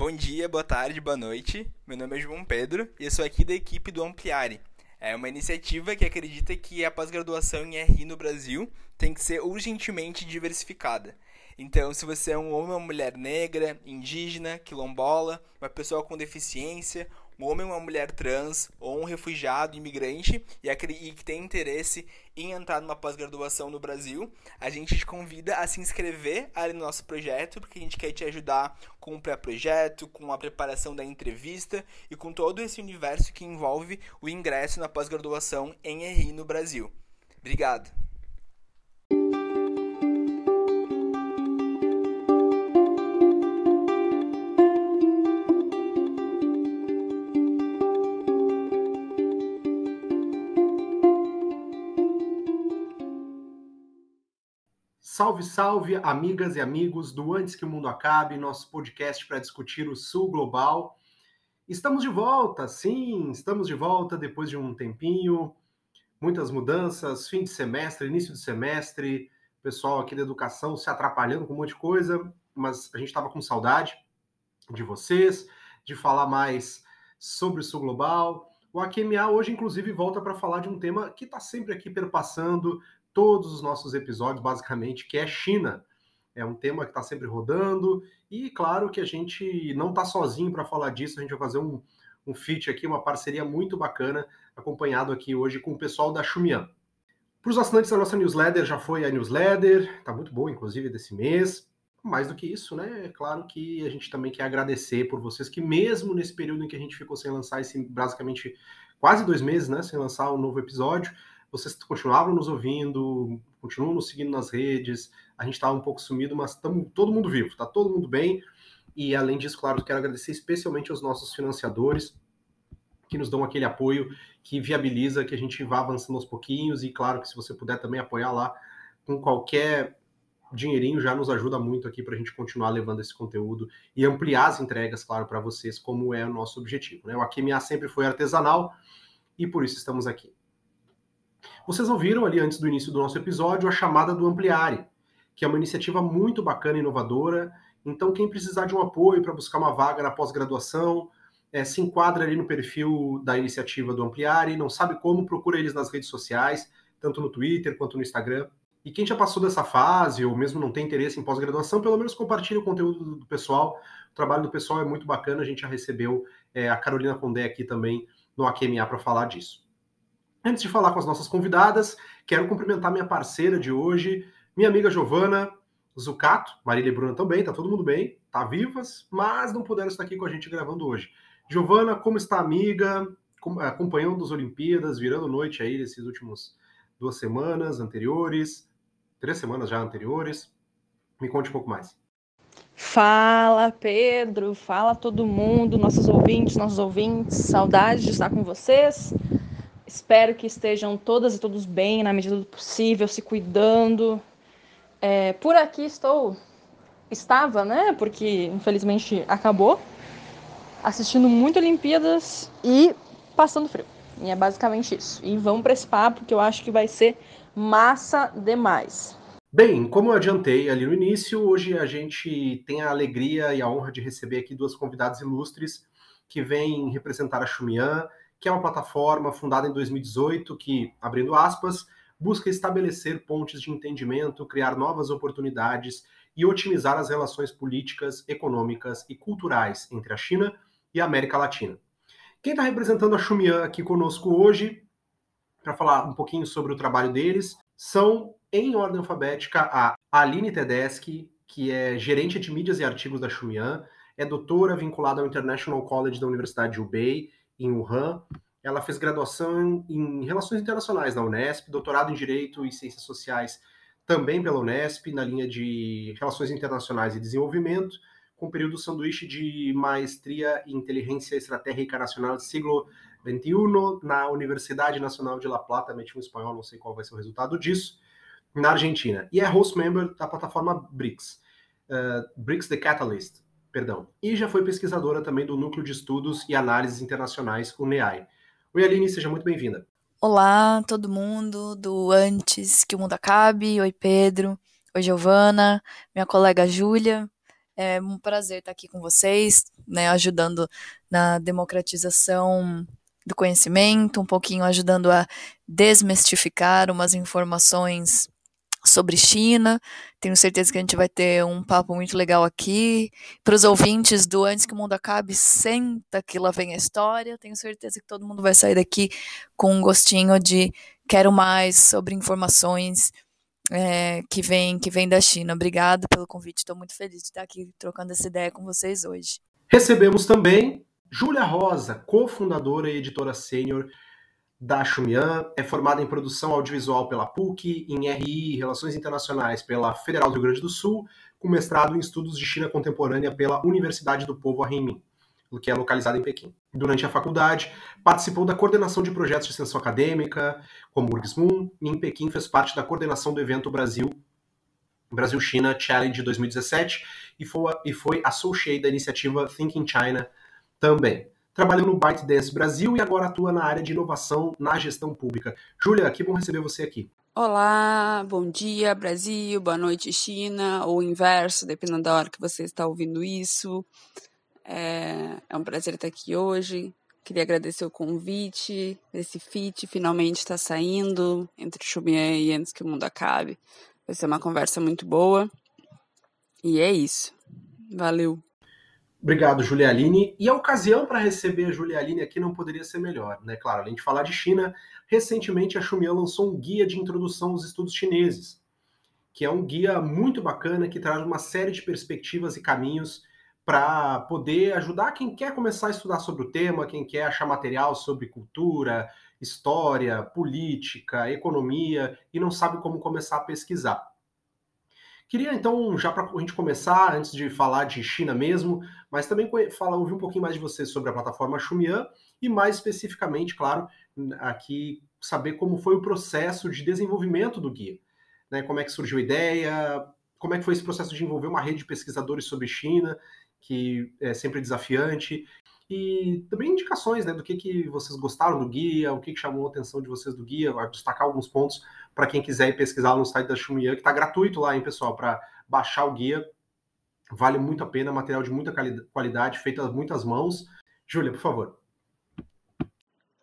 Bom dia, boa tarde, boa noite. Meu nome é João Pedro e eu sou aqui da equipe do Ampliare. É uma iniciativa que acredita que a pós-graduação em RI no Brasil tem que ser urgentemente diversificada. Então, se você é um homem ou uma mulher negra, indígena, quilombola, uma pessoa com deficiência, um homem ou uma mulher trans, ou um refugiado, imigrante, e que tem interesse em entrar numa pós-graduação no Brasil, a gente te convida a se inscrever ali no nosso projeto, porque a gente quer te ajudar com o pré-projeto, com a preparação da entrevista e com todo esse universo que envolve o ingresso na pós-graduação em RI no Brasil. Obrigado! Salve, salve, amigas e amigos do Antes que o Mundo Acabe, nosso podcast para discutir o Sul Global. Estamos de volta, sim, estamos de volta depois de um tempinho, muitas mudanças, fim de semestre, início de semestre, pessoal aqui da educação se atrapalhando com um monte de coisa, mas a gente estava com saudade de vocês, de falar mais sobre o Sul Global. O AQMA hoje, inclusive, volta para falar de um tema que está sempre aqui perpassando todos os nossos episódios, basicamente, que é China. É um tema que está sempre rodando, e claro que a gente não está sozinho para falar disso, a gente vai fazer um, um feat aqui, uma parceria muito bacana, acompanhado aqui hoje com o pessoal da Xumian. Para os assinantes da nossa newsletter, já foi a newsletter, está muito boa, inclusive, desse mês. Mais do que isso, né? É claro que a gente também quer agradecer por vocês que, mesmo nesse período em que a gente ficou sem lançar esse basicamente quase dois meses, né? Sem lançar um novo episódio, vocês continuavam nos ouvindo, continuam nos seguindo nas redes. A gente estava um pouco sumido, mas estamos todo mundo vivo, está todo mundo bem. E além disso, claro, quero agradecer especialmente aos nossos financiadores que nos dão aquele apoio que viabiliza que a gente vá avançando aos pouquinhos. E claro que se você puder também apoiar lá com qualquer dinheirinho já nos ajuda muito aqui para a gente continuar levando esse conteúdo e ampliar as entregas, claro, para vocês, como é o nosso objetivo. Né? O AQMA sempre foi artesanal e por isso estamos aqui. Vocês ouviram ali antes do início do nosso episódio a chamada do Ampliare, que é uma iniciativa muito bacana e inovadora. Então, quem precisar de um apoio para buscar uma vaga na pós-graduação, é, se enquadra ali no perfil da iniciativa do Ampliare, não sabe como, procura eles nas redes sociais, tanto no Twitter quanto no Instagram. E quem já passou dessa fase, ou mesmo não tem interesse em pós-graduação, pelo menos compartilhe o conteúdo do pessoal. O trabalho do pessoal é muito bacana, a gente já recebeu é, a Carolina Condé aqui também no AQMA para falar disso. Antes de falar com as nossas convidadas, quero cumprimentar minha parceira de hoje, minha amiga Giovana Zucato, Marília e Bruna também, tá todo mundo bem, tá vivas, mas não puderam estar aqui com a gente gravando hoje. Giovana, como está amiga? Acompanhando as Olimpíadas, virando noite aí nesses últimos duas semanas anteriores, três semanas já anteriores. Me conte um pouco mais. Fala, Pedro, fala todo mundo, nossos ouvintes, nossos ouvintes, saudade de estar com vocês. Espero que estejam todas e todos bem na medida do possível, se cuidando. É, por aqui estou, estava, né? Porque infelizmente acabou, assistindo muito Olimpíadas e passando frio. E é basicamente isso. E vamos para esse papo que eu acho que vai ser massa demais. Bem, como eu adiantei ali no início, hoje a gente tem a alegria e a honra de receber aqui duas convidadas ilustres que vêm representar a Xumian que é uma plataforma fundada em 2018 que, abrindo aspas, busca estabelecer pontes de entendimento, criar novas oportunidades e otimizar as relações políticas, econômicas e culturais entre a China e a América Latina. Quem está representando a Xumian aqui conosco hoje, para falar um pouquinho sobre o trabalho deles, são, em ordem alfabética, a Aline Tedeschi, que é gerente de mídias e artigos da Xumian, é doutora vinculada ao International College da Universidade de Hubei em Wuhan. Ela fez graduação em Relações Internacionais na Unesp, doutorado em Direito e Ciências Sociais também pela Unesp, na linha de Relações Internacionais e Desenvolvimento, com período sanduíche de maestria em Inteligência Estratégica Nacional do siglo XXI na Universidade Nacional de La Plata, meti um espanhol, não sei qual vai ser o resultado disso, na Argentina. E é host member da plataforma BRICS, uh, BRICS The Catalyst, perdão. E já foi pesquisadora também do Núcleo de Estudos e Análises Internacionais, o NEAI. Oi, Aline, seja muito bem-vinda. Olá, todo mundo do Antes que o Mundo Acabe. Oi, Pedro. Oi, Giovana. Minha colega Júlia. É um prazer estar aqui com vocês, né, ajudando na democratização do conhecimento, um pouquinho ajudando a desmistificar umas informações sobre China. Tenho certeza que a gente vai ter um papo muito legal aqui. Para os ouvintes do Antes que o Mundo Acabe, senta que lá vem a história. Tenho certeza que todo mundo vai sair daqui com um gostinho de quero mais sobre informações é, que vem que vem da China. Obrigado pelo convite. Estou muito feliz de estar aqui trocando essa ideia com vocês hoje. Recebemos também Júlia Rosa, cofundadora e editora sênior da Xumian, é formada em produção audiovisual pela PUC, em RI, Relações Internacionais pela Federal do Rio Grande do Sul, com mestrado em Estudos de China Contemporânea pela Universidade do Povo Arremin, que é localizada em Pequim. Durante a faculdade, participou da coordenação de projetos de extensão acadêmica, como URGS-MUN, e em Pequim fez parte da coordenação do evento Brasil Brasil-China Challenge 2017 e foi, e foi associate da iniciativa Thinking China também trabalhou no ByteDance Brasil e agora atua na área de inovação na gestão pública. Júlia, que bom receber você aqui. Olá, bom dia Brasil, boa noite China, ou inverso, dependendo da hora que você está ouvindo isso. É, é um prazer estar aqui hoje. Queria agradecer o convite. Esse feat finalmente está saindo entre Xumian e Antes que o Mundo Acabe. Vai ser uma conversa muito boa. E é isso. Valeu. Obrigado, Julialine. E a ocasião para receber a Julialine aqui não poderia ser melhor, né? Claro, além de falar de China, recentemente a Xumian lançou um guia de introdução aos estudos chineses, que é um guia muito bacana que traz uma série de perspectivas e caminhos para poder ajudar quem quer começar a estudar sobre o tema, quem quer achar material sobre cultura, história, política, economia e não sabe como começar a pesquisar. Queria então, já para a gente começar, antes de falar de China mesmo, mas também falar, ouvir um pouquinho mais de você sobre a plataforma Xumian e mais especificamente, claro, aqui saber como foi o processo de desenvolvimento do guia. Né? Como é que surgiu a ideia, como é que foi esse processo de envolver uma rede de pesquisadores sobre China, que é sempre desafiante, e também indicações né, do que, que vocês gostaram do guia, o que, que chamou a atenção de vocês do guia, vai destacar alguns pontos para quem quiser ir pesquisar no site da Xumian, que está gratuito lá, hein, pessoal, para baixar o guia. Vale muito a pena, material de muita qualidade, feito a muitas mãos. Júlia, por favor.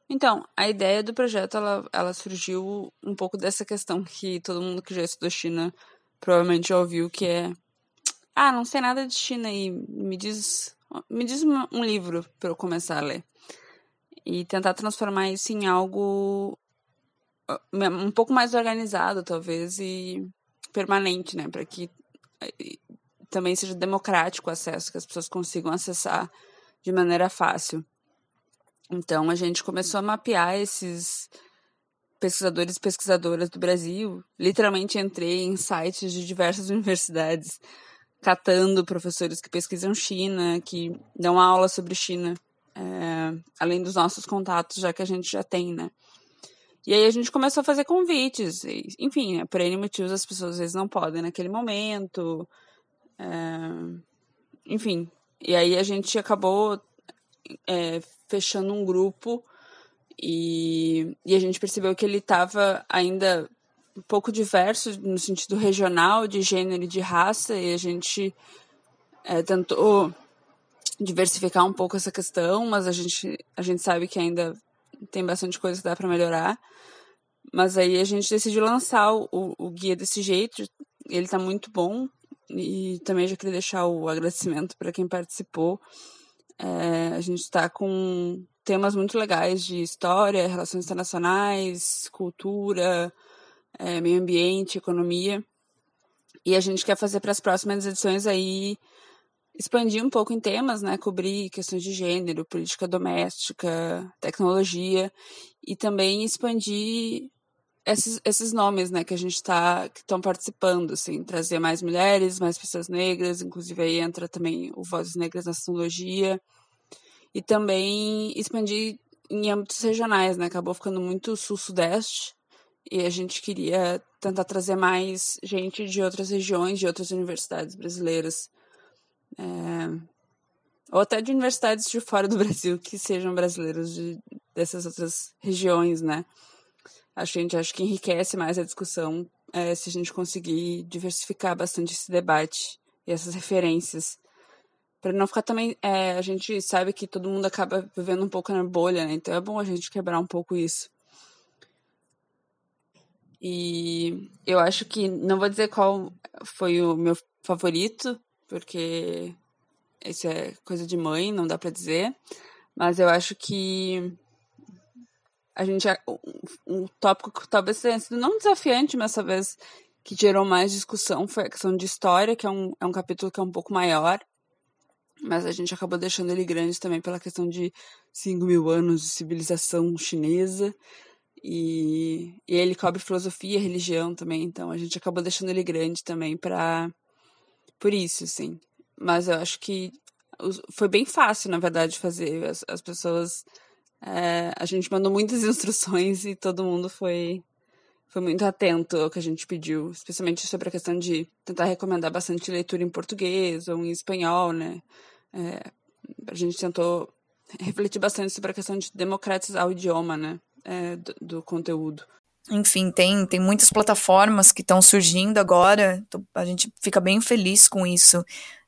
Então, a ideia do projeto ela, ela surgiu um pouco dessa questão que todo mundo que já estudou China provavelmente já ouviu, que é ah, não sei nada de China e me diz me diz um livro para eu começar a ler. E tentar transformar isso em algo um pouco mais organizado, talvez, e permanente, né? Para que também seja democrático o acesso, que as pessoas consigam acessar de maneira fácil. Então, a gente começou a mapear esses pesquisadores e pesquisadoras do Brasil. Literalmente entrei em sites de diversas universidades catando professores que pesquisam China, que dão aula sobre China, é, além dos nossos contatos, já que a gente já tem, né? E aí a gente começou a fazer convites, e, enfim, né, por N motivos as pessoas às vezes não podem naquele momento, é, enfim. E aí a gente acabou é, fechando um grupo e, e a gente percebeu que ele estava ainda um pouco diverso no sentido regional, de gênero e de raça, e a gente é, tentou diversificar um pouco essa questão, mas a gente, a gente sabe que ainda tem bastante coisa que dá para melhorar. Mas aí a gente decidiu lançar o, o guia desse jeito, ele está muito bom, e também já queria deixar o agradecimento para quem participou. É, a gente está com temas muito legais de história, relações internacionais, cultura, é, meio ambiente, economia. E a gente quer fazer para as próximas edições aí expandir um pouco em temas, né? Cobrir questões de gênero, política doméstica, tecnologia e também expandir esses, esses nomes, né? Que a gente está que estão participando, assim, trazer mais mulheres, mais pessoas negras, inclusive aí entra também o Vozes Negras na Tecnologia e também expandir em âmbitos regionais, né? Acabou ficando muito sul-sudeste e a gente queria tentar trazer mais gente de outras regiões, de outras universidades brasileiras, é, ou até de universidades de fora do Brasil que sejam brasileiros de, dessas outras regiões, né? Acho que a gente acho que enriquece mais a discussão é, se a gente conseguir diversificar bastante esse debate e essas referências. para não ficar também. É, a gente sabe que todo mundo acaba vivendo um pouco na bolha, né? Então é bom a gente quebrar um pouco isso. E eu acho que. Não vou dizer qual foi o meu favorito, porque isso é coisa de mãe, não dá para dizer. Mas eu acho que a gente um, tópico que talvez tenha sido não desafiante, mas talvez que gerou mais discussão foi a questão de história, que é um, é um capítulo que é um pouco maior, mas a gente acabou deixando ele grande também pela questão de 5 mil anos de civilização chinesa, e, e ele cobre filosofia, religião também, então a gente acabou deixando ele grande também para por isso, sim. Mas eu acho que foi bem fácil, na verdade, fazer. As, as pessoas. É, a gente mandou muitas instruções e todo mundo foi, foi muito atento ao que a gente pediu, especialmente sobre a questão de tentar recomendar bastante leitura em português ou em espanhol, né? É, a gente tentou refletir bastante sobre a questão de democratizar o idioma, né? É, do, do conteúdo enfim, tem, tem muitas plataformas que estão surgindo agora, a gente fica bem feliz com isso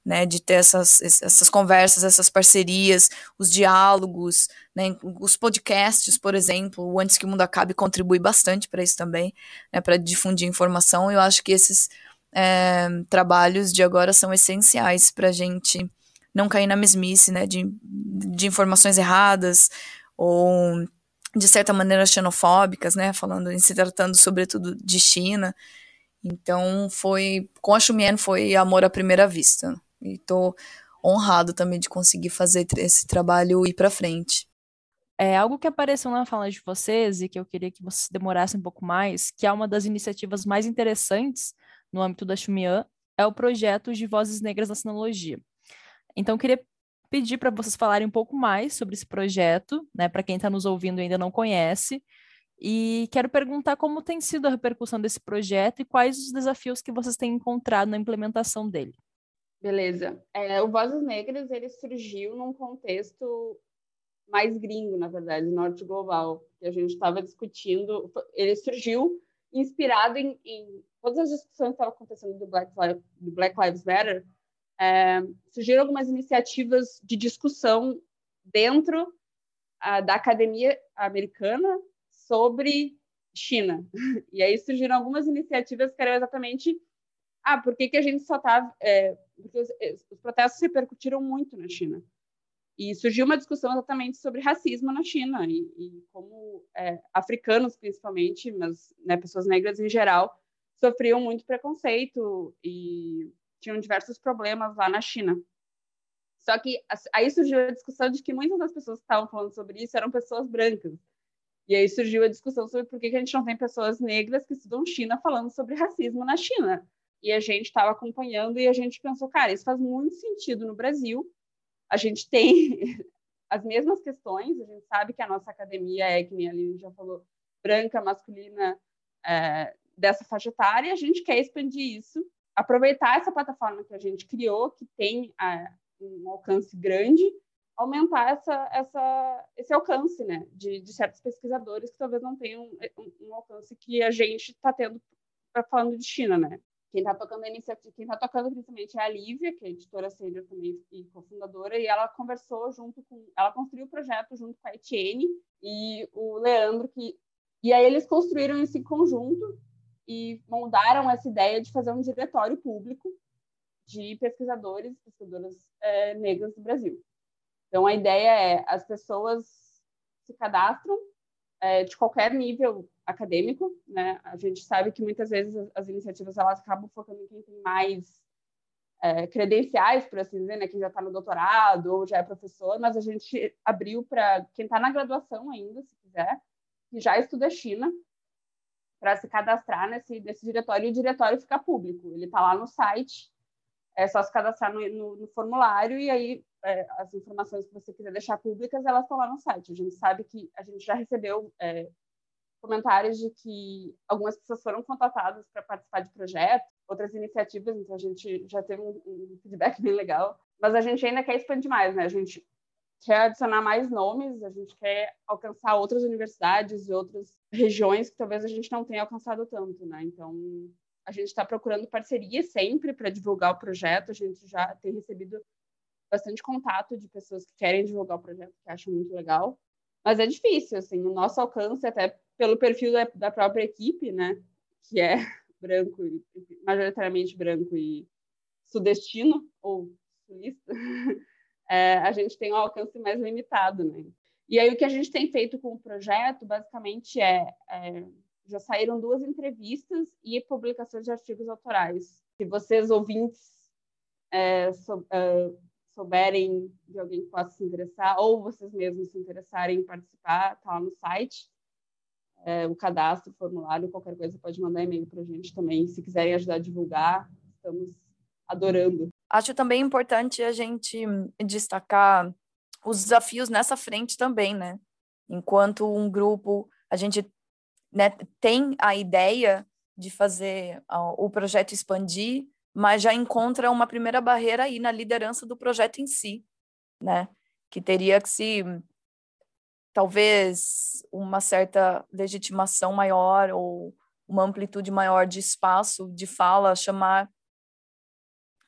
né, de ter essas, essas conversas, essas parcerias, os diálogos, né, os podcasts, por exemplo, o Antes que o Mundo Acabe contribui bastante para isso também, né, para difundir informação. Eu acho que esses é, trabalhos de agora são essenciais para a gente não cair na mesmice, né, de, de informações erradas ou de certa maneira xenofóbicas, né, falando se tratando sobretudo de China. Então foi com a Xumian foi amor à primeira vista. E tô honrado também de conseguir fazer esse trabalho ir para frente. É algo que apareceu na fala de vocês e que eu queria que vocês demorassem um pouco mais, que é uma das iniciativas mais interessantes no âmbito da Xumian, é o projeto de Vozes Negras na Sinologia. Então, eu queria pedir para vocês falarem um pouco mais sobre esse projeto, né, para quem está nos ouvindo e ainda não conhece, e quero perguntar como tem sido a repercussão desse projeto e quais os desafios que vocês têm encontrado na implementação dele. Beleza. É, o Vozes Negras ele surgiu num contexto mais gringo, na verdade, norte global, que a gente estava discutindo. Ele surgiu inspirado em, em, todas as discussões que estavam acontecendo do Black, do Black Lives Matter. É, surgiram algumas iniciativas de discussão dentro a, da academia americana sobre China. E aí surgiram algumas iniciativas que eram exatamente ah, por que, que a gente só está. É, porque os, é, os, protestos repercutiram muito na China. E surgiu uma discussão exatamente sobre racismo na China e, e como é, africanos, principalmente, mas né, pessoas negras em geral, sofriam muito preconceito e tinham diversos problemas lá na China. Só que aí surgiu a discussão de que muitas das pessoas que estavam falando sobre isso eram pessoas brancas. E aí surgiu a discussão sobre por que a gente não tem pessoas negras que estudam China falando sobre racismo na China e a gente estava acompanhando e a gente pensou, cara, isso faz muito sentido no Brasil. A gente tem as mesmas questões, a gente sabe que a nossa academia é, que nem a já falou, branca, masculina, é, dessa faixa etária, e a gente quer expandir isso, aproveitar essa plataforma que a gente criou, que tem é, um alcance grande, aumentar essa, essa, esse alcance né, de, de certos pesquisadores que talvez não tenham um, um alcance que a gente está tendo falando de China, né? Quem está tocando a está tocando principalmente é a Lívia, que é editora sênior também e cofundadora, e ela conversou junto com, ela construiu o projeto junto com a Etienne e o Leandro, que e aí eles construíram esse conjunto e moldaram essa ideia de fazer um diretório público de pesquisadores, pesquisadoras é, negras do Brasil. Então a ideia é as pessoas se cadastram é, de qualquer nível acadêmico, né? A gente sabe que muitas vezes as, as iniciativas elas acabam focando em quem tem mais é, credenciais, por assim dizer, né? Quem já está no doutorado ou já é professor, mas a gente abriu para quem está na graduação ainda, se quiser, que já estuda China, para se cadastrar nesse, nesse diretório e o diretório fica público. Ele está lá no site, é só se cadastrar no, no, no formulário e aí é, as informações que você quiser deixar públicas, elas estão lá no site. A gente sabe que a gente já recebeu é, comentários de que algumas pessoas foram contratadas para participar de projetos, outras iniciativas, então a gente já teve um, um, feedback bem legal. Mas a gente ainda quer expandir mais, né? A gente quer adicionar mais nomes, a gente quer alcançar outras universidades e outras regiões que talvez a gente não tenha alcançado tanto, né? Então, a gente está procurando parceria sempre para divulgar o projeto, a gente já tem recebido bastante contato de pessoas que querem divulgar o projeto, que acham muito legal. Mas é difícil, assim, o nosso alcance, até pelo perfil da, da própria equipe, né? Que é branco, majoritariamente branco e sudestino, ou sulista, é, a gente tem um alcance mais limitado, né? E aí o que a gente tem feito com o projeto, basicamente, é, é já saíram duas entrevistas e publicações de artigos autorais. Se vocês ouvintes é, sou, é, souberem de alguém que possa se interessar, ou vocês mesmos se interessarem em participar, está lá no site. É, o cadastro, o formulário, qualquer coisa, pode mandar e-mail para a gente também. Se quiserem ajudar a divulgar, estamos adorando. Acho também importante a gente destacar os desafios nessa frente também, né? Enquanto um grupo, a gente né, tem a ideia de fazer uh, o projeto expandir, mas já encontra uma primeira barreira aí na liderança do projeto em si, né? Que teria que se talvez uma certa legitimação maior ou uma amplitude maior de espaço de fala, chamar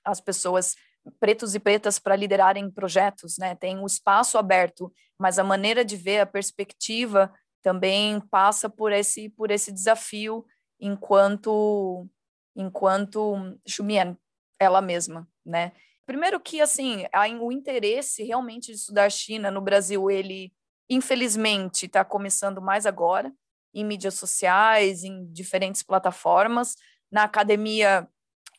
as pessoas pretos e pretas para liderarem projetos, né? Tem o espaço aberto, mas a maneira de ver a perspectiva também passa por esse por esse desafio enquanto enquanto Xumien ela mesma, né? Primeiro que assim, o interesse realmente de estudar China no Brasil, ele infelizmente está começando mais agora em mídias sociais, em diferentes plataformas. Na academia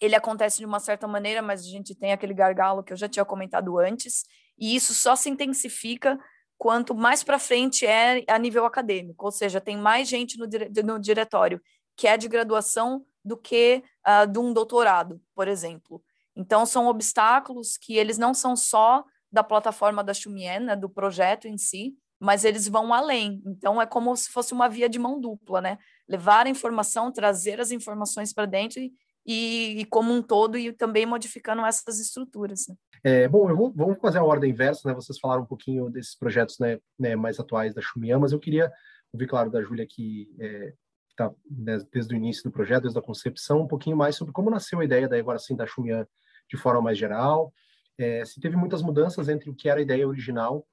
ele acontece de uma certa maneira, mas a gente tem aquele gargalo que eu já tinha comentado antes, e isso só se intensifica quanto mais para frente é a nível acadêmico, ou seja, tem mais gente no, dire no diretório que é de graduação do que uh, de um doutorado, por exemplo. Então, são obstáculos que eles não são só da plataforma da Xumien, né, do projeto em si, mas eles vão além. Então, é como se fosse uma via de mão dupla, né? Levar a informação, trazer as informações para dentro e, e, e, como um todo e também modificando essas estruturas. Né? É, bom, vou, vamos fazer a ordem inversa, né? Vocês falaram um pouquinho desses projetos né, né mais atuais da Xumian, mas eu queria ouvir, claro, da Júlia que é, está né, desde o início do projeto, desde a concepção, um pouquinho mais sobre como nasceu a ideia daí agora sim da Xumian de forma mais geral, é, se teve muitas mudanças entre o que era a ideia original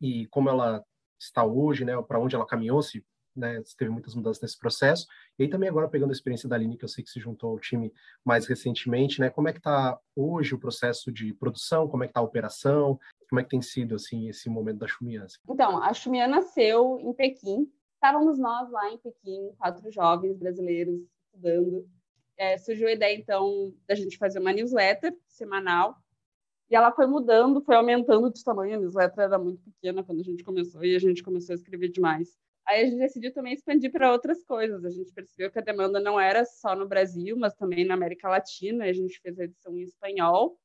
e como ela está hoje, né, para onde ela caminhou, se né, teve muitas mudanças nesse processo. E aí também agora pegando a experiência da Aline, que eu sei que se juntou ao time mais recentemente, né, como é que está hoje o processo de produção, como é que está a operação, como é que tem sido assim esse momento da Xumian? Então, a Xumian nasceu em Pequim. Estávamos nós lá em Pequim, quatro jovens brasileiros estudando. É, surgiu a ideia então da gente fazer uma newsletter semanal e ela foi mudando, foi aumentando de tamanho. A newsletter era muito pequena quando a gente começou e a gente começou a escrever demais. Aí a gente decidiu também expandir para outras coisas. A gente percebeu que a demanda não era só no Brasil, mas também na América Latina. A gente fez a edição em espanhol.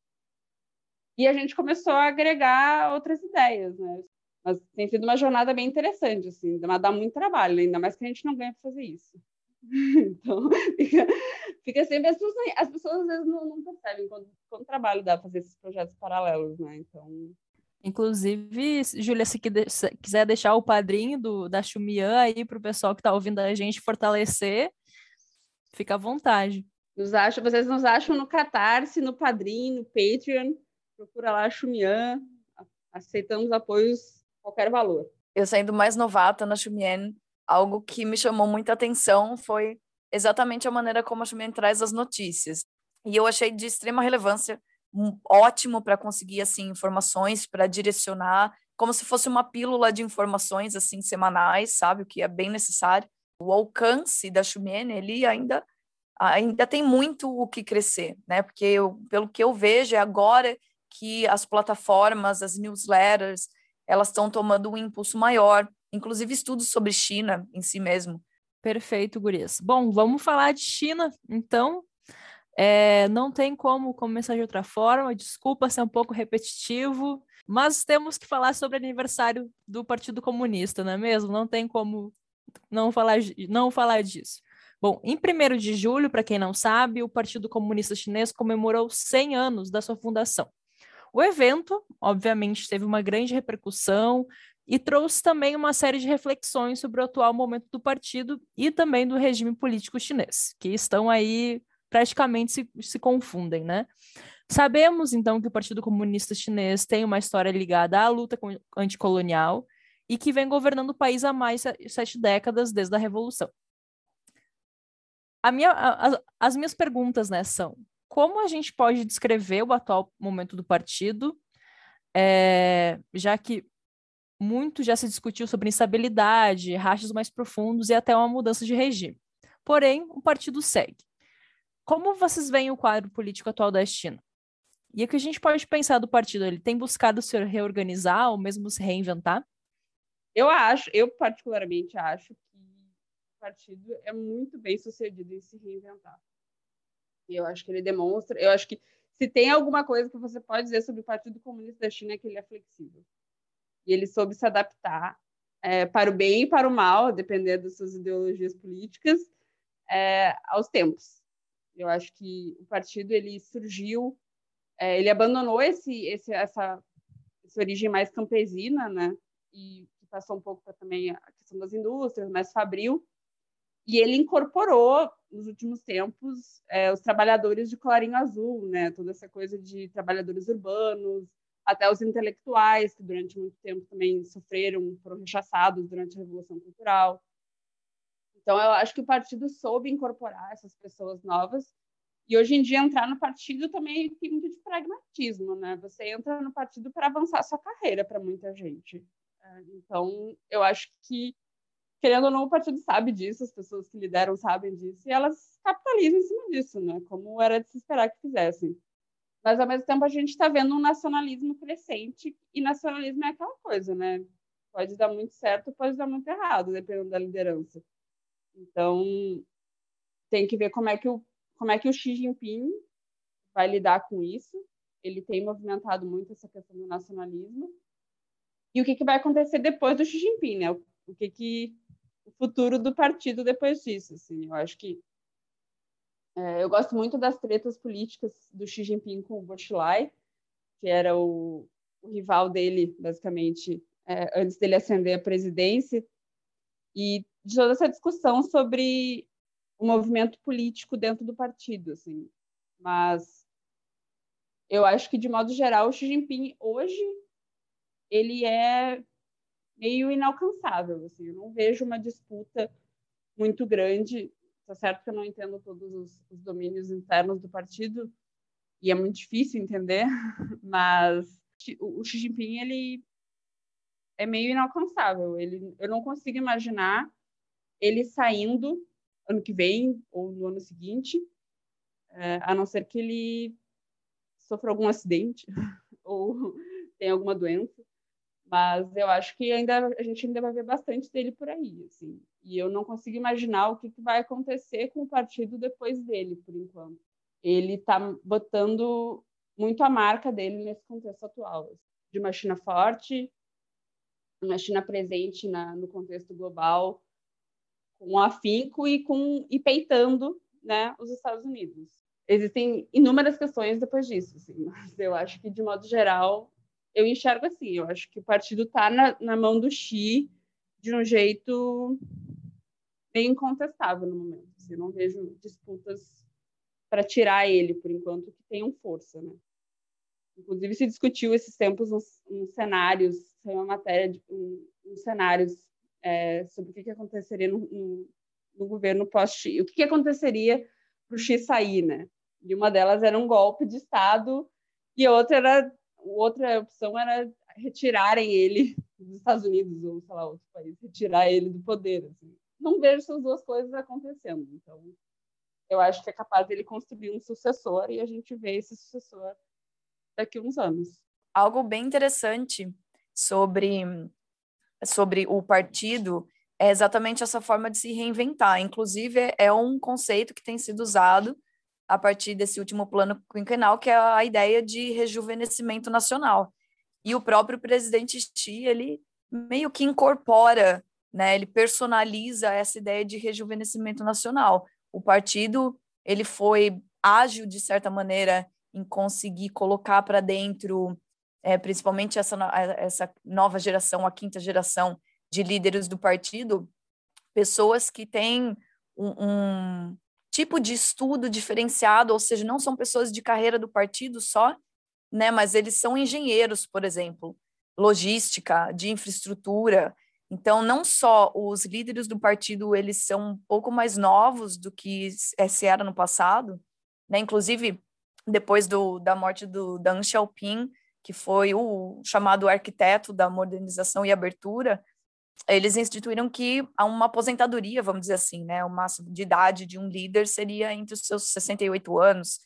E a gente começou a agregar outras ideias, né? Mas tem sido uma jornada bem interessante, assim, dá muito trabalho, ainda mais que a gente não ganha para fazer isso. então, fica, fica sempre. As pessoas, as pessoas às vezes não, não percebem quando, quando trabalho dá fazer esses projetos paralelos, né? Então, Inclusive, Júlia, se quiser deixar o padrinho do, da Xumian aí para o pessoal que está ouvindo a gente fortalecer, fica à vontade. Nos acham, vocês nos acham no Catarse, no Padrim, no Patreon. Procura lá a Xumian. Aceitamos apoios qualquer valor. Eu sendo mais novata na Xumian, algo que me chamou muita atenção foi exatamente a maneira como a Xumian traz as notícias. E eu achei de extrema relevância ótimo para conseguir assim informações para direcionar como se fosse uma pílula de informações assim semanais sabe o que é bem necessário. O alcance da Xumiene ele ainda ainda tem muito o que crescer né porque eu, pelo que eu vejo é agora que as plataformas as newsletters elas estão tomando um impulso maior inclusive estudos sobre China em si mesmo. Perfeito Gurias bom vamos falar de China então é, não tem como começar de outra forma, desculpa ser um pouco repetitivo, mas temos que falar sobre aniversário do Partido Comunista, não é mesmo? Não tem como não falar, não falar disso. Bom, em 1 de julho, para quem não sabe, o Partido Comunista Chinês comemorou 100 anos da sua fundação. O evento, obviamente, teve uma grande repercussão e trouxe também uma série de reflexões sobre o atual momento do partido e também do regime político chinês, que estão aí praticamente se, se confundem, né? Sabemos, então, que o Partido Comunista Chinês tem uma história ligada à luta anticolonial e que vem governando o país há mais sete décadas desde a Revolução. A minha, a, as minhas perguntas né, são: como a gente pode descrever o atual momento do partido, é, já que muito já se discutiu sobre instabilidade, rachas mais profundos e até uma mudança de regime. Porém, o partido segue. Como vocês veem o quadro político atual da China? E o que a gente pode pensar do partido? Ele tem buscado se reorganizar ou mesmo se reinventar? Eu acho, eu particularmente acho que o partido é muito bem sucedido em se reinventar. Eu acho que ele demonstra, eu acho que se tem alguma coisa que você pode dizer sobre o Partido Comunista da China é que ele é flexível. E ele soube se adaptar é, para o bem e para o mal, dependendo das suas ideologias políticas, é, aos tempos. Eu acho que o partido ele surgiu, é, ele abandonou esse, esse, essa, essa origem mais campesina, né? E passou um pouco para também a questão das indústrias, mais fabril, e ele incorporou nos últimos tempos é, os trabalhadores de colarinho azul, né? Toda essa coisa de trabalhadores urbanos, até os intelectuais que durante muito tempo também sofreram, foram rechaçados durante a Revolução Cultural. Então eu acho que o partido soube incorporar essas pessoas novas e hoje em dia entrar no partido também tem muito de pragmatismo, né? Você entra no partido para avançar sua carreira para muita gente. É, então, eu acho que, querendo ou não, o partido sabe disso, as pessoas que lideram sabem disso, e elas capitalizam em cima disso, né? Como era de se esperar que fizessem. Mas, ao mesmo tempo, a gente está vendo um nacionalismo crescente, e nacionalismo é aquela coisa, né? Pode dar muito certo, pode dar muito errado, dependendo da liderança. Então, tem que ver como é que o, como é que o Xi Jinping vai lidar com isso. Ele tem movimentado muito essa questão do nacionalismo e o que, que vai acontecer depois do Xi Jinping, né? O, que que o futuro do partido depois disso, assim. Eu acho que é, eu gosto muito das tretas políticas do Xi Jinping com o Bochilai, que era o, o rival dele, basicamente, é, antes dele ascender à presidência, e de toda essa discussão sobre o movimento político dentro do partido, assim. Mas eu acho que, de modo geral, o Xi Jinping hoje ele é meio inalcançável. Assim, eu não vejo uma disputa muito grande. Tá certo que eu não entendo todos os, os domínios internos do partido e é muito difícil entender, mas o, Xi Jinping ele é meio inalcançável. Ele, eu não consigo imaginar ele saindo ano que vem ou no ano seguinte, é, a não ser que ele sofra algum acidente ou tenha alguma doença. Mas eu acho que ainda a gente ainda vai ver bastante dele por aí, assim. E eu não consigo imaginar o que, que vai acontecer com o partido depois dele, por enquanto. Ele está botando muito a marca dele nesse contexto atual, assim. de uma China forte, uma China presente na, no contexto global, com afinco e com e peitando, né, os Estados Unidos. Existem inúmeras questões depois disso, assim, mas eu acho que de modo geral eu enxergo assim, eu acho que o partido está na, na mão do Xi de um jeito bem incontestável no momento. Assim, eu não vejo disputas para tirar ele, por enquanto, que tenham força. Né? Inclusive, se discutiu esses tempos uns, uns cenários, saiu uma matéria de uns cenários é, sobre o que, que aconteceria no, no, no governo pós-Xi. O que, que aconteceria para o Xi sair, né? E uma delas era um golpe de Estado e outra era outra opção era retirarem ele dos Estados Unidos ou, sei lá, outro país, retirar ele do poder. Assim. Não vejo essas duas coisas acontecendo. Então, eu acho que é capaz dele construir um sucessor e a gente vê esse sucessor daqui a uns anos. Algo bem interessante sobre, sobre o partido é exatamente essa forma de se reinventar. Inclusive, é um conceito que tem sido usado a partir desse último plano quinquenal, que é a ideia de rejuvenescimento nacional. E o próprio presidente Xi, ele meio que incorpora, né, ele personaliza essa ideia de rejuvenescimento nacional. O partido, ele foi ágil, de certa maneira, em conseguir colocar para dentro, é, principalmente essa, essa nova geração, a quinta geração de líderes do partido, pessoas que têm um, um tipo de estudo diferenciado, ou seja, não são pessoas de carreira do partido só, né, mas eles são engenheiros, por exemplo, logística, de infraestrutura. Então, não só os líderes do partido, eles são um pouco mais novos do que se era no passado, né? Inclusive, depois do, da morte do Deng Xiaoping, que foi o chamado arquiteto da modernização e abertura, eles instituíram que uma aposentadoria, vamos dizer assim, né, o máximo de idade de um líder seria entre os seus 68 anos,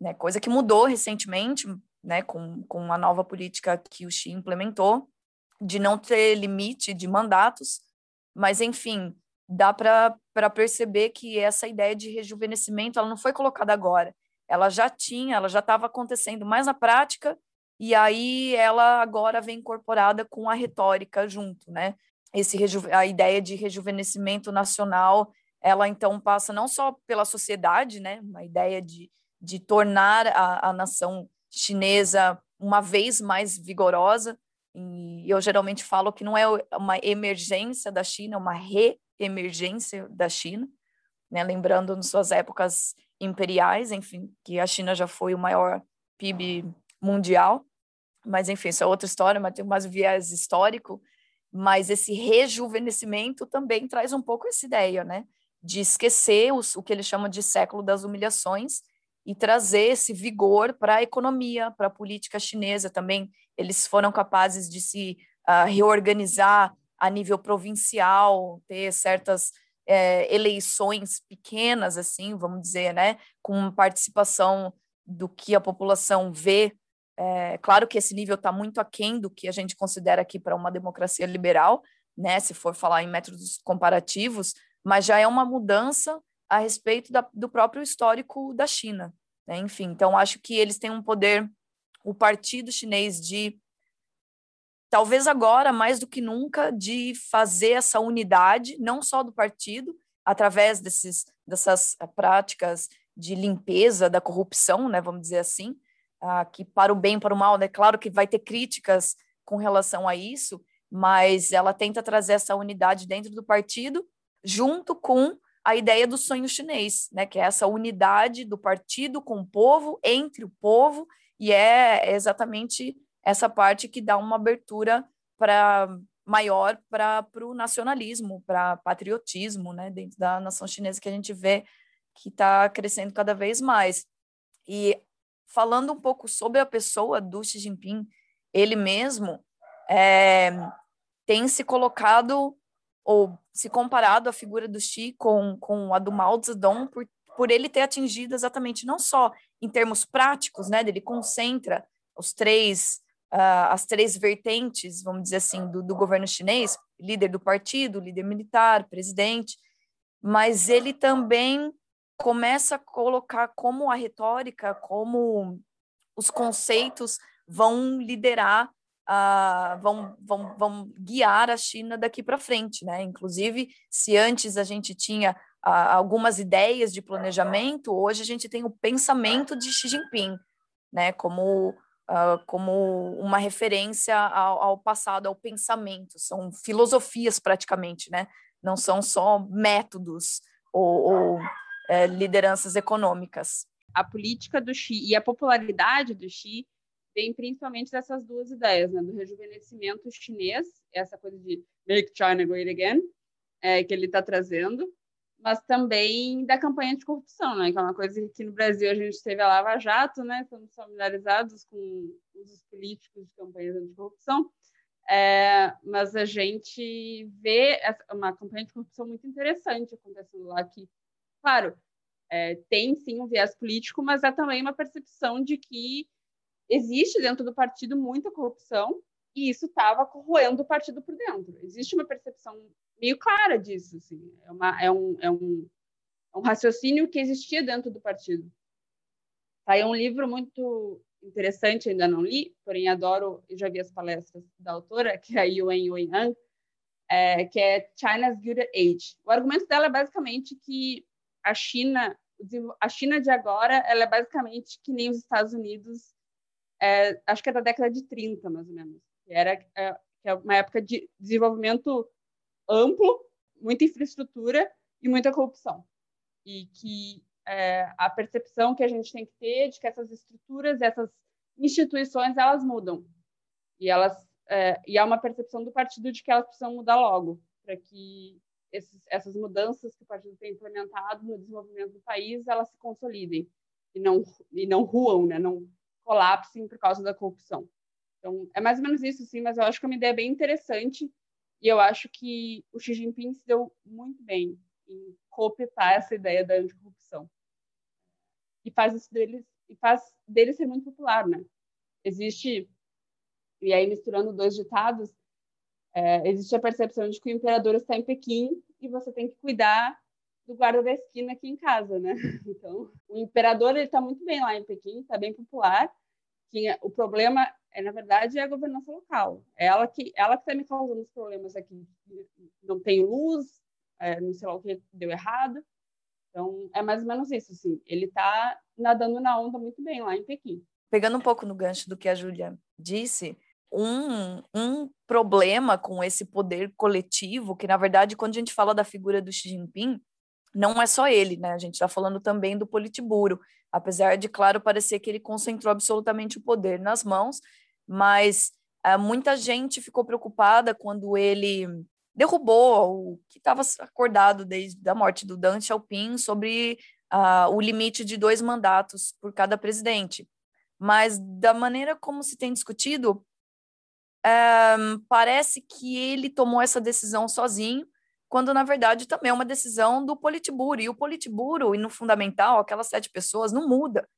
né, coisa que mudou recentemente, né, com, com a nova política que o Xi implementou, de não ter limite de mandatos, mas, enfim, dá para perceber que essa ideia de rejuvenescimento ela não foi colocada agora, ela já tinha, ela já estava acontecendo mais na prática, e aí ela agora vem incorporada com a retórica junto, né? esse a ideia de rejuvenescimento nacional, ela então passa não só pela sociedade, né, uma ideia de, de tornar a, a nação chinesa uma vez mais vigorosa, e eu geralmente falo que não é uma emergência da China, é uma re-emergência da China, né, lembrando nas suas épocas imperiais, enfim, que a China já foi o maior PIB mundial, mas enfim, isso é outra história, mas tem mais viés histórico, mas esse rejuvenescimento também traz um pouco essa ideia, né? De esquecer os, o que eles chamam de século das humilhações e trazer esse vigor para a economia, para a política chinesa também. Eles foram capazes de se uh, reorganizar a nível provincial, ter certas é, eleições pequenas, assim, vamos dizer, né? Com participação do que a população vê é, claro que esse nível está muito aquém do que a gente considera aqui para uma democracia liberal, né, se for falar em métodos comparativos, mas já é uma mudança a respeito da, do próprio histórico da China. Né? Enfim, então acho que eles têm um poder, o partido chinês, de talvez agora mais do que nunca de fazer essa unidade, não só do partido, através desses, dessas práticas de limpeza da corrupção, né, vamos dizer assim, ah, que para o bem, para o mal, né? Claro que vai ter críticas com relação a isso, mas ela tenta trazer essa unidade dentro do partido, junto com a ideia do sonho chinês, né? Que é essa unidade do partido com o povo, entre o povo, e é exatamente essa parte que dá uma abertura para maior para o nacionalismo, para patriotismo, né? Dentro da nação chinesa que a gente vê que está crescendo cada vez mais. E falando um pouco sobre a pessoa do Xi Jinping, ele mesmo é, tem se colocado ou se comparado a figura do Xi com, com a do Mao Zedong por, por ele ter atingido exatamente não só em termos práticos, né, ele concentra os três uh, as três vertentes, vamos dizer assim, do, do governo chinês, líder do partido, líder militar, presidente, mas ele também começa a colocar como a retórica, como os conceitos vão liderar, uh, vão, vão, vão guiar a China daqui para frente, né? Inclusive, se antes a gente tinha uh, algumas ideias de planejamento, hoje a gente tem o pensamento de Xi Jinping, né? Como Uh, como uma referência ao, ao, passado, ao pensamento. São filosofias praticamente, né? Não são só métodos ou, ou é, lideranças econômicas. A política do Xi e a popularidade do Xi vem principalmente dessas duas ideias, né? do rejuvenescimento chinês, essa coisa de make China great again, é, que ele está trazendo, mas também da campanha de corrupção, né? que é uma coisa que no Brasil a gente teve a Lava Jato, né? estamos familiarizados com os políticos de campanhas de é, mas a gente vê uma campanha de corrupção muito interessante acontecendo lá, que claro, é, tem sim um viés político, mas há também uma percepção de que existe dentro do partido muita corrupção e isso estava corroendo o partido por dentro. Existe uma percepção meio clara disso, assim. é, uma, é, um, é, um, é um raciocínio que existia dentro do partido. É um livro muito interessante, ainda não li, porém adoro, eu já vi as palestras da autora, que é a Yuan Yuan é, que é China's Gilded Age. O argumento dela é basicamente que a China, a China de agora, ela é basicamente que nem os Estados Unidos, é, acho que é da década de 30, mais ou menos. Era é, é uma época de desenvolvimento amplo, muita infraestrutura e muita corrupção. e que é, a percepção que a gente tem que ter de que essas estruturas, essas instituições, elas mudam e elas é, e há uma percepção do partido de que elas precisam mudar logo para que esses, essas mudanças que o partido tem implementado no desenvolvimento do país elas se consolidem e não e não ruam, né? Não colapsem por causa da corrupção. Então é mais ou menos isso, sim. Mas eu acho que é uma ideia bem interessante e eu acho que o Xi Jinping se deu muito bem em cooptar essa ideia da anticorrupção e faz isso deles e faz dele ser muito popular, né? Existe e aí misturando dois ditados, é, existe a percepção de que o imperador está em Pequim e você tem que cuidar do guarda da esquina aqui em casa, né? Então, o imperador ele está muito bem lá em Pequim, está bem popular. O problema é na verdade é a governança local. É ela que ela que está me causando os problemas aqui. Não tem luz, é, não sei lá o que deu errado. Então, é mais ou menos isso, assim. Ele está nadando na onda muito bem lá em Pequim. Pegando um pouco no gancho do que a Júlia disse, um, um problema com esse poder coletivo, que na verdade, quando a gente fala da figura do Xi Jinping, não é só ele, né? A gente está falando também do Politburo, apesar de, claro, parecer que ele concentrou absolutamente o poder nas mãos, mas uh, muita gente ficou preocupada quando ele derrubou o que estava acordado desde a morte do Deng Xiaoping sobre uh, o limite de dois mandatos por cada presidente. Mas da maneira como se tem discutido, um, parece que ele tomou essa decisão sozinho, quando na verdade também é uma decisão do Politburo. E o Politburo, e no fundamental, aquelas sete pessoas, não muda.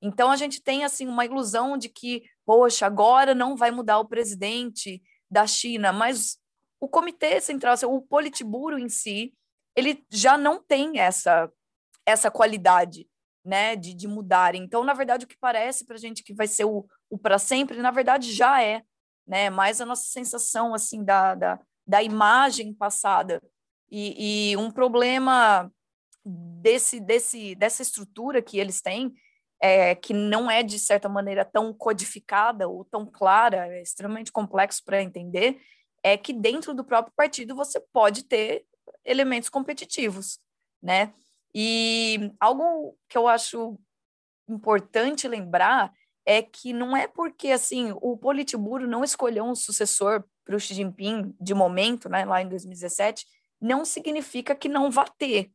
Então a gente tem assim uma ilusão de que, poxa, agora não vai mudar o presidente da China, mas o Comitê Central, assim, o Politburo em si, ele já não tem essa essa qualidade, né, de, de mudar. Então, na verdade, o que parece para a gente que vai ser o, o para sempre, na verdade já é né? Mais a nossa sensação assim da, da, da imagem passada e, e um problema desse, desse dessa estrutura que eles têm é, que não é de certa maneira tão codificada ou tão clara, é extremamente complexo para entender, é que dentro do próprio partido você pode ter elementos competitivos, né? E algo que eu acho importante lembrar é que não é porque assim o Politburo não escolheu um sucessor para o Xi Jinping de momento, né, lá em 2017, não significa que não vá ter,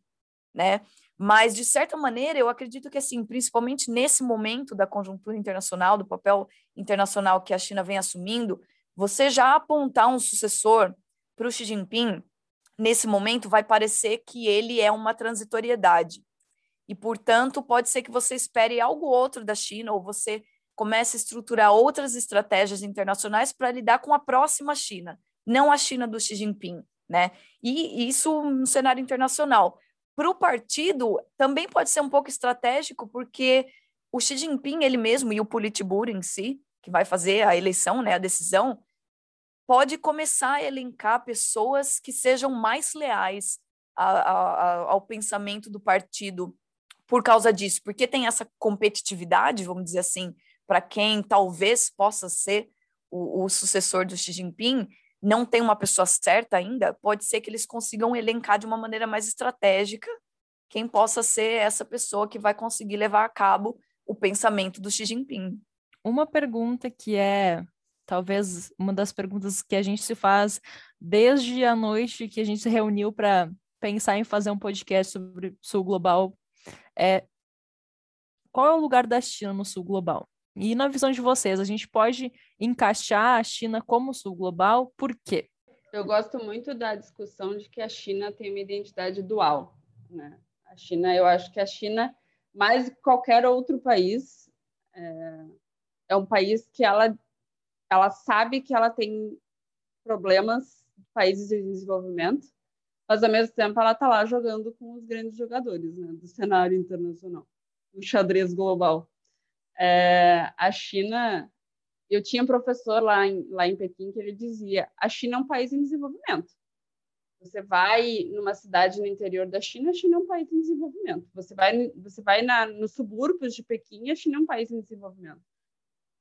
né? Mas de certa maneira eu acredito que assim, principalmente nesse momento da conjuntura internacional, do papel internacional que a China vem assumindo, você já apontar um sucessor para o Xi Jinping nesse momento vai parecer que ele é uma transitoriedade. E, portanto, pode ser que você espere algo outro da China, ou você comece a estruturar outras estratégias internacionais para lidar com a próxima China, não a China do Xi Jinping, né? E isso no cenário internacional. Para o partido, também pode ser um pouco estratégico, porque o Xi Jinping, ele mesmo, e o Politburo em si, que vai fazer a eleição, né, a decisão, pode começar a elencar pessoas que sejam mais leais a, a, ao pensamento do partido por causa disso, porque tem essa competitividade, vamos dizer assim, para quem talvez possa ser o, o, sucessor do Xi Jinping, não tem uma pessoa certa ainda, pode ser que eles consigam elencar de uma maneira mais estratégica quem possa ser essa pessoa que vai conseguir levar a cabo o pensamento do Xi Jinping. Uma pergunta que é talvez uma das perguntas que a gente se faz desde a noite que a gente se reuniu para pensar em fazer um podcast sobre Sul Global é qual é o lugar da China no Sul Global? E na visão de vocês, a gente pode encaixar a China como sul global? Por quê? Eu gosto muito da discussão de que a China tem uma identidade dual. Né? A China, eu acho que a China, mais que qualquer outro país, é, é um país que ela, ela sabe que ela tem problemas países em desenvolvimento, mas ao mesmo tempo ela está lá jogando com os grandes jogadores né, do cenário internacional, do xadrez global. É, a China, eu tinha um professor lá em, lá em Pequim que ele dizia: a China é um país em desenvolvimento. Você vai numa cidade no interior da China, a China é um país em desenvolvimento. Você vai, você vai na, nos subúrbios de Pequim, a China é um país em desenvolvimento.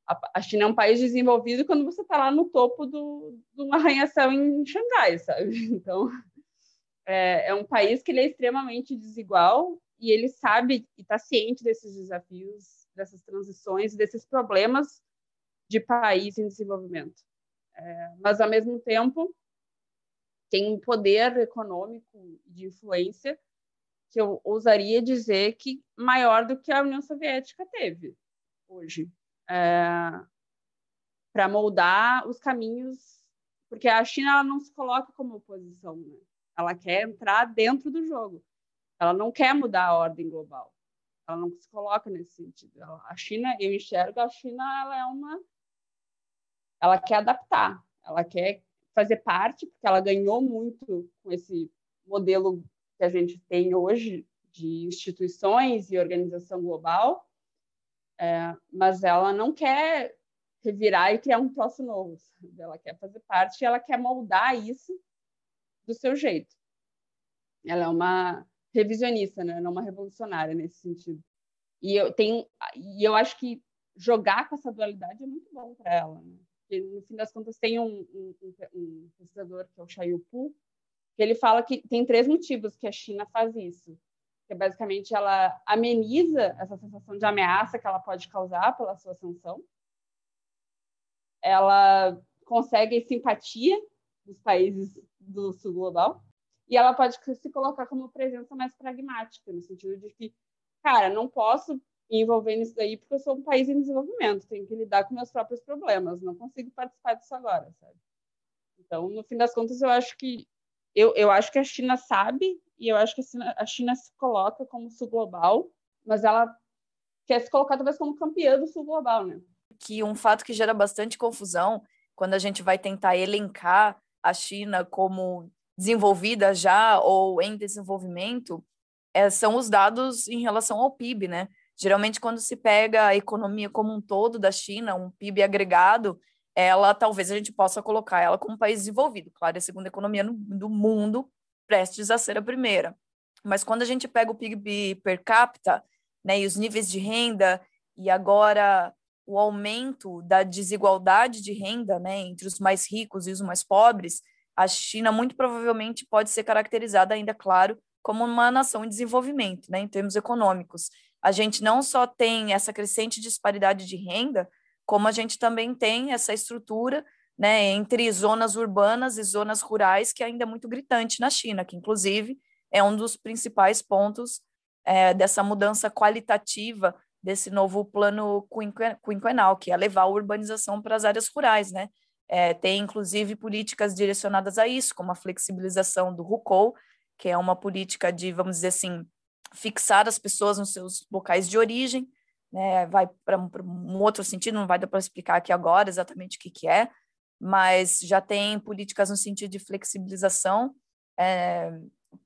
A, a China é um país desenvolvido quando você está lá no topo do, de um arranha-céu em Xangai, sabe? Então, é, é um país que ele é extremamente desigual e ele sabe e está ciente desses desafios, dessas transições, desses problemas de país em desenvolvimento. É, mas, ao mesmo tempo, tem um poder econômico de influência que eu ousaria dizer que maior do que a União Soviética teve hoje, é, para moldar os caminhos, porque a China não se coloca como oposição, né? ela quer entrar dentro do jogo, ela não quer mudar a ordem global, ela não se coloca nesse sentido. A China, eu enxergo a China, ela é uma, ela quer adaptar, ela quer fazer parte, porque ela ganhou muito com esse modelo que a gente tem hoje de instituições e organização global, é, mas ela não quer revirar e criar um troço novo. Ela quer fazer parte e ela quer moldar isso do seu jeito. Ela é uma revisionista, né? não uma revolucionária nesse sentido. E eu tenho, e eu acho que jogar com essa dualidade é muito bom para ela. Né? No fim das contas, tem um, um, um, pesquisador, que é o Xiaoyu Pu, que ele fala que tem três motivos que a China faz isso. Que basicamente ela ameniza essa sensação de ameaça que ela pode causar pela sua sanção. Ela consegue simpatia dos países do sul global. E ela pode se colocar como presença mais pragmática, no sentido de que, cara, não posso envolver nisso daí porque eu sou um país em desenvolvimento, tenho que lidar com meus próprios problemas, não consigo participar disso agora, sabe? Então, no fim das contas, eu acho que eu, eu acho que a China sabe e eu acho que a China, a China se coloca como sul global, mas ela quer se colocar talvez como campeã do sul global, né? Que um fato que gera bastante confusão quando a gente vai tentar elencar a China como desenvolvida já ou em desenvolvimento é, são os dados em relação ao PIB, né? Geralmente, quando se pega a economia como um todo da China, um PIB agregado, ela talvez a gente possa colocar ela como um país desenvolvido. Claro, é a segunda economia no, do mundo, prestes a ser a primeira. Mas quando a gente pega o PIB per capita, né, e os níveis de renda, e agora o aumento da desigualdade de renda, né, entre os mais ricos e os mais pobres, a China muito provavelmente pode ser caracterizada ainda, claro, como uma nação em desenvolvimento, né, em termos econômicos a gente não só tem essa crescente disparidade de renda, como a gente também tem essa estrutura né, entre zonas urbanas e zonas rurais que ainda é muito gritante na China, que inclusive é um dos principais pontos é, dessa mudança qualitativa desse novo plano quinquenal, que é levar a urbanização para as áreas rurais, né? É, tem inclusive políticas direcionadas a isso, como a flexibilização do RUCOL, que é uma política de, vamos dizer assim, fixar as pessoas nos seus locais de origem, né? Vai para um outro sentido, não vai dar para explicar aqui agora exatamente o que, que é, mas já tem políticas no sentido de flexibilização é,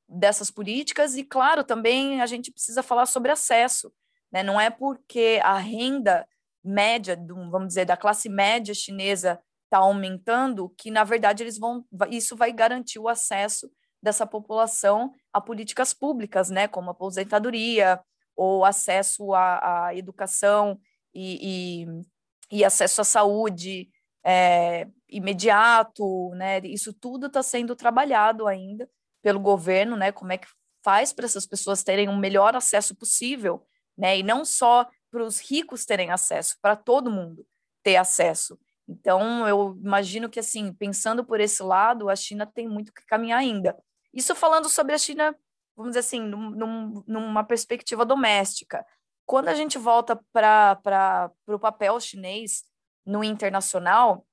dessas políticas, e claro, também a gente precisa falar sobre acesso, né? Não é porque a renda média, do, vamos dizer, da classe média chinesa está aumentando que, na verdade, eles vão, isso vai garantir o acesso dessa população a políticas públicas, né, como aposentadoria ou acesso à, à educação e, e, e, acesso à saúde é, imediato, né, isso tudo está sendo trabalhado ainda pelo governo, né, como é que faz para essas pessoas terem um melhor acesso possível, né, e não só para os ricos terem acesso, para todo mundo ter acesso. Então, eu imagino que, assim, pensando por esse lado, a China tem muito que caminhar ainda. Isso falando sobre a China, vamos dizer assim, num, numa perspectiva doméstica. Quando a gente volta para o papel chinês no internacional,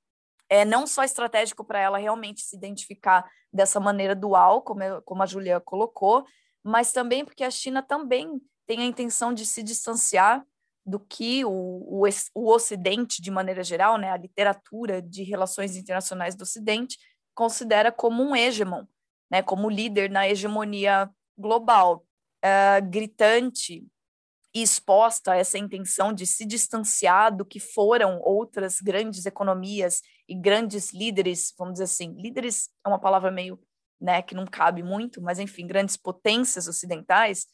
é não só estratégico para ela realmente se identificar dessa maneira dual, como, eu, como a Julia colocou, mas também porque a China também tem a intenção de se distanciar do que o, o, o Ocidente, de maneira geral, né, a literatura de relações internacionais do Ocidente, considera como um hegemon, né, como líder na hegemonia global, uh, gritante e exposta a essa intenção de se distanciar do que foram outras grandes economias e grandes líderes, vamos dizer assim, líderes é uma palavra meio, né, que não cabe muito, mas enfim, grandes potências ocidentais,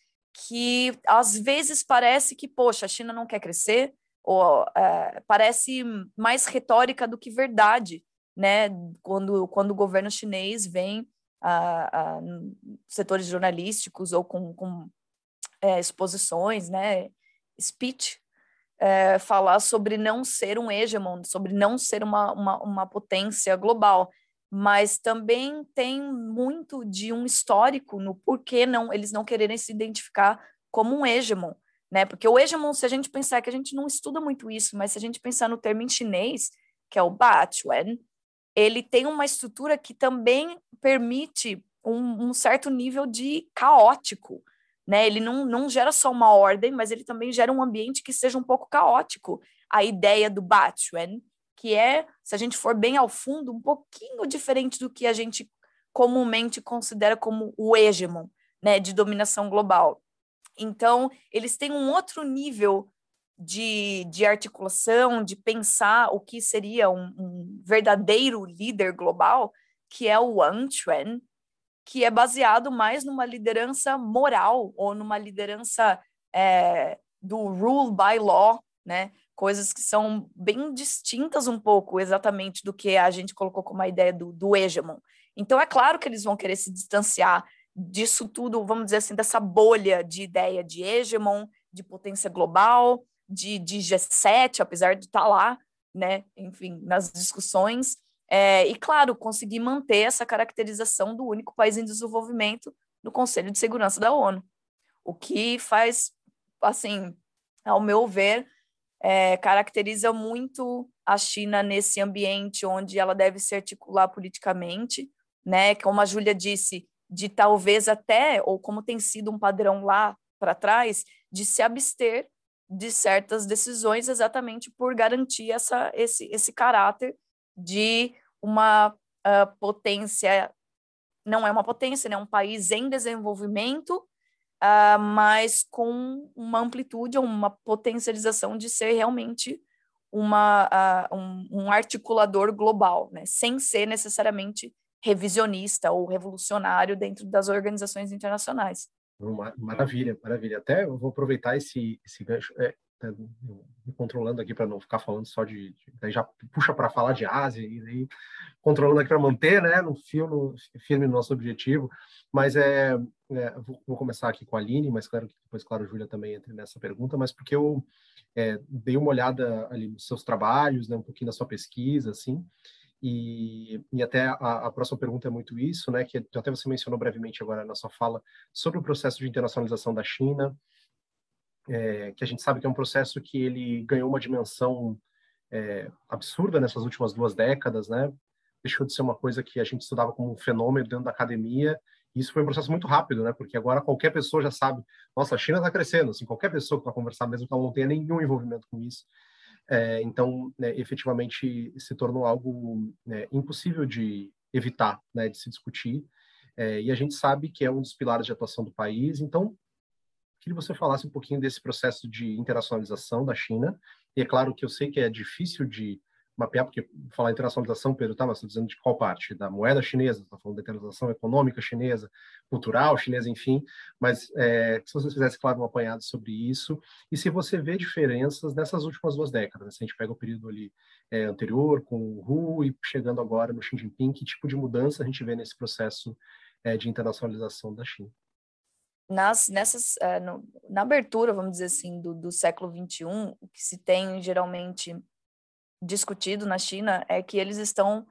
que às vezes parece que, poxa, a China não quer crescer, ou é, parece mais retórica do que verdade, né, quando, quando o governo chinês vem a, a setores jornalísticos ou com, com é, exposições, né, speech, é, falar sobre não ser um hegemon, sobre não ser uma, uma, uma potência global, mas também tem muito de um histórico no porquê não eles não quererem se identificar como um hegemon, né? Porque o hegemon, se a gente pensar que a gente não estuda muito isso, mas se a gente pensar no termo em chinês, que é o Batuen, ele tem uma estrutura que também permite um, um certo nível de caótico, né? Ele não, não gera só uma ordem, mas ele também gera um ambiente que seja um pouco caótico. A ideia do Batuen, que é, se a gente for bem ao fundo, um pouquinho diferente do que a gente comumente considera como o hegemon, né, de dominação global. Então, eles têm um outro nível de, de articulação, de pensar o que seria um, um verdadeiro líder global, que é o Antren, que é baseado mais numa liderança moral ou numa liderança é, do rule by law, né? Coisas que são bem distintas um pouco exatamente do que a gente colocou como a ideia do, do hegemon. Então é claro que eles vão querer se distanciar disso tudo, vamos dizer assim, dessa bolha de ideia de hegemon, de potência global, de, de G7, apesar de estar tá lá, né? Enfim, nas discussões é, e, claro, conseguir manter essa caracterização do único país em desenvolvimento no Conselho de Segurança da ONU. O que faz, assim, ao meu ver, é, caracteriza muito a China nesse ambiente onde ela deve se articular politicamente, né? Como a Júlia disse, de talvez até, ou como tem sido um padrão lá para trás, de se abster de certas decisões exatamente por garantir essa, esse, esse caráter de uma uh, potência, não é uma potência, né, um país em desenvolvimento, uh, mas com uma amplitude, uma potencialização de ser realmente uma, uh, um, um, articulador global, né, sem ser necessariamente revisionista ou revolucionário dentro das organizações internacionais. Maravilha, maravilha. Até eu vou aproveitar esse, esse gancho. É, né, me controlando aqui para não ficar falando só de, de daí já puxa para falar de Ásia e daí controlando aqui para manter, né, no filme firme no nosso objetivo. Mas é, é vou, vou, começar aqui com a Aline, mas claro que depois, claro, Júlia também entra nessa pergunta, mas porque eu é, dei uma olhada ali nos seus trabalhos, né, um pouquinho na sua pesquisa, assim. E, e até a, a, próxima pergunta é muito isso, né? Que até você mencionou brevemente agora na sua fala sobre o processo de internacionalização da China, é, que a gente sabe que é um processo que ele ganhou uma dimensão é, absurda nessas últimas duas décadas, né? Deixou de ser uma coisa que a gente estudava como um fenômeno dentro da academia. E isso foi um processo muito rápido, né? Porque agora qualquer pessoa já sabe, nossa, a China está crescendo. Assim, qualquer pessoa que vai conversar, mesmo que ela não tenha nenhum envolvimento com isso, é, então, né, efetivamente, se tornou algo né, impossível de evitar, né, de se discutir. É, e a gente sabe que é um dos pilares de atuação do país. Então, queria que você falasse um pouquinho desse processo de internacionalização da China. E é claro que eu sei que é difícil de mapear, porque falar internacionalização, Pedro, tá, mas estou dizendo de qual parte? Da moeda chinesa, está falando da internacionalização econômica chinesa, cultural chinesa, enfim, mas é, se você fizesse, claro, um apanhado sobre isso, e se você vê diferenças nessas últimas duas décadas, né? se a gente pega o período ali é, anterior, com o Hu, e chegando agora no Xi Jinping, que tipo de mudança a gente vê nesse processo é, de internacionalização da China? Nas, nessas, uh, no, na abertura, vamos dizer assim, do, do século XXI, o que se tem geralmente discutido na China é que eles estão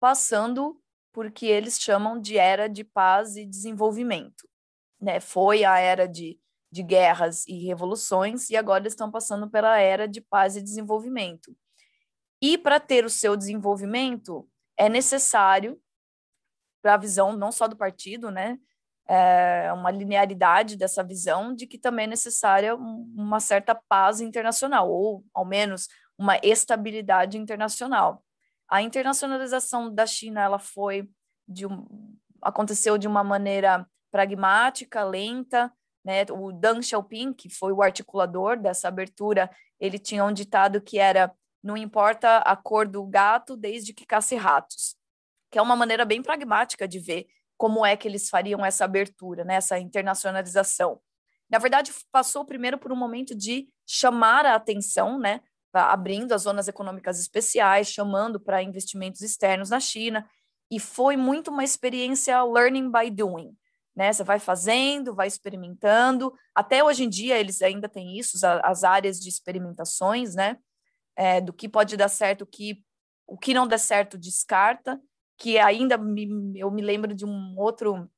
passando por que eles chamam de era de paz e desenvolvimento. Né? Foi a era de, de guerras e revoluções, e agora estão passando pela era de paz e desenvolvimento. E para ter o seu desenvolvimento, é necessário, para a visão não só do partido, né, é, uma linearidade dessa visão de que também é necessária uma certa paz internacional, ou ao menos uma estabilidade internacional. A internacionalização da China ela foi de um, aconteceu de uma maneira pragmática, lenta, né? O Deng Xiaoping, que foi o articulador dessa abertura, ele tinha um ditado que era não importa a cor do gato desde que casse ratos, que é uma maneira bem pragmática de ver como é que eles fariam essa abertura, né, essa internacionalização. Na verdade, passou primeiro por um momento de chamar a atenção, né, abrindo as zonas econômicas especiais, chamando para investimentos externos na China, e foi muito uma experiência learning by doing. né? Você vai fazendo, vai experimentando. Até hoje em dia eles ainda têm isso, as áreas de experimentações, né? É, do que pode dar certo, o que, o que não der certo descarta. Que ainda me, eu me lembro de um outro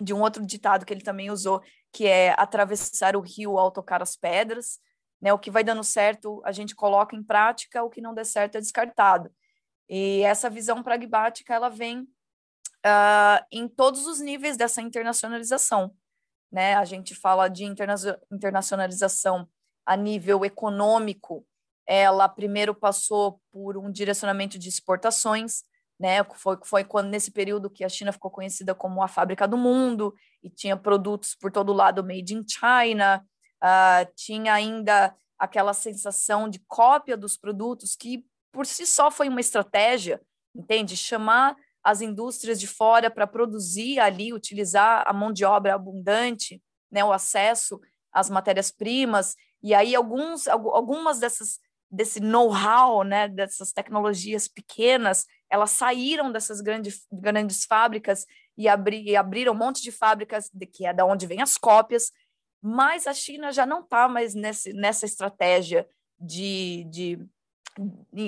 de um outro ditado que ele também usou, que é atravessar o rio ao tocar as pedras. Né? O que vai dando certo a gente coloca em prática, o que não der certo é descartado. E essa visão pragmática ela vem uh, em todos os níveis dessa internacionalização. Né? A gente fala de interna internacionalização a nível econômico, ela primeiro passou por um direcionamento de exportações, né? Foi, foi quando nesse período que a China ficou conhecida como a fábrica do mundo e tinha produtos por todo lado made in China, uh, tinha ainda aquela sensação de cópia dos produtos que por si só foi uma estratégia, entende? Chamar as indústrias de fora para produzir ali, utilizar a mão de obra abundante, né, o acesso às matérias-primas, e aí alguns, algumas dessas desse know-how, né, dessas tecnologias pequenas, elas saíram dessas grandes, grandes fábricas e, abri, e abriram um monte de fábricas, de, que é da onde vêm as cópias, mas a China já não está mais nesse, nessa estratégia de, de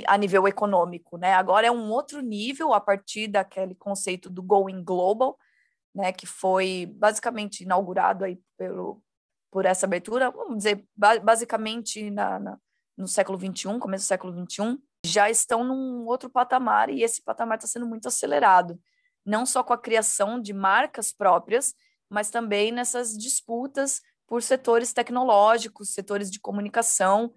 a nível econômico, né? Agora é um outro nível a partir daquele conceito do going global, né? Que foi basicamente inaugurado aí pelo por essa abertura, vamos dizer basicamente na, na no século 21, começo do século 21, já estão num outro patamar e esse patamar está sendo muito acelerado, não só com a criação de marcas próprias, mas também nessas disputas por setores tecnológicos, setores de comunicação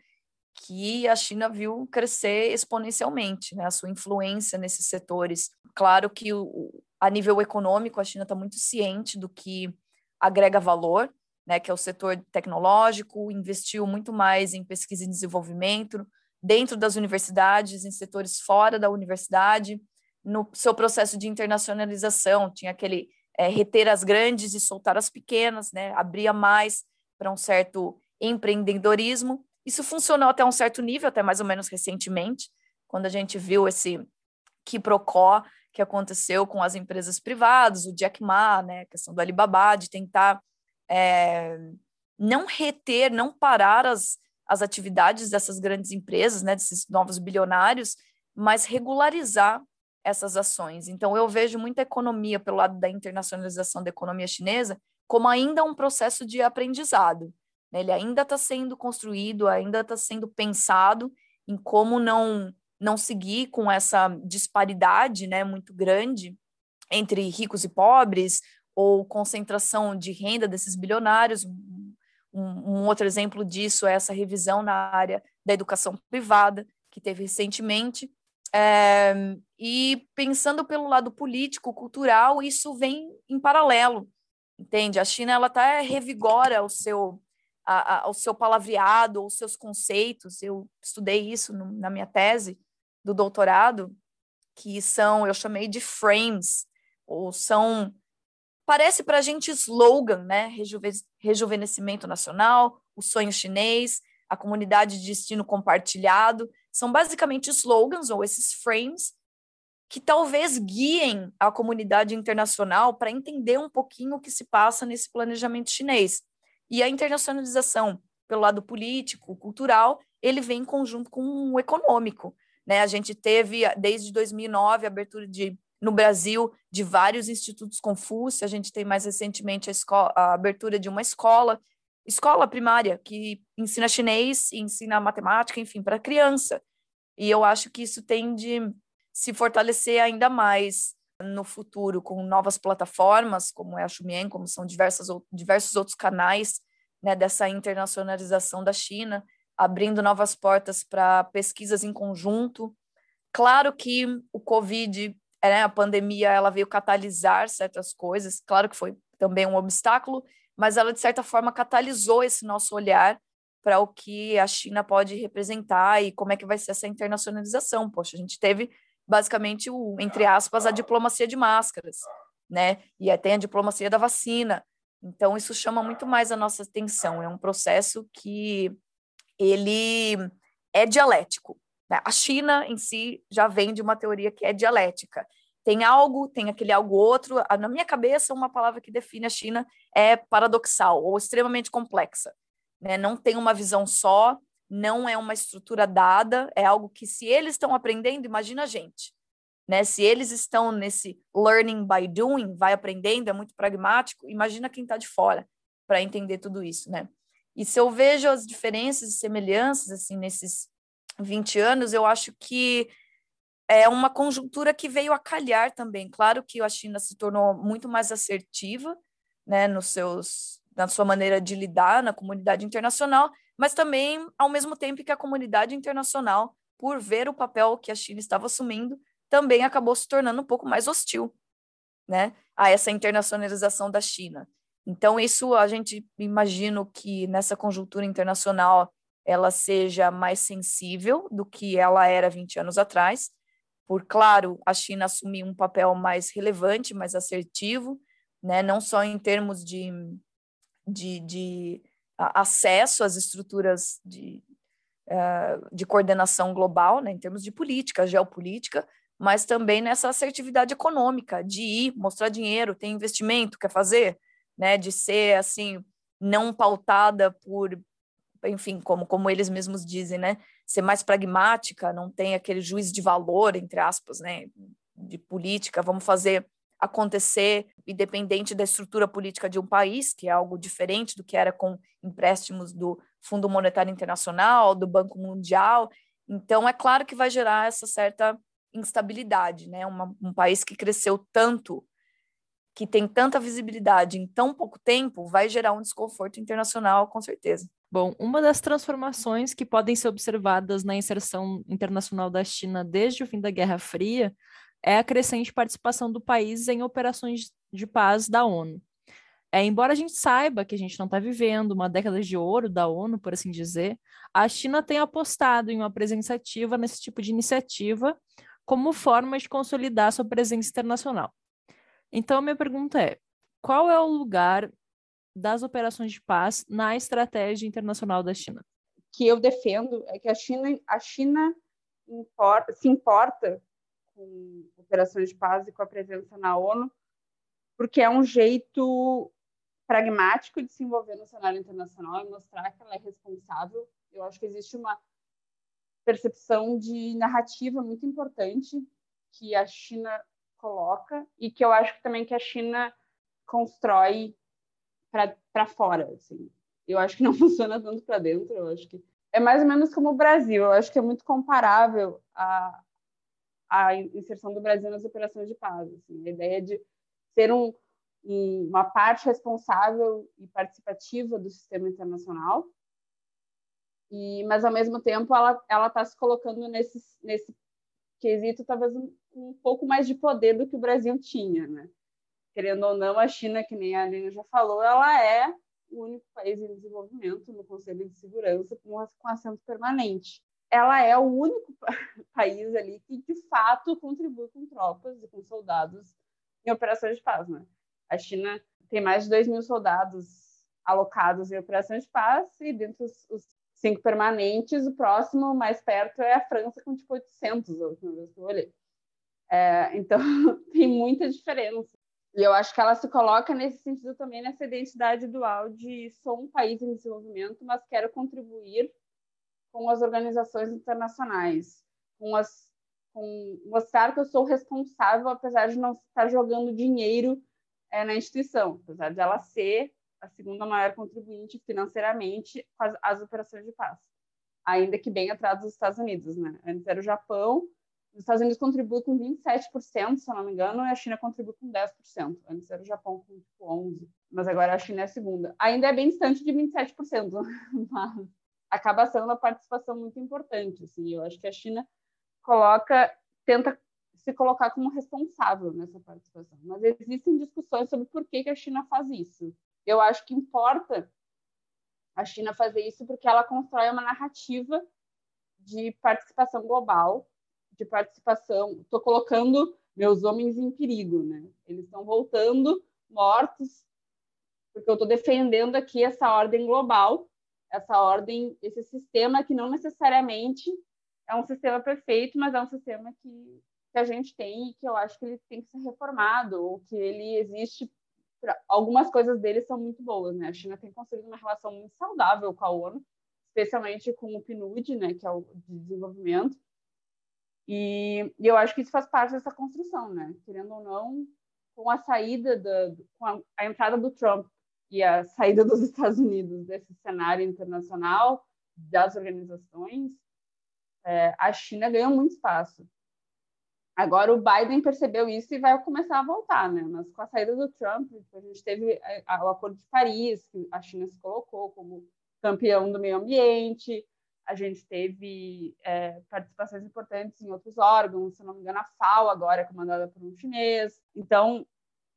que a China viu crescer exponencialmente, né, a sua influência nesses setores. Claro que o, a nível econômico a China está muito ciente do que agrega valor, né, que é o setor tecnológico, investiu muito mais em pesquisa e desenvolvimento dentro das universidades, em setores fora da universidade, no seu processo de internacionalização, tinha aquele é, reter as grandes e soltar as pequenas, né, abria mais para um certo empreendedorismo. Isso funcionou até um certo nível, até mais ou menos recentemente, quando a gente viu esse quiprocó que aconteceu com as empresas privadas, o Jack Ma, né, a questão do Alibaba, de tentar é, não reter, não parar as, as atividades dessas grandes empresas, né, desses novos bilionários, mas regularizar essas ações. Então, eu vejo muita economia pelo lado da internacionalização da economia chinesa como ainda um processo de aprendizado. Né? Ele ainda está sendo construído, ainda está sendo pensado em como não não seguir com essa disparidade né, muito grande entre ricos e pobres, ou concentração de renda desses bilionários. Um, um, outro exemplo disso é essa revisão na área da educação privada, que teve recentemente. É, e pensando pelo lado político, cultural, isso vem em paralelo, entende? A China ela tá revigora o seu a, a, o seu palavreado ou seus conceitos. Eu estudei isso no, na minha tese do doutorado, que são, eu chamei de frames, ou são, parece para a gente slogan, né? Rejuve, rejuvenescimento nacional, o sonho chinês, a comunidade de destino compartilhado, são basicamente slogans ou esses frames que talvez guiem a comunidade internacional para entender um pouquinho o que se passa nesse planejamento chinês. E a internacionalização, pelo lado político, cultural, ele vem em conjunto com o econômico. Né? A gente teve, desde 2009, a abertura de, no Brasil de vários institutos Confúcio, a gente tem mais recentemente a, escola, a abertura de uma escola, escola primária, que ensina chinês, ensina matemática, enfim, para criança. E eu acho que isso tem de se fortalecer ainda mais no futuro com novas plataformas, como é a Xumien, como são diversas, diversos outros canais né, dessa internacionalização da China, abrindo novas portas para pesquisas em conjunto. Claro que o Covid, né, a pandemia, ela veio catalisar certas coisas, claro que foi também um obstáculo, mas ela, de certa forma, catalisou esse nosso olhar para o que a China pode representar e como é que vai ser essa internacionalização. Poxa, a gente teve basicamente o, entre aspas, a diplomacia de máscaras, né? E aí tem a diplomacia da vacina. Então isso chama muito mais a nossa atenção. É um processo que ele é dialético. Né? A China em si já vem de uma teoria que é dialética. tem algo, tem aquele algo outro. Na minha cabeça, uma palavra que define a China é paradoxal ou extremamente complexa. Né? Não tem uma visão só, não é uma estrutura dada, é algo que, se eles estão aprendendo, imagina a gente. Né? Se eles estão nesse learning by doing, vai aprendendo, é muito pragmático, imagina quem está de fora para entender tudo isso. Né? E se eu vejo as diferenças e semelhanças assim nesses 20 anos, eu acho que é uma conjuntura que veio a calhar também. Claro que a China se tornou muito mais assertiva, né, nos seus, na sua maneira de lidar na comunidade internacional, mas também ao mesmo tempo que a comunidade internacional, por ver o papel que a China estava assumindo, também acabou se tornando um pouco mais hostil, né, a essa internacionalização da China. Então isso a gente imagino que nessa conjuntura internacional ela seja mais sensível do que ela era 20 anos atrás. Por, claro, a China assumir um papel mais relevante, mais assertivo, né, não só em termos de, de, de acesso às estruturas de, uh, de coordenação global, né, em termos de política, geopolítica, mas também nessa assertividade econômica, de ir, mostrar dinheiro, ter investimento, quer fazer, né, de ser, assim, não pautada por, enfim, como, como eles mesmos dizem, né, ser mais pragmática, não tem aquele juízo de valor, entre aspas, né, de política, vamos fazer acontecer independente da estrutura política de um país, que é algo diferente do que era com empréstimos do Fundo Monetário Internacional, do Banco Mundial. Então, é claro que vai gerar essa certa instabilidade, né? Uma, um país que cresceu tanto, que tem tanta visibilidade em tão pouco tempo, vai gerar um desconforto internacional, com certeza. Bom, uma das transformações que podem ser observadas na inserção internacional da China desde o fim da Guerra Fria é a crescente participação do país em operações de paz da ONU. É, embora a gente saiba que a gente não está vivendo uma década de ouro da ONU, por assim dizer, a China tem apostado em uma presença ativa nesse tipo de iniciativa como forma de consolidar sua presença internacional. Então, minha pergunta é: qual é o lugar das operações de paz na estratégia internacional da China? Que eu defendo é que a China, a China importa, se importa com operações de paz e com a presença na ONU, porque é um jeito pragmático de se envolver no cenário internacional e mostrar que ela é responsável. Eu acho que existe uma percepção de narrativa muito importante que a China coloca e que eu acho também que a China constrói para fora, assim. Eu acho que não funciona tanto para dentro, eu acho que é mais ou menos como o Brasil, eu acho que é muito comparável a, a inserção do Brasil nas operações de paz, assim. a ideia de ser um, um, uma parte responsável e participativa do sistema internacional, e, mas ao mesmo tempo ela ela está se colocando nesse nesse quesito talvez um, um pouco mais de poder do que o Brasil tinha, né? Querendo ou não, a China, que nem a Aline já falou, ela é o único país em desenvolvimento no Conselho de Segurança com, com assento permanente. Ela é o único país ali que, de fato, contribui com tropas e com soldados em operações de paz. Né? A China tem mais de 2 mil soldados alocados em operações de paz e, dentre os, os cinco permanentes, o próximo mais perto é a França, com tipo 800, a última vez que eu olhei. É, então, tem muita diferença. E eu acho que ela se coloca nesse sentido também nessa identidade dual de sou um país em desenvolvimento, mas quero contribuir com as organizações internacionais, com as com mostrar que eu sou responsável, apesar de não estar jogando dinheiro é, na instituição, apesar de ela ser a segunda maior contribuinte financeiramente às, às operações de paz, ainda que bem atrás dos Estados Unidos, né? Antes era o Japão, os Estados Unidos contribuem com 27%, se eu não me engano, e a China contribui com 10%. Antes era o Japão com tipo, 11%, mas agora a China é a segunda. Ainda é bem distante de 27%, mas acaba sendo uma participação muito importante. Assim. Eu acho que a China coloca, tenta se colocar como responsável nessa participação. Mas existem discussões sobre por que, que a China faz isso. Eu acho que importa a China fazer isso porque ela constrói uma narrativa de participação global de participação. Estou colocando meus homens em perigo, né? Eles estão voltando mortos, porque eu estou defendendo aqui essa ordem global, essa ordem, esse sistema que não necessariamente é um sistema perfeito, mas é um sistema que que a gente tem e que eu acho que ele tem que ser reformado, ou que ele existe. Pra... Algumas coisas dele são muito boas, né? A China tem construído uma relação muito saudável com a ONU, especialmente com o PNUD, né, que é o de desenvolvimento. E, e eu acho que isso faz parte dessa construção, né? Querendo ou não, com a saída da, com a, a entrada do Trump e a saída dos Estados Unidos desse cenário internacional das organizações, é, a China ganhou muito espaço. Agora o Biden percebeu isso e vai começar a voltar, né? Mas com a saída do Trump, a gente teve é, o Acordo de Paris, que a China se colocou como campeão do meio ambiente, a gente teve é, participações importantes em outros órgãos, se não me engano, a FAO agora é comandada por um chinês. Então,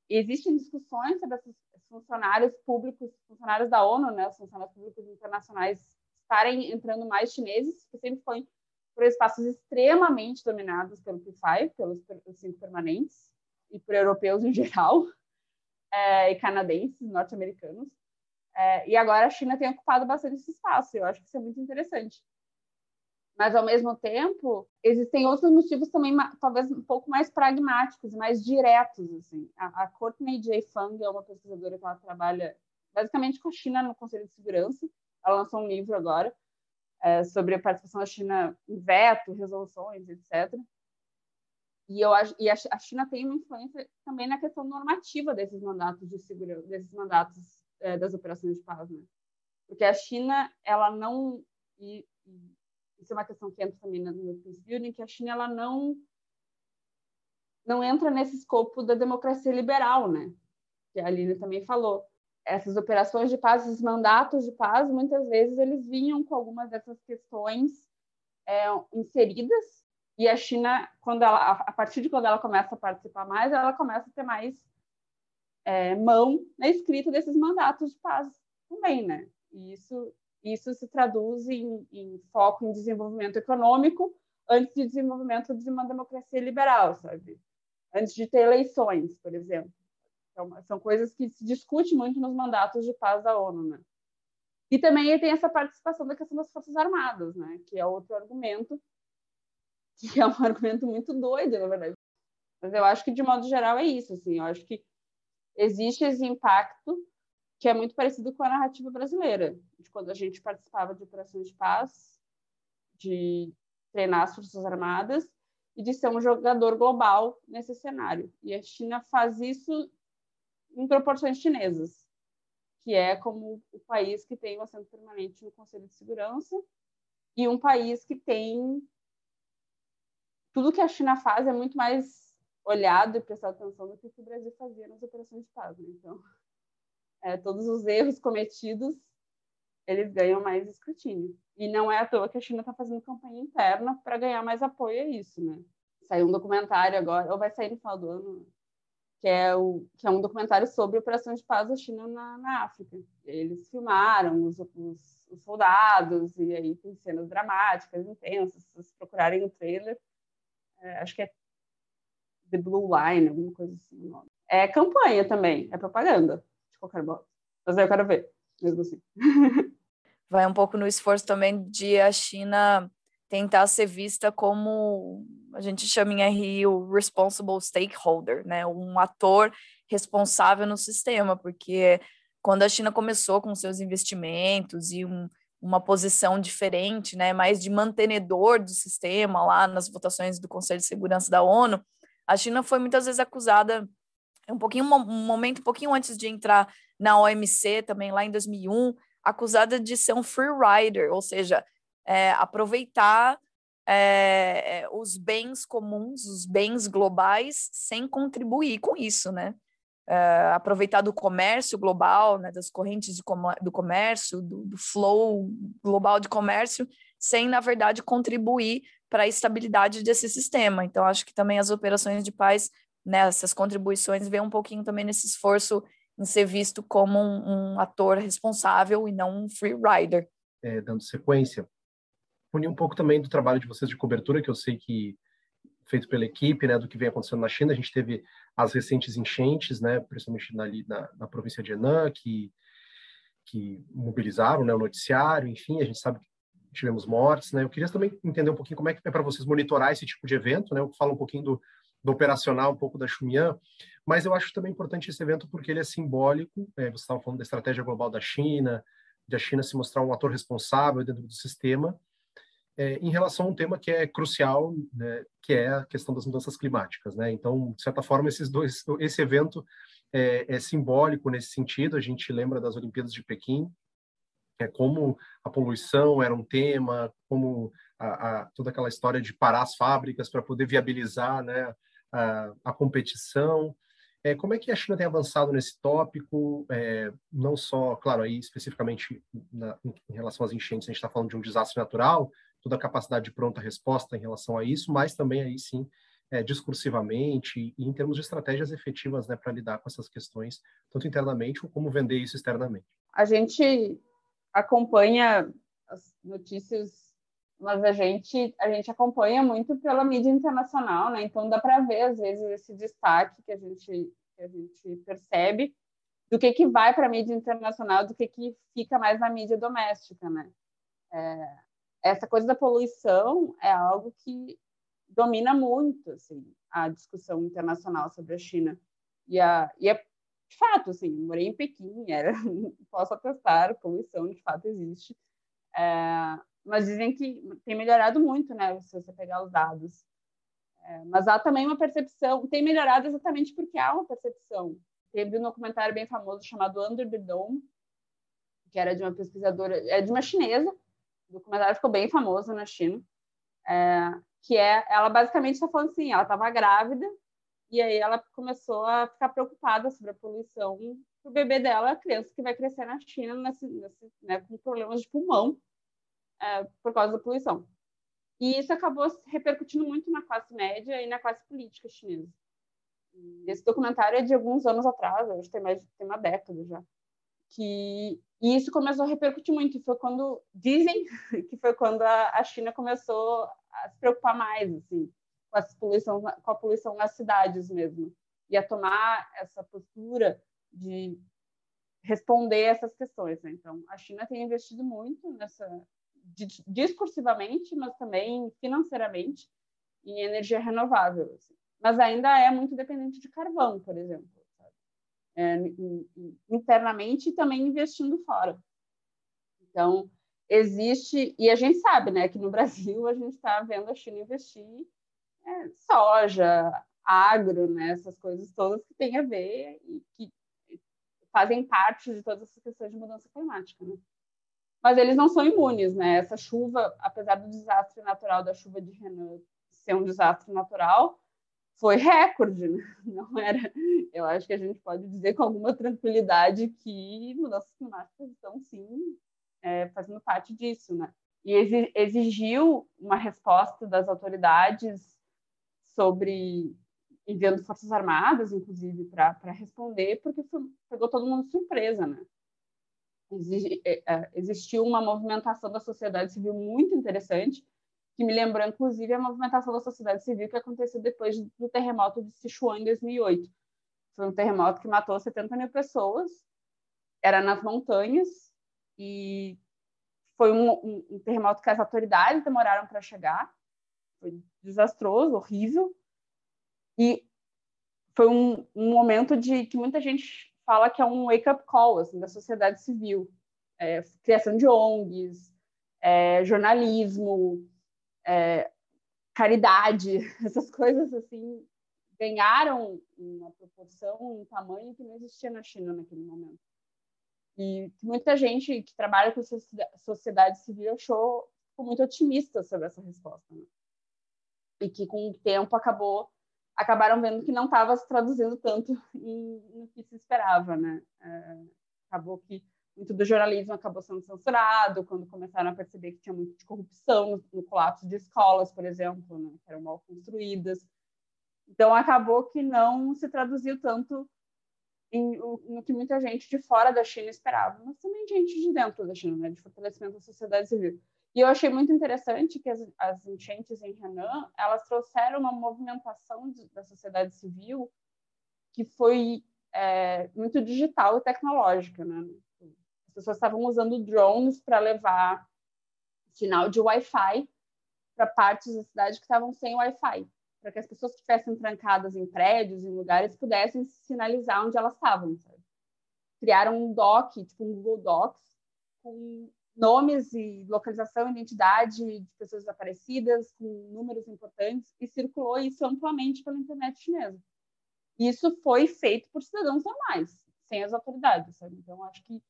existem discussões sobre esses funcionários públicos, funcionários da ONU, né, os funcionários públicos internacionais estarem entrando mais chineses, que sempre foi por espaços extremamente dominados pelo P5, pelos, pelos cinco permanentes, e por europeus em geral, é, e canadenses, norte-americanos. É, e agora a China tem ocupado bastante esse espaço, eu acho que isso é muito interessante. Mas, ao mesmo tempo, existem outros motivos também, talvez um pouco mais pragmáticos, mais diretos. Assim. A, a Courtney J. Fung é uma pesquisadora que ela trabalha basicamente com a China no Conselho de Segurança. Ela lançou um livro agora, é, sobre a participação da China em veto, resoluções, etc. E eu e a, China tem uma influência também na questão normativa desses mandatos de segurança, desses mandatos é, das operações de paz, né? Porque a China, ela não e, e isso é uma questão que entra também no peace building, que a China ela não não entra nesse escopo da democracia liberal, né? Que a Aline também falou essas operações de paz, esses mandatos de paz, muitas vezes eles vinham com algumas dessas questões é, inseridas e a China, quando ela, a partir de quando ela começa a participar mais, ela começa a ter mais é, mão na escrita desses mandatos de paz também, né? E isso, isso se traduz em, em foco em desenvolvimento econômico antes de desenvolvimento de uma democracia liberal, sabe? Antes de ter eleições, por exemplo. Então, são coisas que se discute muito nos mandatos de paz da ONU, né? E também tem essa participação da questão das Forças Armadas, né? Que é outro argumento, que é um argumento muito doido, na verdade. Mas eu acho que, de modo geral, é isso, assim. Eu acho que existe esse impacto que é muito parecido com a narrativa brasileira, de quando a gente participava de operações de paz, de treinar as Forças Armadas e de ser um jogador global nesse cenário. E a China faz isso em proporções chinesas, que é como o país que tem o assento permanente no Conselho de Segurança e um país que tem tudo que a China faz é muito mais olhado e prestado atenção do que o que o Brasil fazia nas operações de paz. Né? Então, é, todos os erros cometidos eles ganham mais escrutínio. E não é à toa que a China está fazendo campanha interna para ganhar mais apoio a isso, né? Saiu um documentário agora, ou vai sair no final do ano, que é, o, que é um documentário sobre operações de paz da China na, na África. Eles filmaram os, os, os, soldados, e aí tem cenas dramáticas, intensas. Se vocês procurarem o trailer, é, acho que é The Blue Line, alguma coisa assim. É campanha também, é propaganda, de qualquer modo. Mas aí eu quero ver, mesmo assim. Vai um pouco no esforço também de a China tentar ser vista como a gente chama em RI o responsible stakeholder, né? Um ator responsável no sistema, porque quando a China começou com seus investimentos e um, uma posição diferente, né, mais de mantenedor do sistema lá nas votações do Conselho de Segurança da ONU, a China foi muitas vezes acusada um pouquinho um momento um pouquinho antes de entrar na OMC também lá em 2001, acusada de ser um free rider, ou seja, é, aproveitar é, os bens comuns, os bens globais, sem contribuir com isso, né? É, aproveitar do comércio global, né, das correntes de com do comércio, do, do, flow global de comércio, sem, na verdade, contribuir para a estabilidade desse sistema. Então, acho que também as operações de paz, né, essas contribuições, vêm um pouquinho também nesse esforço em ser visto como um, um ator responsável e não um free rider. É, dando sequência, unir um pouco também do trabalho de vocês de cobertura, que eu sei que feito pela equipe, né, do que vem acontecendo na China. A gente teve as recentes enchentes, né, principalmente na, na, na província de Henan, que, que mobilizaram né, o noticiário, enfim, a gente sabe tivemos mortes, né? Eu queria também entender um pouquinho como é que é para vocês monitorar esse tipo de evento, né? Eu falo um pouquinho do, do operacional, um pouco da Xumian, mas eu acho também importante esse evento porque ele é simbólico. É, você estava falando da estratégia global da China, de a China se mostrar um ator responsável dentro do sistema, é, em relação a um tema que é crucial, né, que é a questão das mudanças climáticas. Né? Então, de certa forma, esses dois, esse evento é, é simbólico nesse sentido. A gente lembra das Olimpíadas de Pequim, é, como a poluição era um tema, como a, a, toda aquela história de parar as fábricas para poder viabilizar né, a, a competição. É, como é que a China tem avançado nesse tópico? É, não só, claro, aí especificamente na, em relação às enchentes, a gente está falando de um desastre natural, toda a capacidade de pronta resposta em relação a isso, mas também aí sim é, discursivamente e em termos de estratégias efetivas né, para lidar com essas questões, tanto internamente como vender isso externamente. A gente acompanha as notícias, mas a gente a gente acompanha muito pela mídia internacional, né? Então dá para ver às vezes esse destaque que a gente que a gente percebe do que que vai para a mídia internacional, do que que fica mais na mídia doméstica, né? É, essa coisa da poluição é algo que domina muito assim a discussão internacional sobre a China e a e é de fato, assim, morei em Pequim, era, posso atestar, poluição de fato existe. É, mas dizem que tem melhorado muito, né, se você pegar os dados. É, mas há também uma percepção, tem melhorado exatamente porque há uma percepção. Teve um documentário bem famoso chamado Under the Dome, que era de uma pesquisadora, é de uma chinesa, o documentário ficou bem famoso na China, é, que é, ela basicamente está falando assim, ela estava grávida e aí ela começou a ficar preocupada sobre a poluição o bebê dela, a criança que vai crescer na China nesse, nesse, né, com problemas de pulmão é, por causa da poluição. E isso acabou repercutindo muito na classe média e na classe política chinesa. Esse documentário é de alguns anos atrás, que tem mais tem uma década já. Que e isso começou a repercutir muito. Foi quando dizem que foi quando a, a China começou a se preocupar mais, assim, com a poluição, com a poluição nas cidades mesmo, e a tomar essa postura de responder essas questões. Né? Então, a China tem investido muito nessa discursivamente, mas também financeiramente em energia renovável. Assim. Mas ainda é muito dependente de carvão, por exemplo. É, internamente e também investindo fora. Então, existe, e a gente sabe né, que no Brasil a gente está vendo a China investir é, soja, agro, né, essas coisas todas que têm a ver e que fazem parte de todas essas questões de mudança climática. Né? Mas eles não são imunes, né? Essa chuva, apesar do desastre natural da chuva de Renan ser um desastre natural, foi recorde, né? Não era. Eu acho que a gente pode dizer com alguma tranquilidade que mudanças climáticas estão sim é, fazendo parte disso, né? E exigiu uma resposta das autoridades sobre enviando forças armadas, inclusive, para responder, porque foi, pegou todo mundo de surpresa, né? Exige, é, é, existiu uma movimentação da sociedade civil muito interessante, que me lembrou, inclusive, a movimentação da sociedade civil que aconteceu depois do terremoto de Sichuan, em 2008. Foi um terremoto que matou 70 mil pessoas, era nas montanhas, e foi um, um, um terremoto que as autoridades demoraram para chegar, foi desastroso, horrível. E foi um, um, momento de que muita gente fala que é um wake-up call assim, da sociedade civil. É, criação de ONGs, é, jornalismo, é, caridade, essas coisas assim ganharam uma proporção, um tamanho que não existia na China naquele momento. E muita gente que trabalha com sociedade civil achou muito otimista sobre essa resposta. Né? E que com o tempo acabou acabaram vendo que não estava se traduzindo tanto no que se esperava, né? É, acabou que muito do jornalismo acabou sendo censurado quando começaram a perceber que tinha muito de corrupção no, no colapso de escolas, por exemplo, né? que eram mal construídas. Então acabou que não se traduziu tanto em, no que muita gente de fora da China esperava, mas também gente de dentro da China, né? de fortalecimento da sociedade civil. E eu achei muito interessante que as, as enchentes em Henan, elas trouxeram uma movimentação de, da sociedade civil que foi é, muito digital e tecnológica, né? As pessoas estavam usando drones para levar sinal de Wi-Fi para partes da cidade que estavam sem Wi-Fi, para que as pessoas que estivessem trancadas em prédios, em lugares, pudessem sinalizar onde elas estavam. Sabe? Criaram um doc, tipo um Google Docs, com nomes e localização identidade de pessoas desaparecidas, com números importantes, e circulou isso amplamente pela internet chinesa. Isso foi feito por cidadãos normais, sem as autoridades. Sabe? Então, acho que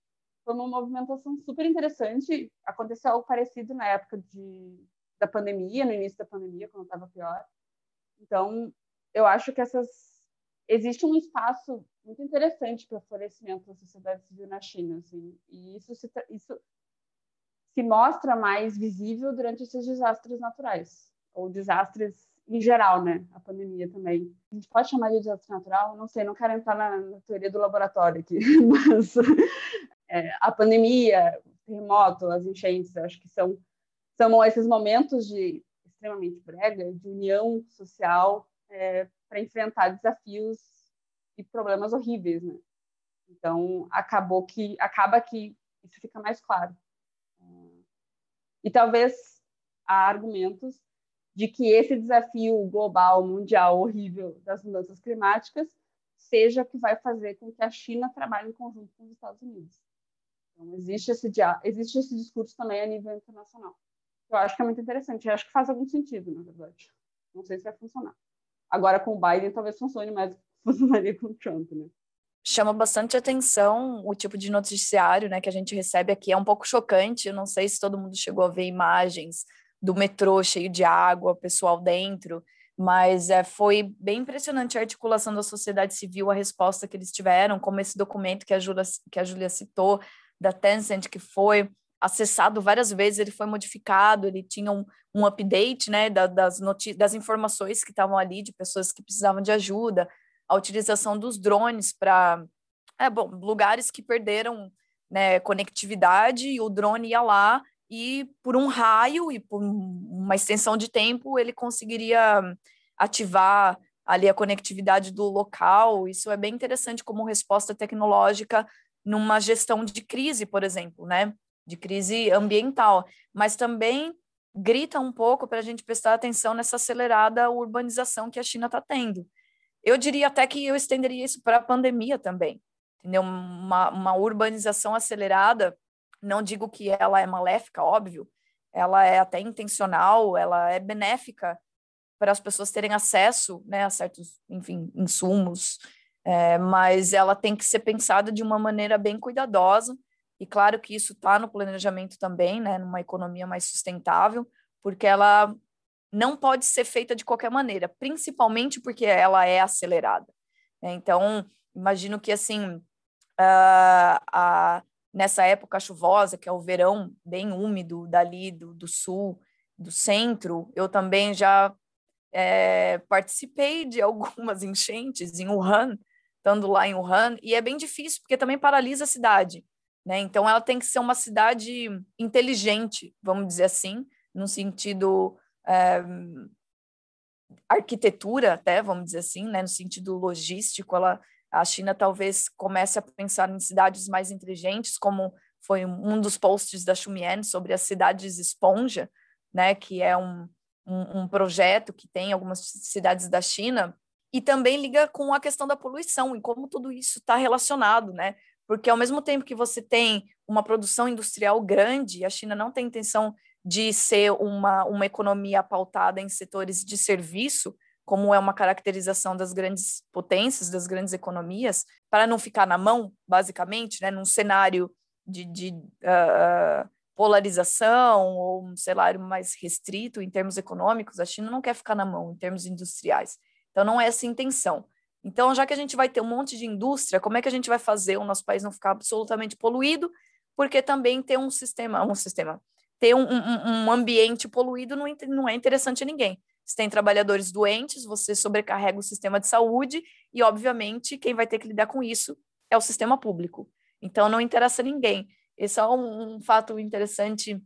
foi uma movimentação super interessante. Aconteceu algo parecido na época de, da pandemia, no início da pandemia, quando estava pior. Então, eu acho que essas existe um espaço muito interessante para florescimento da sociedade civil na China, assim, e isso se, isso se mostra mais visível durante esses desastres naturais ou desastres em geral, né? A pandemia também. A gente pode chamar de desastre natural? Não sei, não quero entrar na, na teoria do laboratório aqui, mas é, a pandemia, terremoto, as enchentes, acho que são, são esses momentos de extremamente brega, de união social é, para enfrentar desafios e problemas horríveis, né? Então, acabou que acaba que isso fica mais claro. E talvez há argumentos de que esse desafio global, mundial, horrível das mudanças climáticas seja o que vai fazer com que a China trabalhe em conjunto com os Estados Unidos. Então, existe esse, existe esse discurso também a nível internacional. Eu acho que é muito interessante. Eu acho que faz algum sentido, na verdade. Não sei se vai funcionar. Agora, com o Biden, talvez funcione mais do que funcionaria com o Trump, né? Chama bastante atenção o tipo de noticiário né, que a gente recebe aqui. É um pouco chocante, eu não sei se todo mundo chegou a ver imagens do metrô cheio de água, pessoal dentro, mas é, foi bem impressionante a articulação da sociedade civil, a resposta que eles tiveram, como esse documento que a Julia, que a Julia citou, da Tencent, que foi acessado várias vezes, ele foi modificado, ele tinha um, um update né, da, das, das informações que estavam ali, de pessoas que precisavam de ajuda, a utilização dos drones para é, lugares que perderam né, conectividade e o drone ia lá e por um raio e por uma extensão de tempo ele conseguiria ativar ali a conectividade do local. Isso é bem interessante como resposta tecnológica numa gestão de crise, por exemplo, né? De crise ambiental, mas também grita um pouco para a gente prestar atenção nessa acelerada urbanização que a China está tendo. Eu diria até que eu estenderia isso para a pandemia também, entendeu? Uma, uma urbanização acelerada, não digo que ela é maléfica, óbvio, ela é até intencional, ela é benéfica para as pessoas terem acesso né, a certos, enfim, insumos, é, mas ela tem que ser pensada de uma maneira bem cuidadosa, e claro que isso está no planejamento também, né, numa economia mais sustentável, porque ela não pode ser feita de qualquer maneira, principalmente porque ela é acelerada. Então, imagino que assim, uh, nessa época chuvosa, que é o verão bem úmido dali do, do sul, do centro, eu também já é, participei de algumas enchentes em Wuhan, estando lá em Wuhan, e é bem difícil, porque também paralisa a cidade. Né? Então, ela tem que ser uma cidade inteligente, vamos dizer assim, no sentido arquitetura, até, vamos dizer assim, né, no sentido logístico, ela, a China talvez comece a pensar em cidades mais inteligentes, como foi um dos posts da Xumian sobre as cidades esponja, né, que é um, um, um projeto que tem algumas cidades da China, e também liga com a questão da poluição e como tudo isso está relacionado, né? Porque ao mesmo tempo que você tem uma produção industrial grande, a China não tem intenção de ser uma, uma economia pautada em setores de serviço, como é uma caracterização das grandes potências, das grandes economias, para não ficar na mão, basicamente, né, num cenário de, de uh, polarização ou um cenário mais restrito em termos econômicos, a China não quer ficar na mão em termos industriais. Então, não é essa a intenção. Então, já que a gente vai ter um monte de indústria, como é que a gente vai fazer o nosso país não ficar absolutamente poluído? Porque também tem um sistema, um sistema, ter um, um, um ambiente poluído não, não é interessante a ninguém. Você tem trabalhadores doentes, você sobrecarrega o sistema de saúde e, obviamente, quem vai ter que lidar com isso é o sistema público. Então, não interessa a ninguém. Esse é um, um fato interessante,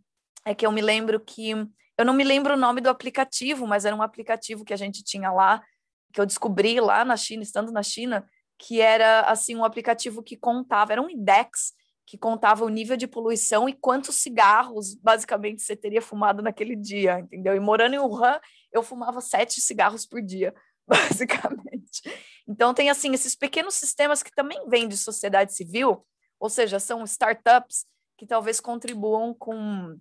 é que eu me lembro que... Eu não me lembro o nome do aplicativo, mas era um aplicativo que a gente tinha lá, que eu descobri lá na China, estando na China, que era, assim, um aplicativo que contava, era um index, que contava o nível de poluição e quantos cigarros, basicamente, você teria fumado naquele dia, entendeu? E morando em Wuhan, eu fumava sete cigarros por dia, basicamente. Então, tem, assim, esses pequenos sistemas que também vêm de sociedade civil, ou seja, são startups que talvez contribuam com,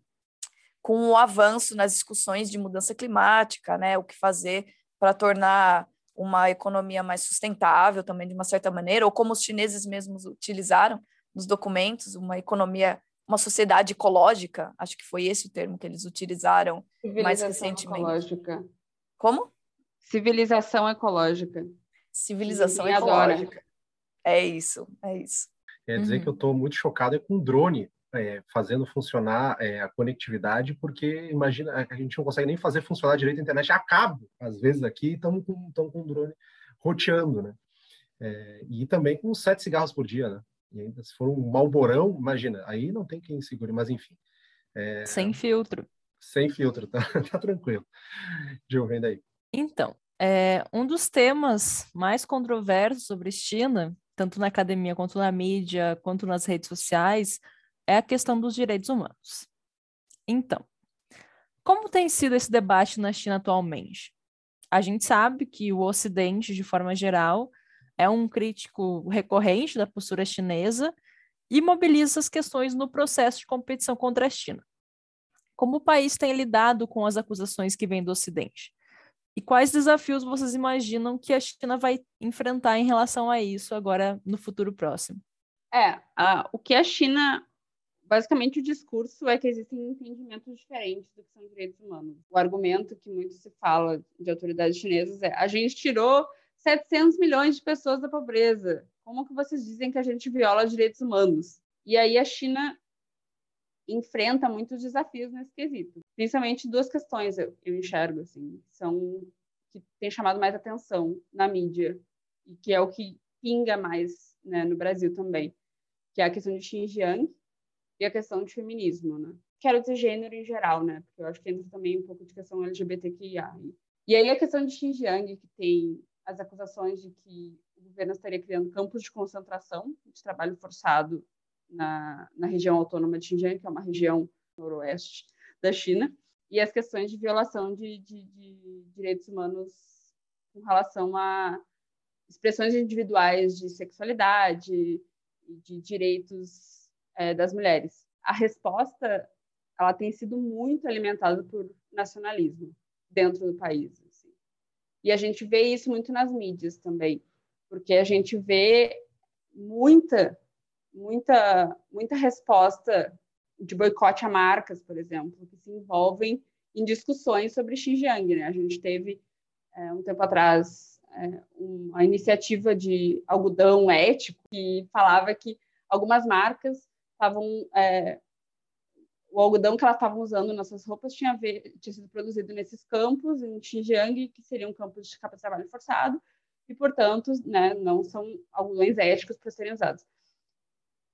com o avanço nas discussões de mudança climática, né? O que fazer para tornar uma economia mais sustentável também, de uma certa maneira, ou como os chineses mesmos utilizaram, nos documentos, uma economia, uma sociedade ecológica, acho que foi esse o termo que eles utilizaram mais recentemente. Ecológica. Como? Civilização ecológica. Civilização ecológica. Adora. É isso, é isso. Quer dizer uhum. que eu estou muito chocado com o drone é, fazendo funcionar é, a conectividade, porque imagina, a gente não consegue nem fazer funcionar direito a internet a cabo, às vezes aqui estamos com, com o drone roteando, né? É, e também com sete cigarros por dia, né? E ainda se for um malborão, imagina, aí não tem quem segure, mas enfim. É... Sem filtro. Sem filtro, tá, tá tranquilo. Gil, vem daí. Então, é, um dos temas mais controversos sobre China, tanto na academia quanto na mídia, quanto nas redes sociais, é a questão dos direitos humanos. Então, como tem sido esse debate na China atualmente? A gente sabe que o Ocidente, de forma geral, é um crítico recorrente da postura chinesa e mobiliza as questões no processo de competição contra a China. Como o país tem lidado com as acusações que vêm do Ocidente? E quais desafios vocês imaginam que a China vai enfrentar em relação a isso agora no futuro próximo? É, o que a China. Basicamente, o discurso é que existem entendimentos diferentes do que são direitos humanos. O argumento que muito se fala de autoridades chinesas é: a gente tirou 700 milhões de pessoas da pobreza. Como que vocês dizem que a gente viola direitos humanos? E aí a China enfrenta muitos desafios nesse quesito. Principalmente duas questões eu, eu enxergo assim, são que têm chamado mais atenção na mídia e que é o que pinga mais né, no Brasil também, que é a questão de Xinjiang e a questão de feminismo, né? Quero dizer gênero em geral, né? Porque eu acho que entra também um pouco de questão LGBTQIA. E aí a questão de Xinjiang, que tem as acusações de que o governo estaria criando campos de concentração de trabalho forçado na, na região autônoma de Xinjiang, que é uma região noroeste da China, e as questões de violação de, de, de direitos humanos com relação a expressões individuais de sexualidade de direitos é, das mulheres. A resposta ela tem sido muito alimentada por nacionalismo dentro do país. E a gente vê isso muito nas mídias também, porque a gente vê muita, muita, muita resposta de boicote a marcas, por exemplo, que se envolvem em discussões sobre Xinjiang. Né? A gente teve, é, um tempo atrás, é, uma iniciativa de algodão ético que falava que algumas marcas estavam é, o algodão que elas estavam usando nas suas roupas tinha, ver, tinha, sido produzido nesses campos, em Xinjiang, que seriam campos de capa de trabalho forçado, e, portanto, né, não são algodões éticos para serem usados.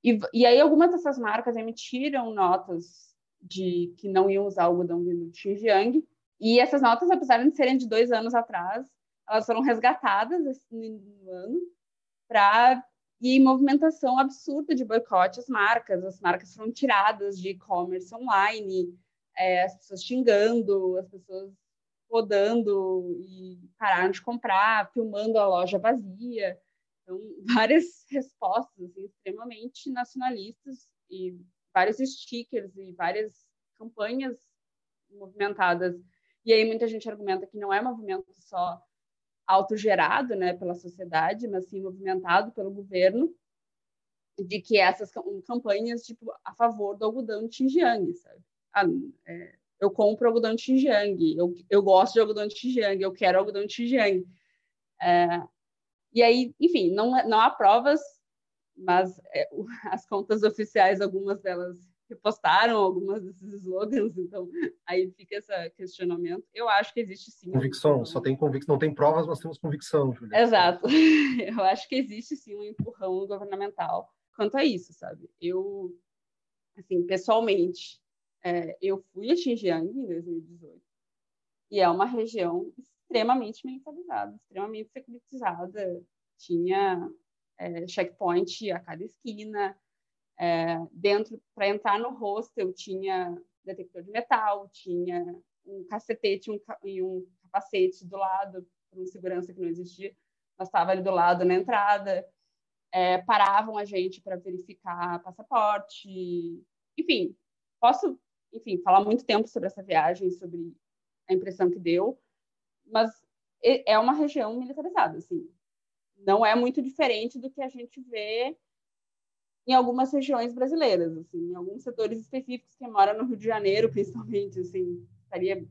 E, e aí algumas dessas marcas emitiram notas de que não iam usar algodão vindo de Xinjiang, e essas notas, apesar de serem de dois anos atrás, elas foram resgatadas no ano para e movimentação absurda de boicote às marcas. As marcas foram tiradas de e-commerce online, é, as pessoas xingando, as pessoas rodando e pararam de comprar, filmando a loja vazia. Então, várias respostas assim, extremamente nacionalistas e vários stickers e várias campanhas movimentadas. E aí muita gente argumenta que não é movimento só autogerado né, pela sociedade, mas sim movimentado pelo governo, de que essas campanhas tipo, a favor do algodão de Xinjiang, sabe? Ah, é, eu compro algodão de Xinjiang, eu, eu gosto de algodão de Xinjiang, eu quero algodão de Xinjiang. É, e aí, enfim, não, não há provas, mas é, as contas oficiais, algumas delas repostaram algumas desses slogans, então aí fica esse questionamento. Eu acho que existe sim. Convicção, só tem convicção, não tem provas, nós temos convicção, Julia. Exato. Eu acho que existe sim um empurrão governamental quanto a isso, sabe? Eu, assim, pessoalmente, é, eu fui a Xinjiang em 2018 e é uma região extremamente militarizada, extremamente securitizada. Tinha é, checkpoint a cada esquina, É, dentro, para entrar no hostel, tinha detector de metal, tinha um cacetete um, e um capacete do lado, por um segurança que não existia, mas estava ali do lado na entrada. É, paravam a gente para verificar passaporte. Enfim, posso, enfim, falar muito tempo sobre essa viagem, sobre a impressão que deu, mas é uma região militarizada, assim. Não é muito diferente do que a gente vê em algumas regiões brasileiras, assim, em alguns setores específicos que mora no Rio de Janeiro, principalmente, assim, estaria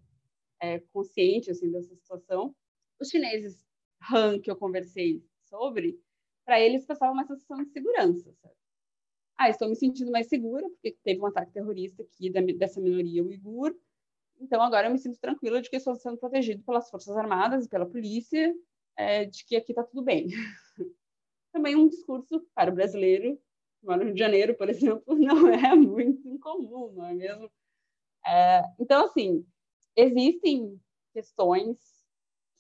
é, consciente assim dessa situação. Os chineses Han que eu conversei sobre, para eles passava uma sensação de segurança. Sabe? Ah, estou me sentindo mais segura porque teve um ataque terrorista aqui da, dessa minoria uigur. Então agora eu me sinto tranquila de que estou sendo protegido pelas forças armadas e pela polícia, é, de que aqui está tudo bem. Também um discurso para o brasileiro no Rio de Janeiro, por exemplo, não é muito incomum, não é mesmo? É, então, assim, existem questões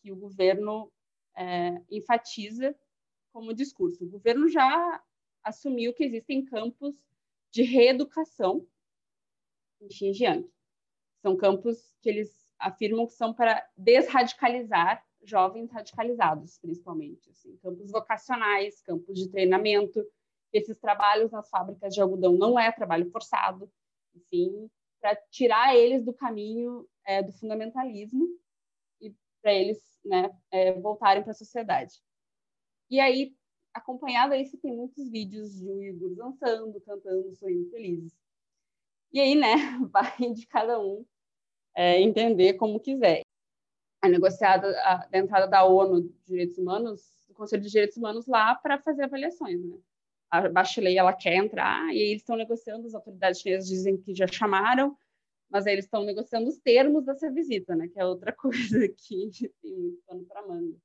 que o governo é, enfatiza como discurso. O governo já assumiu que existem campos de reeducação em Xinjiang. São campos que eles afirmam que são para desradicalizar jovens radicalizados, principalmente. Assim, campos vocacionais, campos de treinamento. Esses trabalhos nas fábricas de algodão não é trabalho forçado, enfim, para tirar eles do caminho é, do fundamentalismo e para eles né, é, voltarem para a sociedade. E aí, acompanhado a isso, tem muitos vídeos de Uyghurs dançando, cantando, sorrindo felizes. E aí, né, vai de cada um é, entender como quiser. A negociada a, da entrada da ONU de Direitos Humanos, o Conselho de Direitos Humanos lá para fazer avaliações, né? A Bachelet, ela quer entrar, e eles estão negociando, as autoridades chinesas dizem que já chamaram, mas eles estão negociando os termos dessa visita, né? Que é outra coisa que tem muito pano para manga.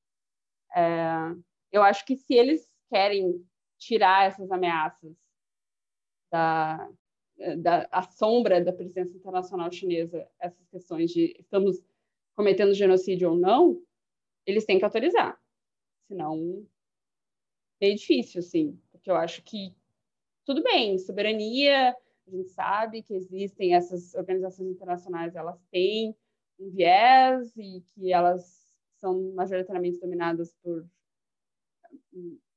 É, eu acho que se eles querem tirar essas ameaças da, da a sombra da presença internacional chinesa, essas questões de estamos cometendo genocídio ou não, eles têm que autorizar. Senão, é difícil, assim, porque eu acho que tudo bem, soberania, a gente sabe que existem essas organizações internacionais, elas têm um viés e que elas são majoritariamente dominadas por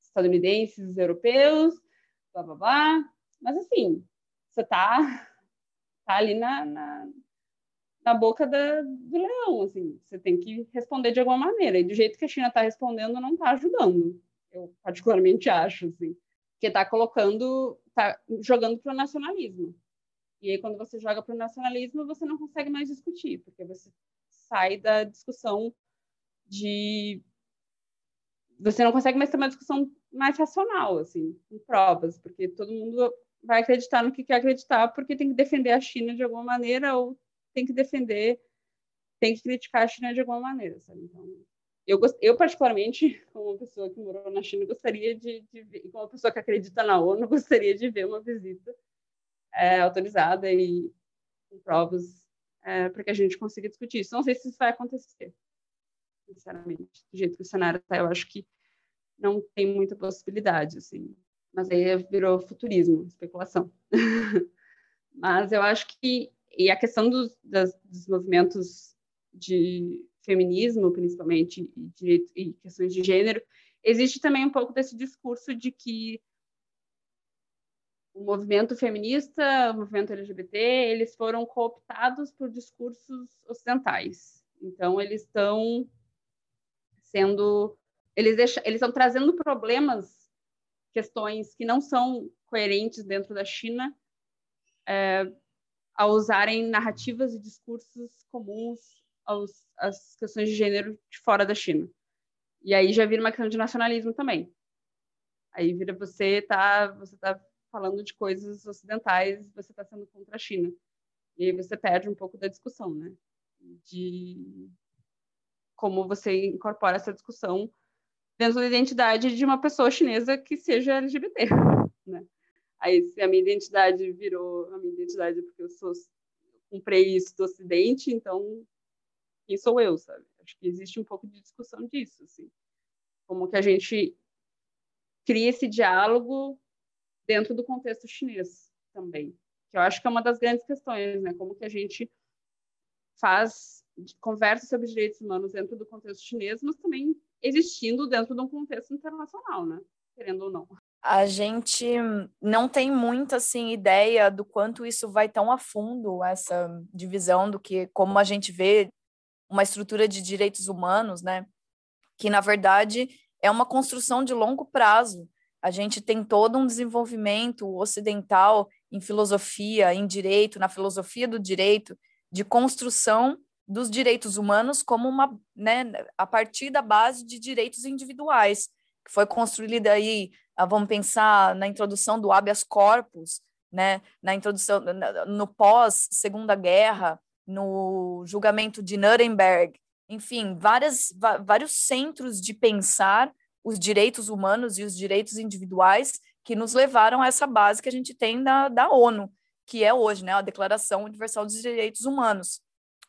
estadunidenses, europeus, blá blá blá. Mas assim, você tá, tá ali na, na, na boca da, do leão, assim, você tem que responder de alguma maneira. E do jeito que a China está respondendo, não está ajudando. Eu particularmente acho, assim que está colocando, está jogando para o nacionalismo. E aí, quando você joga para o nacionalismo, você não consegue mais discutir, porque você sai da discussão de. Você não consegue mais ter uma discussão mais racional, assim, com provas, porque todo mundo vai acreditar no que quer acreditar, porque tem que defender a China de alguma maneira, ou tem que defender, tem que criticar a China de alguma maneira, sabe? Então, eu, eu, particularmente, como uma pessoa que morou na China, gostaria de, de ver, como uma pessoa que acredita na ONU, gostaria de ver uma visita é, autorizada e com provas é, para que a gente consiga discutir isso. Não sei se isso vai acontecer, sinceramente. Do jeito que o cenário está, eu acho que não tem muita possibilidade, assim. Mas aí virou futurismo, especulação. Mas eu acho que e a questão dos, das, dos movimentos de feminismo, principalmente, e, direito, e questões de gênero, existe também um pouco desse discurso de que o movimento feminista, o movimento LGBT, eles foram cooptados por discursos ocidentais. Então, eles estão sendo. Eles, eles estão trazendo problemas, questões que não são coerentes dentro da China, é, a usarem narrativas e discursos comuns aos, questões de gênero de fora da China. E aí já vira uma questão de nacionalismo também. Aí vira você tá você tá falando de coisas ocidentais, você está sendo contra a China. E aí você perde um pouco da discussão, né? De como você incorpora essa discussão dentro da identidade de uma pessoa chinesa que seja LGBT, né? Aí se a minha identidade virou a minha identidade porque eu sou comprei isso do Ocidente, então quem sou eu, sabe? Acho que existe um pouco de discussão disso, assim. Como que a gente cria esse diálogo dentro do contexto chinês também. Que eu acho que é uma das grandes questões, né? Como que a gente faz conversa sobre direitos humanos dentro do contexto chinês, mas também existindo dentro de um contexto internacional, né? Querendo ou não. A gente não tem muita assim ideia do quanto isso vai tão a fundo essa divisão do que como a gente vê uma estrutura de direitos humanos, né? Que na verdade é uma construção de longo prazo. A gente tem todo um desenvolvimento ocidental em filosofia, em direito, na filosofia do direito, de construção dos direitos humanos como uma, né, a partir da base de direitos individuais, que foi construída aí, ah, vamos pensar na introdução do habeas corpus, né, na introdução no pós Segunda Guerra, no julgamento de Nuremberg, enfim, várias, vários centros de pensar os direitos humanos e os direitos individuais que nos levaram a essa base que a gente tem da, da ONU, que é hoje, né, a Declaração Universal dos Direitos Humanos.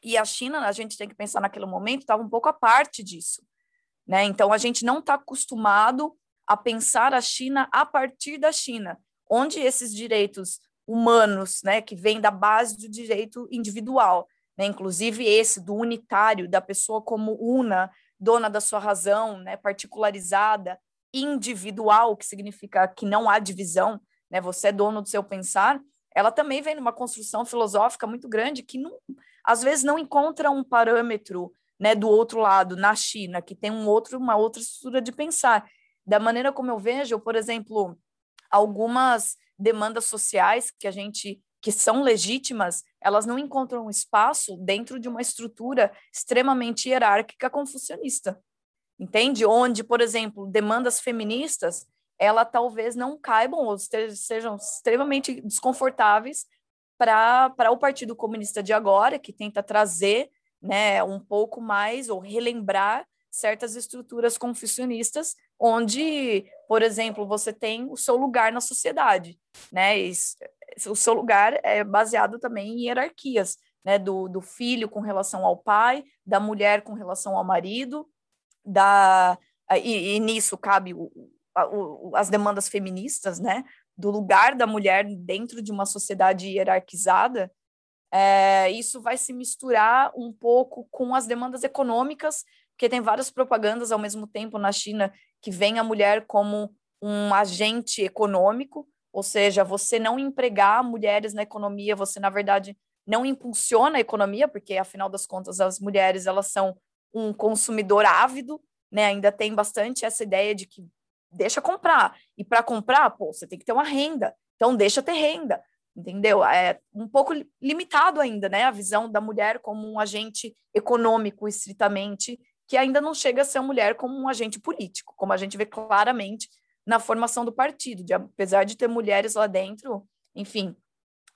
E a China, a gente tem que pensar naquele momento, estava um pouco à parte disso. Né? Então, a gente não está acostumado a pensar a China a partir da China, onde esses direitos humanos, né, que vêm da base do direito individual, né, inclusive esse do unitário, da pessoa como una, dona da sua razão, né, particularizada, individual, que significa que não há divisão, né, você é dono do seu pensar, ela também vem numa construção filosófica muito grande que não, às vezes não encontra um parâmetro né, do outro lado, na China, que tem um outro, uma outra estrutura de pensar. Da maneira como eu vejo, por exemplo, algumas demandas sociais que a gente que são legítimas, elas não encontram espaço dentro de uma estrutura extremamente hierárquica confucionista. Entende? Onde, por exemplo, demandas feministas, ela talvez não caibam ou sejam extremamente desconfortáveis para o Partido Comunista de agora, que tenta trazer né, um pouco mais ou relembrar certas estruturas confucionistas, onde, por exemplo, você tem o seu lugar na sociedade, né? E o seu lugar é baseado também em hierarquias, né? Do, do filho com relação ao pai, da mulher com relação ao marido, da e, e nisso cabe o, o, as demandas feministas, né? do lugar da mulher dentro de uma sociedade hierarquizada, é, isso vai se misturar um pouco com as demandas econômicas, porque tem várias propagandas ao mesmo tempo na China que vem a mulher como um agente econômico, ou seja, você não empregar mulheres na economia, você na verdade não impulsiona a economia, porque afinal das contas as mulheres elas são um consumidor ávido, né? Ainda tem bastante essa ideia de que deixa comprar. E para comprar, pô, você tem que ter uma renda. Então, deixa ter renda, entendeu? É um pouco limitado ainda, né? A visão da mulher como um agente econômico, estritamente, que ainda não chega a ser a mulher como um agente político, como a gente vê claramente na formação do partido. De, apesar de ter mulheres lá dentro, enfim,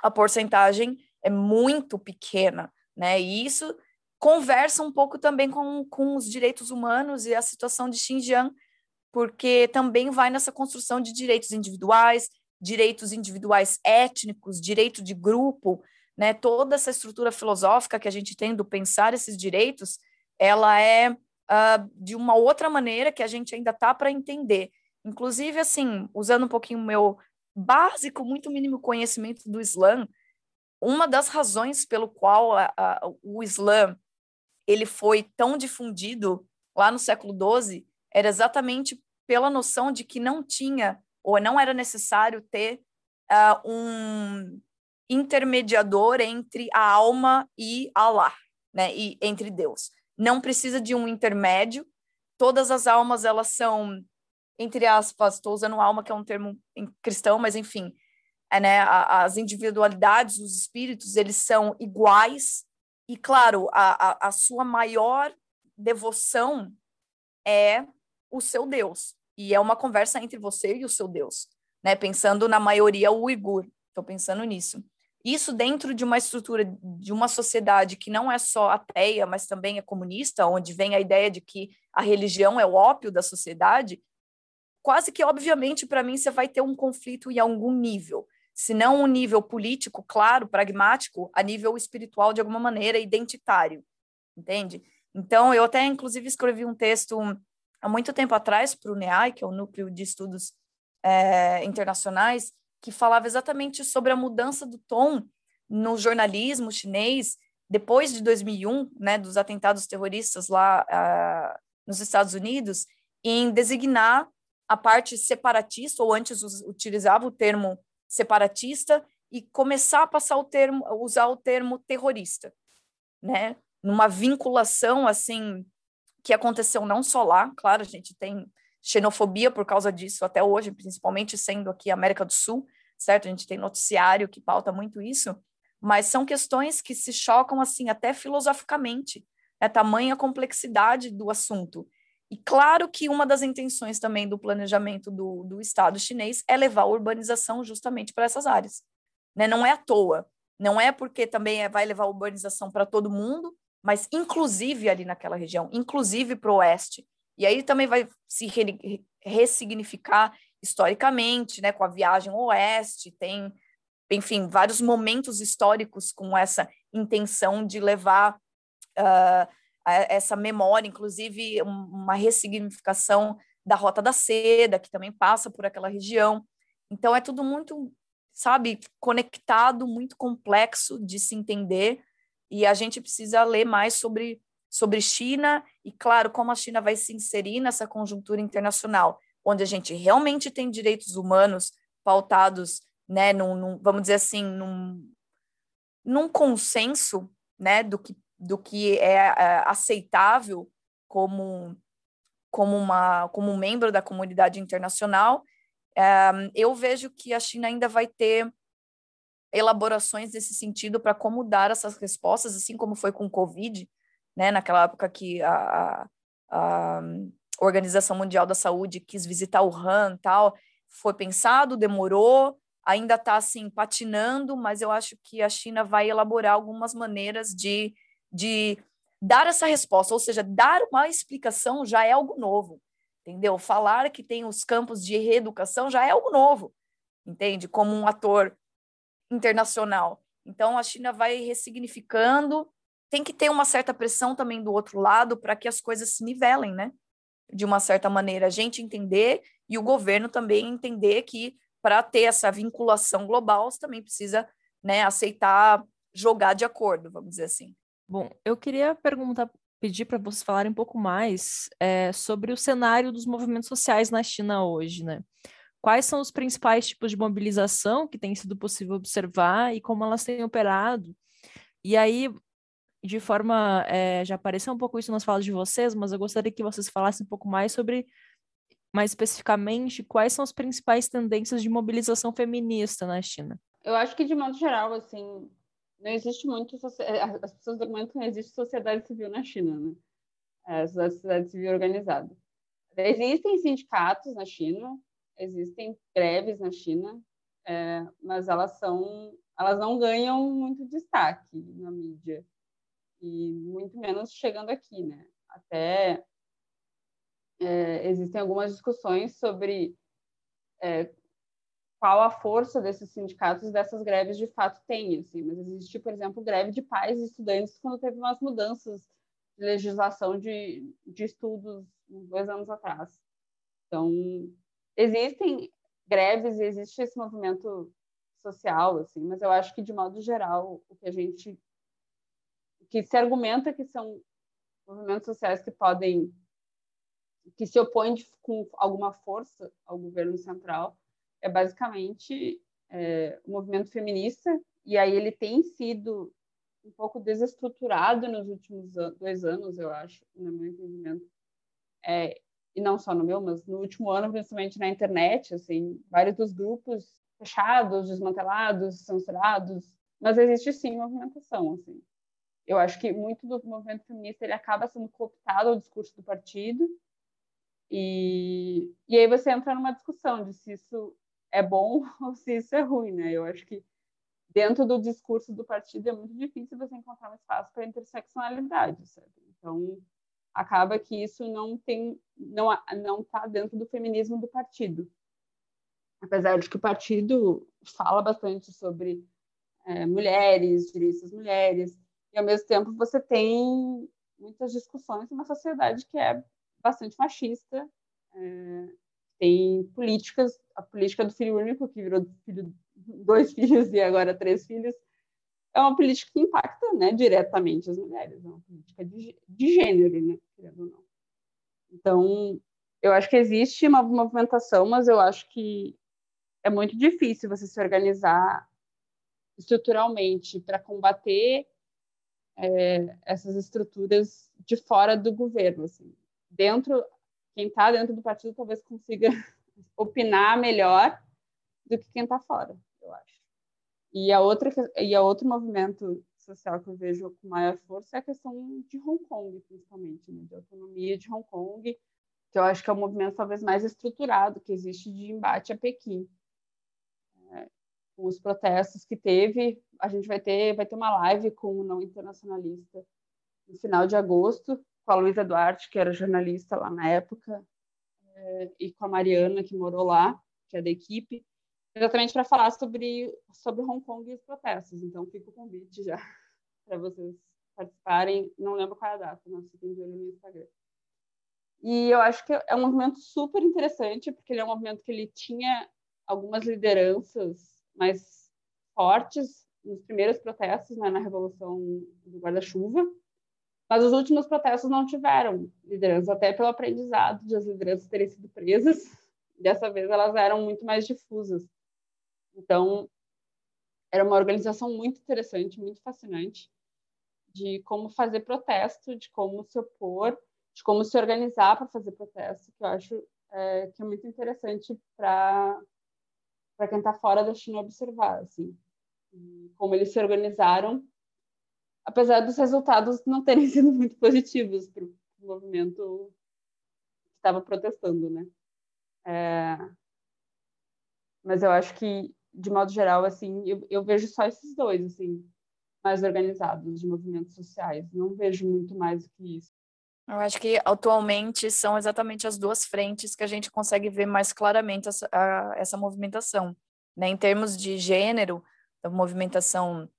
a porcentagem é muito pequena, né? E isso conversa um pouco também com, com os direitos humanos e a situação de Xinjiang, porque também vai nessa construção de direitos individuais, direitos individuais étnicos, direito de grupo, né? Toda essa estrutura filosófica que a gente tem do pensar esses direitos, ela é uh, de uma outra maneira que a gente ainda tá para entender. Inclusive, assim, usando um pouquinho o meu básico, muito mínimo conhecimento do Islã, uma das razões pelo qual a, a, o Islã ele foi tão difundido lá no século XII era exatamente pela noção de que não tinha ou não era necessário ter uh, um intermediador entre a alma e Allah, né? E entre Deus. Não precisa de um intermédio. Todas as almas elas são entre aspas, estou usando alma que é um termo cristão, mas enfim, é, né? As individualidades, os espíritos, eles são iguais e claro, a, a, a sua maior devoção é o seu Deus. E é uma conversa entre você e o seu Deus, né? Pensando na maioria uigur. Estou pensando nisso. Isso dentro de uma estrutura de uma sociedade que não é só ateia, mas também é comunista, onde vem a ideia de que a religião é o ópio da sociedade, quase que obviamente para mim você vai ter um conflito em algum nível, se não um nível político, claro, pragmático, a nível espiritual de alguma maneira, identitário, entende? Então, eu até inclusive escrevi um texto há muito tempo atrás para o NEAI, que é o Núcleo de Estudos é, Internacionais, que falava exatamente sobre a mudança do tom no jornalismo chinês depois de 2001, né, dos atentados terroristas lá uh, nos Estados Unidos, em designar a parte separatista, ou antes utilizava o termo separatista, e começar a passar o termo, usar o termo terrorista, né? Numa vinculação assim que aconteceu não só lá, claro, a gente tem xenofobia por causa disso até hoje, principalmente sendo aqui América do Sul, certo? A gente tem noticiário que pauta muito isso, mas são questões que se chocam assim até filosoficamente, é tamanha complexidade do assunto. E claro que uma das intenções também do planejamento do, do Estado chinês é levar a urbanização justamente para essas áreas. Né? Não é à toa, não é porque também é, vai levar a urbanização para todo mundo, mas inclusive ali naquela região, inclusive para o oeste. E aí também vai se re ressignificar historicamente, né, com a viagem oeste, tem, enfim, vários momentos históricos com essa intenção de levar uh, essa memória, inclusive uma ressignificação da Rota da Seda, que também passa por aquela região. Então é tudo muito, sabe, conectado, muito complexo de se entender, e a gente precisa ler mais sobre, sobre China, e claro, como a China vai se inserir nessa conjuntura internacional, onde a gente realmente tem direitos humanos pautados, né, num, num vamos dizer assim, num, num consenso, né, do que do que é, é aceitável como como uma como membro da comunidade internacional, é, eu vejo que a China ainda vai ter elaborações nesse sentido para como dar essas respostas, assim como foi com o Covid, né, naquela época que a, a, Organização Mundial da Saúde quis visitar Wuhan tal, foi pensado, demorou, ainda está assim patinando, mas eu acho que a China vai elaborar algumas maneiras de de dar essa resposta, ou seja, dar uma explicação já é algo novo, entendeu? Falar que tem os campos de reeducação já é algo novo, entende? Como um ator internacional. Então, a China vai ressignificando, tem que ter uma certa pressão também do outro lado para que as coisas se nivelem, né? De uma certa maneira, a gente entender e o governo também entender que para ter essa vinculação global, você também precisa né, aceitar jogar de acordo, vamos dizer assim. Bom, eu queria perguntar, pedir para vocês falarem um pouco mais é, sobre o cenário dos movimentos sociais na China hoje, né? Quais são os principais tipos de mobilização que tem sido possível observar e como elas têm operado? E aí, de forma, é, já apareceu um pouco isso nas falas de vocês, mas eu gostaria que vocês falassem um pouco mais sobre, mais especificamente, quais são as principais tendências de mobilização feminista na China. Eu acho que, de modo geral, assim, não existe muito é, as pessoas argumentam que não existe sociedade civil na China, né? É, sociedade civil organizada. Existem sindicatos na China, existem greves na China, é, mas elas são elas não ganham muito destaque na mídia e muito menos chegando aqui, né? Até é, existem algumas discussões sobre é, qual a força desses sindicatos dessas greves de fato tem, assim, mas existe, por exemplo, greve de pais e estudantes quando teve umas mudanças de legislação de, de estudos dois anos atrás. Então, existem greves e existe esse movimento social, assim, mas eu acho que, de modo geral, o que a gente... Que se argumenta que são movimentos sociais que podem... que se opõem com alguma força ao governo central é basicamente é, o movimento feminista, e aí ele tem sido um pouco desestruturado nos últimos dois anos, eu acho, no meu entendimento. É, e não só no meu, mas no último ano, principalmente na internet, assim, vários dos grupos fechados, desmantelados, censurados, mas existe sim movimentação, assim. Eu acho que muito do movimento feminista ele acaba sendo cooptado ao discurso do partido, e, e aí você entra numa discussão de se isso é bom ou se isso é ruim, né? Eu acho que dentro do discurso do partido é muito difícil você encontrar um espaço para interseccionalidade, sabe? Então acaba que isso não tem, não não está dentro do feminismo do partido, apesar de que o partido fala bastante sobre é, mulheres, direitos das mulheres, e ao mesmo tempo você tem muitas discussões numa sociedade que é bastante machista, é, tem políticas, a política do filho único, que virou filho, dois filhos e agora três filhos, é uma política que impacta né, diretamente as mulheres, é uma política de, de gênero, né, querendo ou não. Então, eu acho que existe uma movimentação, mas eu acho que é muito difícil você se organizar estruturalmente para combater é, essas estruturas de fora do governo. Assim. Dentro, quem está dentro do partido talvez consiga opinar melhor do que quem está fora, eu acho. E a outra e a outro movimento social que eu vejo com maior força é a questão de Hong Kong, principalmente, né? de autonomia de Hong Kong, que eu acho que é o movimento talvez mais estruturado que existe de embate a Pequim. Os protestos que teve, a gente vai ter vai ter uma live com o não internacionalista no final de agosto, com a Luísa Duarte, que era jornalista lá na época, é, e com a Mariana, que morou lá, que é da equipe, exatamente para falar sobre, sobre Hong Kong e os protestos. Então, fica o convite já para vocês participarem. Não lembro qual é a data, mas fiquem de olho no Instagram. E eu acho que é um movimento super interessante, porque ele é um movimento que ele tinha algumas lideranças mais fortes nos primeiros protestos, né, na Revolução do Guarda-Chuva, mas os últimos protestos não tiveram liderança, até pelo aprendizado de as lideranças terem sido presas. Dessa vez elas eram muito mais difusas. Então, era uma organização muito interessante, muito fascinante, de como fazer protesto, de como se opor, de como se organizar para fazer protesto, que eu acho é, que é muito interessante para para quem está fora da China observar, assim, como eles se organizaram, apesar dos resultados não terem sido muito positivos para o movimento que estava protestando, né? É... Mas eu acho que de modo geral, assim, eu, eu vejo só esses dois, assim, mais organizados de movimentos sociais. Não vejo muito mais do que isso. Eu acho que atualmente são exatamente as duas frentes que a gente consegue ver mais claramente essa, a, essa movimentação. Né? Em termos de gênero, a movimentação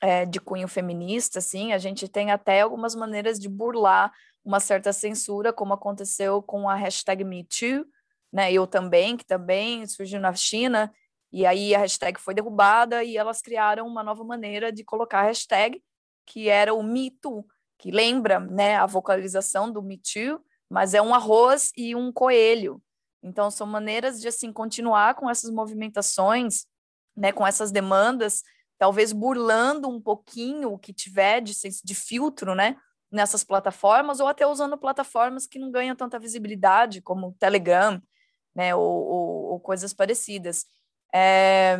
é, de cunho feminista, assim, a gente tem até algumas maneiras de burlar uma certa censura, como aconteceu com a hashtag MeToo, né? Eu também, que também surgiu na China, e aí a hashtag foi derrubada e elas criaram uma nova maneira de colocar a hashtag, que era o Me Too, que lembra né, a vocalização do Me Too, mas é um arroz e um coelho. Então, são maneiras de assim continuar com essas movimentações, né, com essas demandas, talvez burlando um pouquinho o que tiver de, de filtro né, nessas plataformas, ou até usando plataformas que não ganham tanta visibilidade, como o Telegram, né, ou, ou, ou coisas parecidas. É,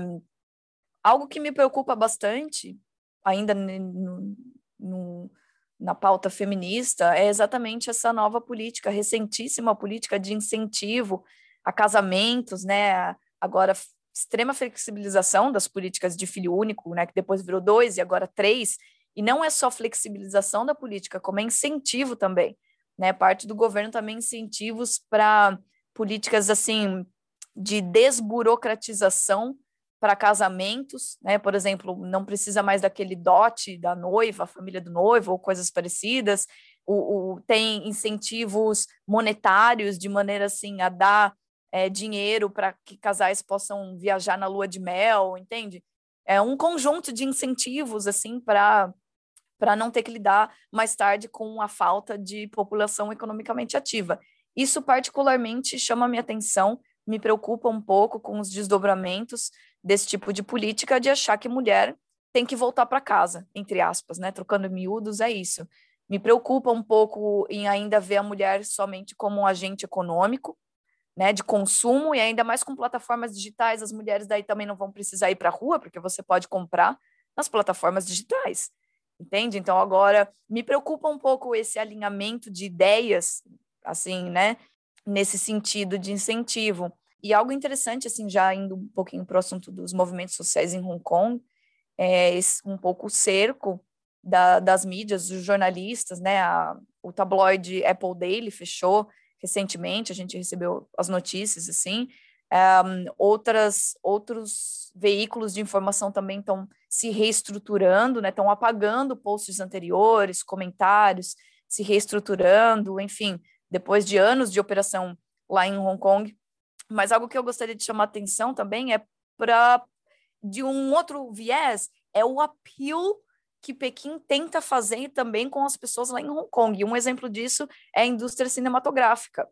algo que me preocupa bastante, ainda no, no, na pauta feminista, é exatamente essa nova política, recentíssima política de incentivo a casamentos, né? Agora, extrema flexibilização das políticas de filho único, né? Que depois virou dois e agora três. E não é só flexibilização da política, como é incentivo também, né? Parte do governo também incentivos para políticas assim de desburocratização para casamentos, né? Por exemplo, não precisa mais daquele dote da noiva, a família do noivo ou coisas parecidas. O, o tem incentivos monetários de maneira assim a dar é, dinheiro para que casais possam viajar na lua de mel, entende? É um conjunto de incentivos assim para para não ter que lidar mais tarde com a falta de população economicamente ativa. Isso particularmente chama minha atenção me preocupa um pouco com os desdobramentos desse tipo de política de achar que mulher tem que voltar para casa, entre aspas, né? Trocando miúdos é isso. Me preocupa um pouco em ainda ver a mulher somente como um agente econômico, né, de consumo e ainda mais com plataformas digitais, as mulheres daí também não vão precisar ir para a rua, porque você pode comprar nas plataformas digitais. Entende? Então agora me preocupa um pouco esse alinhamento de ideias assim, né, nesse sentido de incentivo. E algo interessante, assim, já indo um pouquinho para o assunto dos movimentos sociais em Hong Kong, é um pouco o cerco da, das mídias, dos jornalistas, né? A, o tabloide Apple Daily fechou recentemente, a gente recebeu as notícias, assim. Um, outras, outros veículos de informação também estão se reestruturando, né? Estão apagando posts anteriores, comentários, se reestruturando, enfim, depois de anos de operação lá em Hong Kong, Mas algo que eu gostaria de chamar atenção também é para de um outro viés é o appeal que Pequim tenta fazer também com as pessoas lá em Hong Kong. E um exemplo disso é a indústria cinematográfica,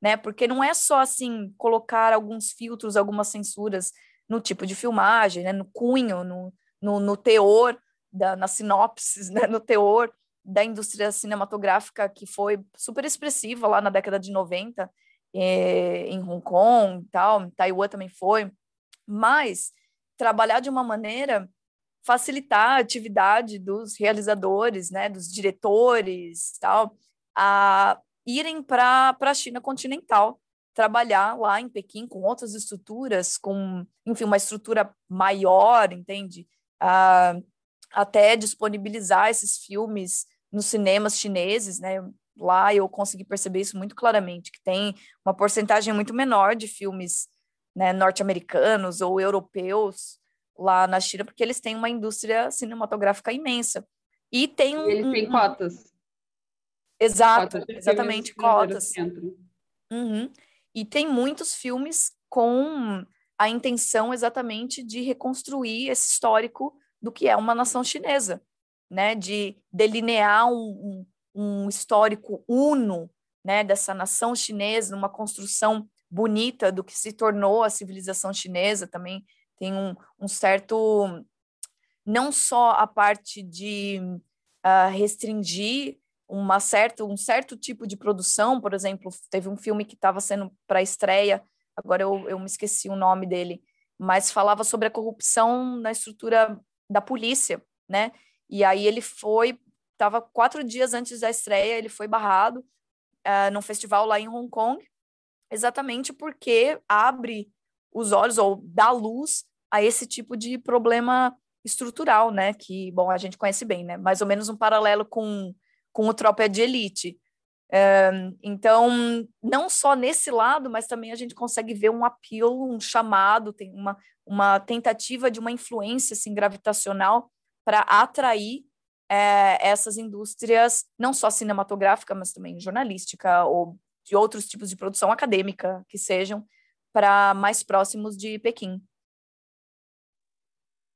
né? Porque não é só assim colocar alguns filtros, algumas censuras no tipo de filmagem, né? no cunho, no, no, no teor, da, na sinopse, né? no teor da indústria cinematográfica que foi super expressiva lá na década de 90, eh, em Hong Kong e tal, Taiwan também foi, mas trabalhar de uma maneira facilitar a atividade dos realizadores, né, dos diretores, tal, a irem para a China continental, trabalhar lá em Pequim com outras estruturas, com, enfim, uma estrutura maior, entende? Até disponibilizar esses filmes nos cinemas chineses, né? Lá eu consegui perceber isso muito claramente, que tem uma porcentagem muito menor de filmes né, norte-americanos ou europeus lá na China, porque eles têm uma indústria cinematográfica imensa. E tem um. E eles têm cotas. Exato, cotas exatamente, cotas. Uhum. E tem muitos filmes com a intenção exatamente de reconstruir esse histórico do que é uma nação chinesa, né? De delinear um, um, um histórico uno, né? Dessa nação chinesa, uma construção bonita do que se tornou a civilização chinesa também tem um, um certo não só a parte de uh, restringir uma certa, um certo tipo de produção, por exemplo, teve um filme que estava sendo para estreia, agora eu, eu me esqueci o nome dele, mas falava sobre a corrupção na estrutura da polícia, né? E aí ele foi, estava quatro dias antes da estreia, ele foi barrado uh, num festival lá em Hong Kong, exatamente porque abre os olhos ou dá luz a esse tipo de problema estrutural, né? Que, bom, a gente conhece bem, né? Mais ou menos um paralelo com, com o Tropa de Elite. É, então, não só nesse lado, mas também a gente consegue ver um apelo, um chamado, tem uma, uma tentativa de uma influência assim, gravitacional para atrair é, essas indústrias, não só cinematográfica, mas também jornalística ou de outros tipos de produção acadêmica que sejam, para mais próximos de Pequim.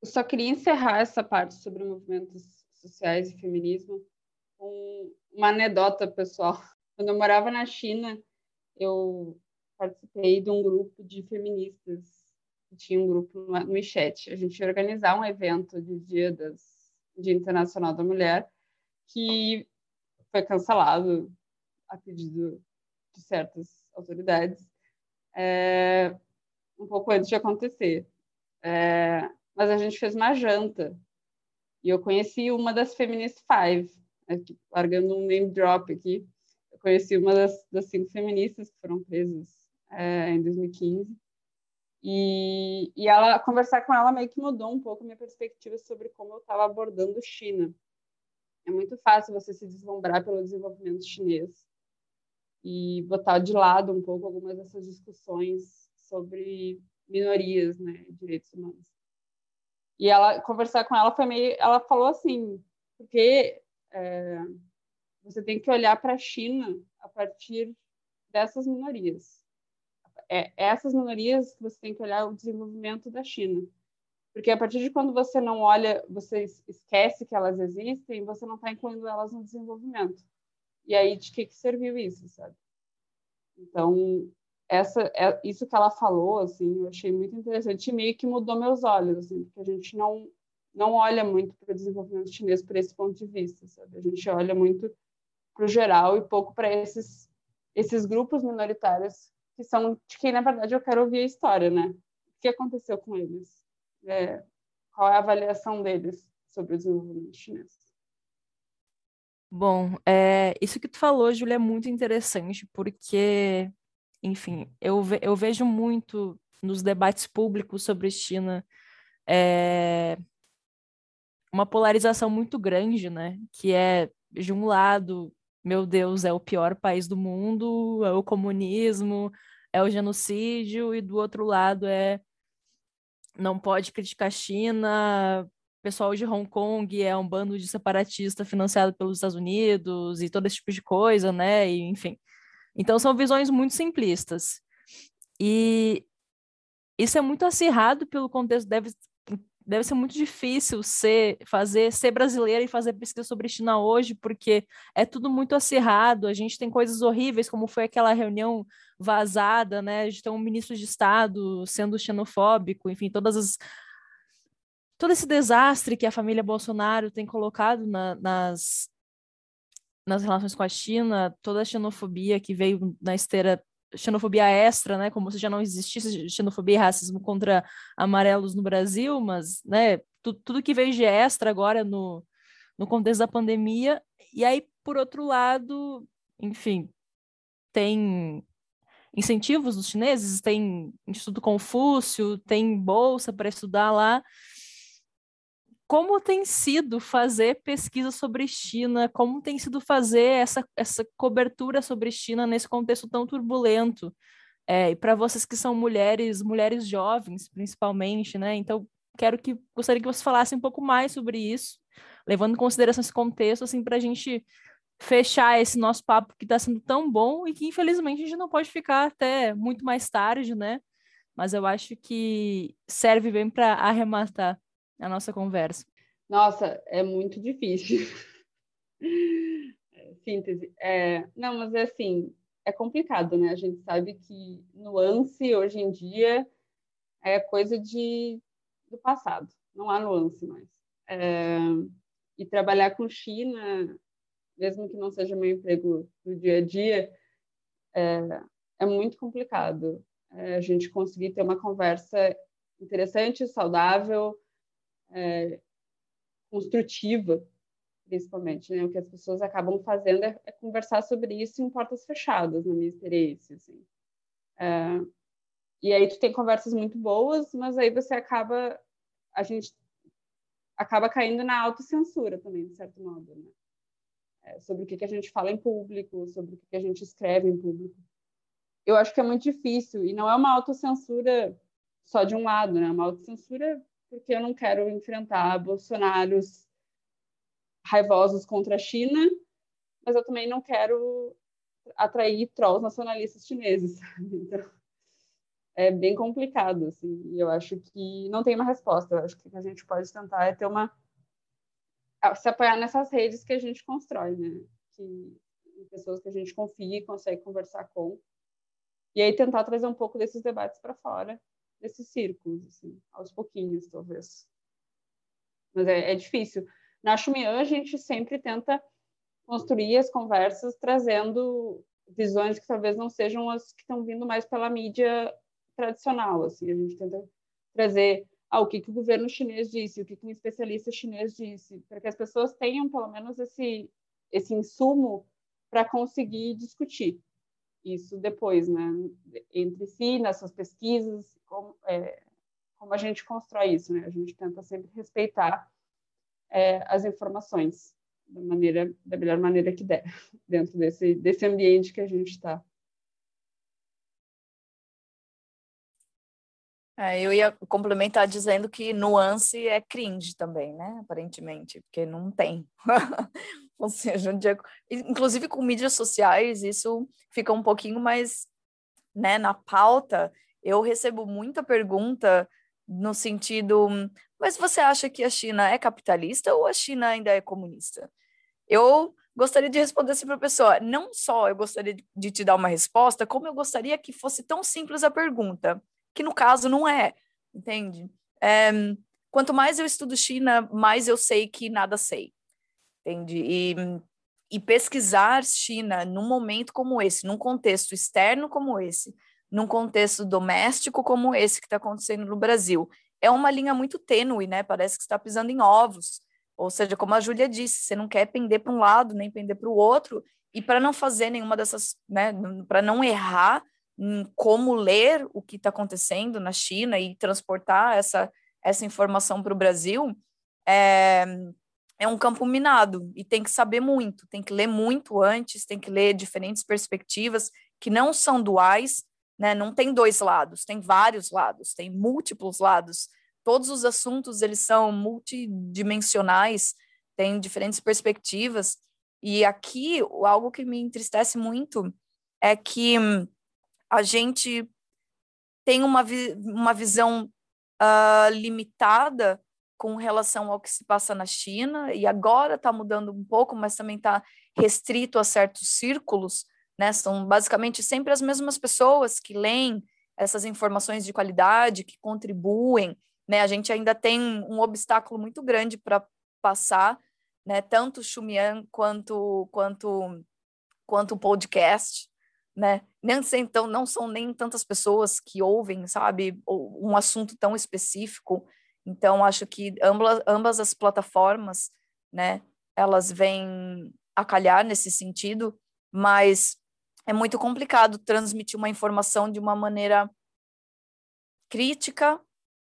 Eu só queria encerrar essa parte sobre movimentos sociais e feminismo com uma anedota pessoal. Quando eu morava na China, eu participei de um grupo de feministas. Tinha um grupo no WeChat. A gente ia organizar um evento de Dia, das, Dia Internacional da Mulher que foi cancelado a pedido de certas autoridades é, um pouco antes de acontecer. É, mas a gente fez uma janta e eu conheci uma das Feminist Five, aqui, largando um name drop aqui. Eu conheci uma das, das cinco feministas que foram presas é, em 2015. E, e ela conversar com ela meio que mudou um pouco minha perspectiva sobre como eu estava abordando China. É muito fácil você se deslumbrar pelo desenvolvimento chinês e botar de lado um pouco algumas dessas discussões sobre minorias, né, direitos humanos. E ela conversar com ela foi meio, ela falou assim, porque é, você tem que olhar para a China a partir dessas minorias. É, essas minorias que você tem que olhar o desenvolvimento da China. Porque a partir de quando você não olha, você esquece que elas existem, você não está incluindo elas no desenvolvimento. E aí, de que, que serviu isso, sabe? Então, essa, é, isso que ela falou, assim, eu achei muito interessante e meio que mudou meus olhos, assim, porque a gente não, não olha muito para o desenvolvimento chinês por esse ponto de vista, sabe? A gente olha muito para o geral e pouco para esses, esses grupos minoritários que são de quem, na verdade, eu quero ouvir a história, né? O que aconteceu com eles? É, qual é a avaliação deles sobre o desenvolvimento chinês? Bom, é, isso que tu falou, Júlia, é muito interessante, porque, enfim, eu, ve eu vejo muito nos debates públicos sobre China é, uma polarização muito grande, né? Que é, de um lado, meu Deus, é o pior país do mundo, é o comunismo, é o genocídio, e do outro lado é não pode criticar a China, pessoal de Hong Kong é um bando de separatista financiado pelos Estados Unidos e todo esse tipo de coisa, né? E, enfim. Então são visões muito simplistas. E isso é muito acirrado pelo contexto, deve, ser muito difícil ser, fazer, ser brasileira e fazer pesquisa sobre China hoje, porque é tudo muito acirrado, a gente tem coisas horríveis, como foi aquela reunião vazada, né? Gente tem um ministro de Estado sendo xenofóbico, enfim, todas as todo esse desastre que a família Bolsonaro tem colocado na, nas, nas relações com a China, toda a xenofobia que veio na esteira xenofobia extra, né, como se já não existisse xenofobia e racismo contra amarelos no Brasil, mas, né, tu, tudo que veio de extra agora no, no contexto da pandemia, e aí, por outro lado, enfim, tem incentivos dos chineses, tem Instituto Confúcio, tem bolsa para estudar lá, como tem sido fazer pesquisa sobre China, como tem sido fazer essa, essa cobertura sobre China nesse contexto tão turbulento. É, e para vocês que são mulheres, mulheres jovens, principalmente, né? Então, quero que gostaria que você falasse um pouco mais sobre isso, levando em consideração esse contexto, assim, para a gente fechar esse nosso papo que está sendo tão bom e que, infelizmente, a gente não pode ficar até muito mais tarde, né? Mas eu acho que serve bem para arrematar a nossa conversa? Nossa, é muito difícil. Síntese. É, não, mas é assim, é complicado, né? A gente sabe que nuance hoje em dia é coisa de do passado, não há nuance mais. É, e trabalhar com China, mesmo que não seja meu emprego do dia a dia, é, é muito complicado. É, a gente conseguir ter uma conversa interessante, saudável, é, construtiva, principalmente, né? O que as pessoas acabam fazendo é, é, conversar sobre isso em portas fechadas, na minha experiência, assim. É, e aí tu tem conversas muito boas, mas aí você acaba, a gente acaba caindo na autocensura também, de certo modo, né? É, sobre o que, que a gente fala em público, sobre o que, que a gente escreve em público. Eu acho que é muito difícil, e não é uma autocensura só de um lado, né? É uma autocensura porque eu não quero enfrentar bolsonaros raivosos contra a China, mas eu também não quero atrair trolls nacionalistas chineses. Então, é bem complicado, assim. E eu acho que não tem uma resposta. Eu acho que o que a gente pode tentar é ter uma se apoiar nessas redes que a gente constrói, né? Que pessoas que a gente confia e consegue conversar com. E aí tentar trazer um pouco desses debates para fora desses círculos, assim, aos pouquinhos, talvez. Mas é, é difícil. Na Xumian, a gente sempre tenta construir as conversas trazendo visões que talvez não sejam as que estão vindo mais pela mídia tradicional. Assim. A gente tenta trazer ah, o que, que o governo chinês disse, o que, que um especialista chinês disse, para que as pessoas tenham pelo menos esse, esse insumo para conseguir discutir isso depois, né? Entre si, nas suas pesquisas, como, é, como a gente constrói isso, né? A gente tenta sempre respeitar é, as informações da maneira, da melhor maneira que der, dentro desse, desse ambiente que a gente está. É, eu ia complementar dizendo que nuance é cringe também, né? Aparentemente, porque não tem. Ou seja, inclusive com mídias sociais, isso fica um pouquinho mais né, na pauta. Eu recebo muita pergunta no sentido, mas você acha que a China é capitalista ou a China ainda é comunista? Eu gostaria de responder assim para a pessoa, não só eu gostaria de te dar uma resposta, como eu gostaria que fosse tão simples a pergunta, que no caso não é, entende? É, quanto mais eu estudo China, mais eu sei que nada sei entende? E, e pesquisar China num momento como esse, num contexto externo como esse, num contexto doméstico como esse que está acontecendo no Brasil, é uma linha muito tênue, né? Parece que está pisando em ovos. Ou seja, como a Júlia disse, você não quer pender para um lado nem pender para o outro, e para não fazer nenhuma dessas, né, para não errar em como ler o que está acontecendo na China e transportar essa, essa informação para o Brasil, é, é um campo minado e tem que saber muito, tem que ler muito antes, tem que ler diferentes perspectivas que não são duais, né? Não tem dois lados, tem vários lados, tem múltiplos lados. Todos os assuntos eles são multidimensionais, têm diferentes perspectivas. E aqui algo que me entristece muito é que a gente tem uma, vi uma visão uh, limitada com relação ao que se passa na China, e agora está mudando um pouco, mas também está restrito a certos círculos, né? São basicamente sempre as mesmas pessoas que leem essas informações de qualidade, que contribuem, né? A gente ainda tem um obstáculo muito grande para passar, né? Tanto o Xumian quanto quanto quanto o podcast, né? Nem então não são nem tantas pessoas que ouvem, sabe, um assunto tão específico. Então acho que ambas, ambas as plataformas, né, elas vêm a calhar nesse sentido, mas é muito complicado transmitir uma informação de uma maneira crítica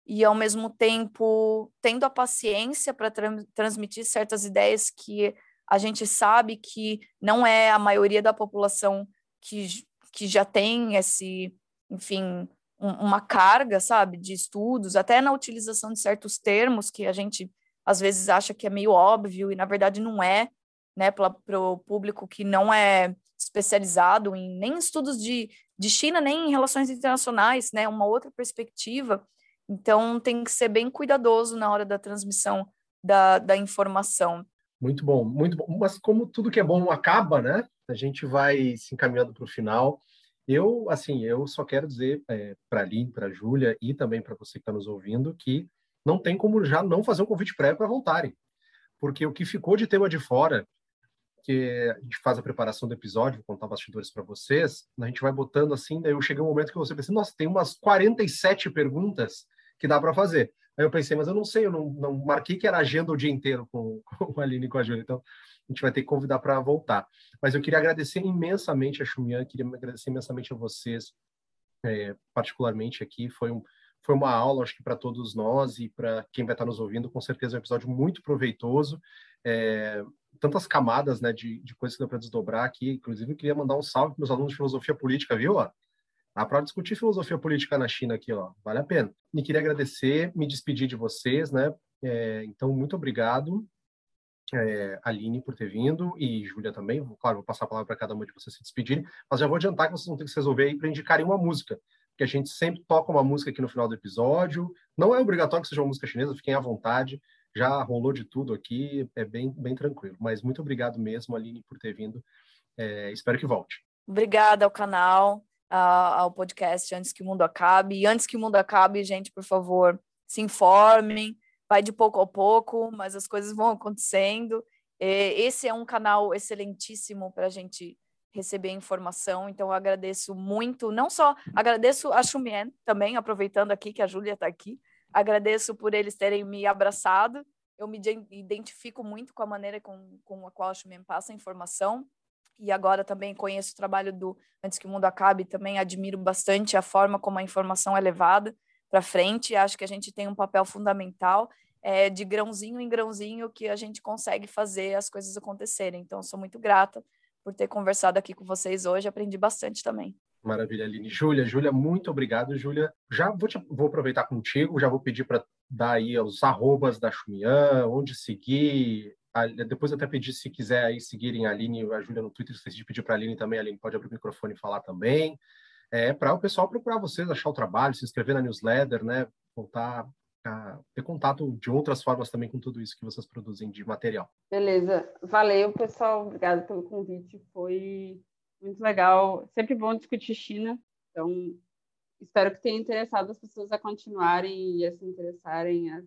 e ao mesmo tempo tendo a paciência para tra transmitir certas ideias que a gente sabe que não é a maioria da população que, que já tem esse, enfim, uma carga, sabe, de estudos, até na utilização de certos termos que a gente às vezes acha que é meio óbvio e na verdade não é, né, para o público que não é especializado em nem estudos de, de China, nem em relações internacionais, né, uma outra perspectiva. Então tem que ser bem cuidadoso na hora da transmissão da, da informação. Muito bom, muito bom. Mas como tudo que é bom acaba, né? A gente vai se encaminhando para o final. Eu, assim, eu só quero dizer é, para a Aline, para a Júlia e também para você que está nos ouvindo que não tem como já não fazer um convite prévio para voltarem. Porque o que ficou de tema de fora, que a gente faz a preparação do episódio, vou contar bastidores para vocês, a gente vai botando assim, daí eu cheguei um momento que você pensa, nossa, tem umas 47 perguntas que dá para fazer. Aí eu pensei, mas eu não sei, eu não, não marquei que era agenda o dia inteiro com, com a Aline e com a Júlia, então a gente vai ter que convidar para voltar. Mas eu queria agradecer imensamente a Xumian, queria agradecer imensamente a vocês, é, particularmente aqui, foi, um, foi uma aula, acho que para todos nós e para quem vai estar nos ouvindo, com certeza é um episódio muito proveitoso, é, tantas camadas né, de, de coisas que deu para desdobrar aqui, inclusive eu queria mandar um salve para meus alunos de filosofia política, viu? Ó? Dá para discutir filosofia política na China aqui, ó. Vale a pena. Me queria agradecer, me despedir de vocês, né? É, então, muito obrigado, é, Aline, por ter vindo, e Júlia também. Claro, vou passar a palavra para cada uma de vocês se despedirem, mas já vou adiantar que vocês vão ter que se resolver aí para indicarem uma música, porque a gente sempre toca uma música aqui no final do episódio. Não é obrigatório que seja uma música chinesa, fiquem à vontade. Já rolou de tudo aqui, é bem, bem tranquilo. Mas muito obrigado mesmo, Aline, por ter vindo. É, espero que volte. Obrigada ao canal ao podcast Antes que o Mundo Acabe. E antes que o mundo acabe, gente, por favor, se informem, vai de pouco a pouco, mas as coisas vão acontecendo. Esse é um canal excelentíssimo para a gente receber informação, então eu agradeço muito, não só agradeço a Xumien também, aproveitando aqui que a Júlia está aqui, agradeço por eles terem me abraçado, eu me identifico muito com a maneira com, com a qual a Xumien passa a informação, e agora também conheço o trabalho do Antes que o Mundo Acabe, também admiro bastante a forma como a informação é levada para frente. Acho que a gente tem um papel fundamental é, de grãozinho em grãozinho que a gente consegue fazer as coisas acontecerem. Então, sou muito grata por ter conversado aqui com vocês hoje, aprendi bastante também. Maravilha, Aline. Júlia, Júlia, muito obrigado, Júlia. Já vou, te, vou aproveitar contigo, já vou pedir para dar aí os arrobas da Xumian, onde seguir, depois até pedir se quiser aí seguirem a Aline e a Júlia no Twitter, esqueci de pedir para a Aline também, a Aline pode abrir o microfone e falar também. É, para o pessoal procurar vocês, achar o trabalho, se inscrever na newsletter, né? Voltar a ter contato de outras formas também com tudo isso que vocês produzem de material. Beleza. Valeu, pessoal. Obrigada pelo convite. Foi muito legal. Sempre bom discutir China. Então, espero que tenha interessado as pessoas a continuarem e a se interessarem, a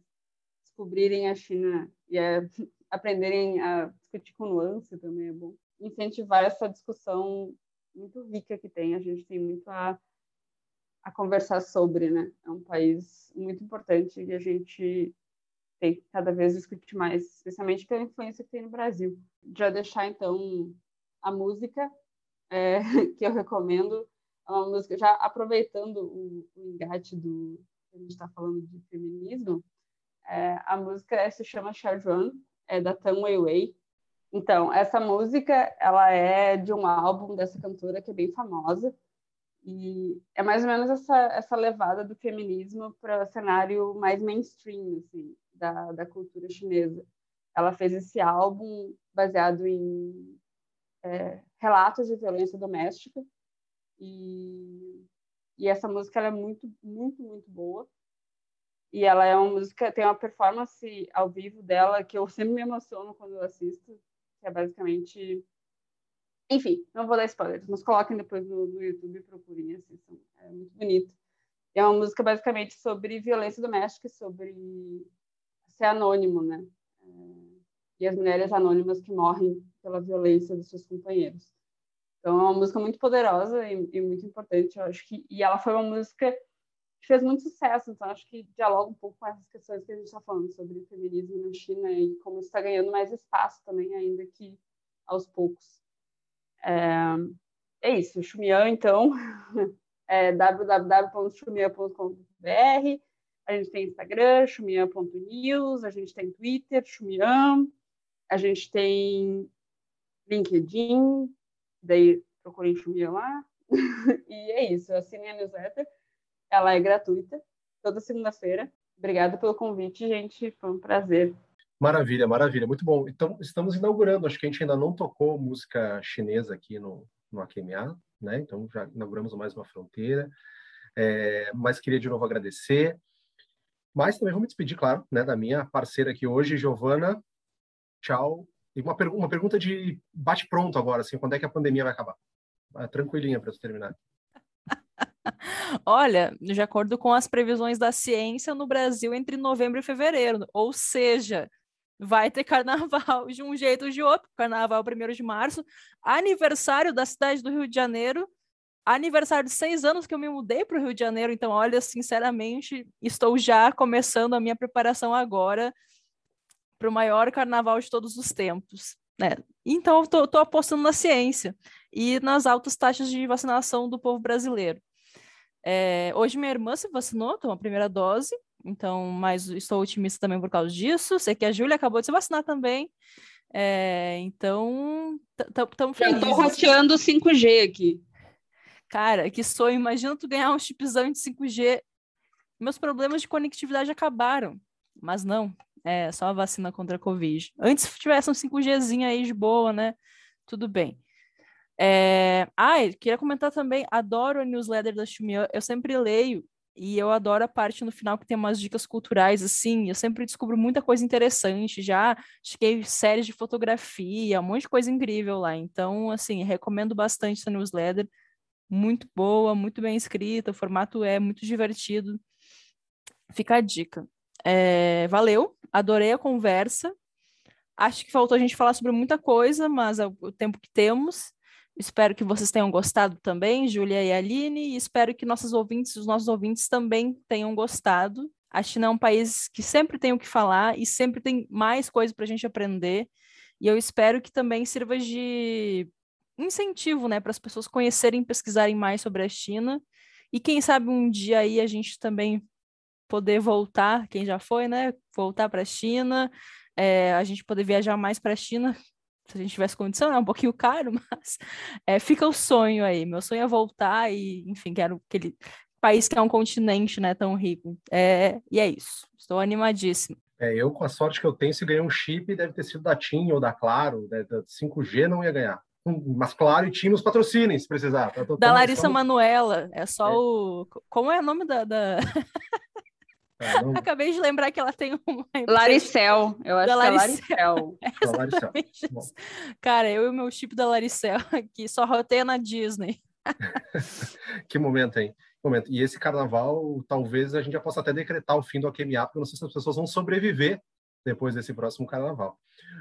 descobrirem a China e a aprenderem a discutir com nuance também é bom. Incentivar essa discussão muito rica que tem, a gente tem muito a, a conversar sobre, né? É um país muito importante e a gente tem que cada vez discutir mais, especialmente pela influência que tem no Brasil. Já deixar, então, a música é, que eu recomendo, é uma música, já aproveitando o, o engate do que a gente está falando de feminismo, é, a música se chama Charjuan, é da Tan Weiwei. Então, essa música, ela é de um álbum dessa cantora que é bem famosa, e é mais ou menos essa, essa levada do feminismo para o cenário mais mainstream, assim, da, da cultura chinesa. Ela fez esse álbum baseado em é, relatos de violência doméstica, e E essa música é muito, muito, muito boa. E ela é uma música, tem uma performance ao vivo dela que eu sempre me emociono quando eu assisto, que é basicamente. Enfim, não vou dar spoilers, mas coloquem depois no, no YouTube e procurem, assistam. É muito bonito. É uma música basicamente sobre violência doméstica, sobre ser anônimo, né? É, e as mulheres anônimas que morrem pela violência dos seus companheiros. Então é uma música muito poderosa e, e muito importante, eu acho que e ela foi uma música que fez muito sucesso, então acho que dialoga um pouco com essas questões que a gente está falando sobre feminismo na China e como está ganhando mais espaço também, ainda que aos poucos. É, é isso, Xumian, então, é www.xumian.com.br, a gente tem Instagram, xumian.news, a gente tem Twitter, Xumian, a gente tem LinkedIn, daí procurem Xumian lá, e é isso, assinem a newsletter, ela é gratuita, toda segunda-feira. Obrigada pelo convite, gente. Foi um prazer. Maravilha, maravilha. Muito bom. Então, estamos inaugurando. Acho que a gente ainda não tocou música chinesa aqui no, no AQMA, né? Então, já inauguramos mais uma fronteira. É, mas queria de novo agradecer. Mas também vou me despedir, claro, né, da minha parceira aqui hoje, Giovana. Tchau. E uma, pergu uma pergunta de bate-pronto agora, assim, quando é que a pandemia vai acabar? Ah, tranquilinha para terminar. Olha, de acordo com as previsões da ciência, no Brasil entre novembro e fevereiro, ou seja, vai ter carnaval de um jeito ou de outro. Carnaval 1 de março, aniversário da cidade do Rio de Janeiro, aniversário de seis anos que eu me mudei para o Rio de Janeiro. Então, olha, sinceramente, estou já começando a minha preparação agora para o maior carnaval de todos os tempos. Né? Então, estou apostando na ciência e nas altas taxas de vacinação do povo brasileiro. É, hoje minha irmã se vacinou, tomou a primeira dose, então, mas estou otimista também por causa disso. Sei que a Júlia acabou de se vacinar também. É, então, estamos felizes. Eu estou roteando 5G aqui. Cara, que sonho. Imagina tu ganhar um chipzão de 5G. Meus problemas de conectividade acabaram. Mas não, é só a vacina contra a Covid. Antes tivesse um 5Gzinho aí de boa, né? Tudo bem. É... Ah, queria comentar também, adoro a newsletter da Xumian, eu sempre leio e eu adoro a parte no final que tem umas dicas culturais, assim, eu sempre descubro muita coisa interessante, já cheguei séries de fotografia, um monte de coisa incrível lá, então, assim, recomendo bastante essa newsletter, muito boa, muito bem escrita, o formato é muito divertido, fica a dica. É... Valeu, adorei a conversa, acho que faltou a gente falar sobre muita coisa, mas é o tempo que temos, Espero que vocês tenham gostado também, Júlia e Aline, e espero que nossos ouvintes, os nossos ouvintes também tenham gostado. A China é um país que sempre tem o que falar e sempre tem mais coisa para a gente aprender. E eu espero que também sirva de incentivo, né, para as pessoas conhecerem, pesquisarem mais sobre a China. E quem sabe um dia aí a gente também poder voltar, quem já foi, né, voltar para a China, é, a gente poder viajar mais para a China, se a gente tivesse condição, é um pouquinho caro, mas é, fica o sonho aí. Meu sonho é voltar e, enfim, quero aquele país que é um continente, né, tão rico. É, e é isso. Estou animadíssimo. É, eu, com a sorte que eu tenho, se ganhei um chip, deve ter sido da TIM ou da Claro, né, da 5G não ia ganhar. Hum, mas claro, e TIM nos patrocinem, se precisar. Tá? da Larissa Manuela, é só é. o... Como é o nome da... da... É, não... Acabei de lembrar que ela tem uma. Laricel, eu acho da que Laricel. é Laricel. É exatamente Laricel. Cara, eu e o meu chip da Laricel aqui só roteia na Disney. que momento, hein? Que momento. E esse carnaval, talvez a gente já possa até decretar o fim do AQMA, porque eu não sei se as pessoas vão sobreviver depois desse próximo carnaval.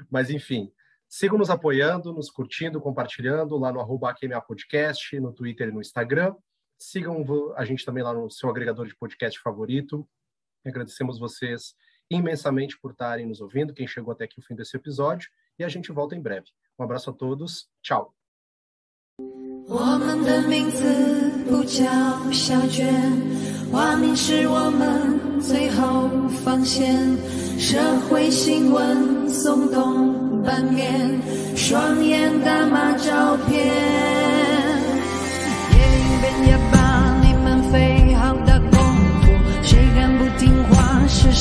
Mas, enfim, sigam nos apoiando, nos curtindo, compartilhando lá no arroba AQMA Podcast, no Twitter e no Instagram. Sigam a gente também lá no seu agregador de podcast favorito. Agradecemos vocês imensamente por estarem nos ouvindo, quem chegou até aqui o fim desse episódio, e a gente volta em breve. Um abraço a todos, tchau. 我们的名字不叫小娟，花名是我们最后防线。社会新闻耸动版面，双眼大马照片。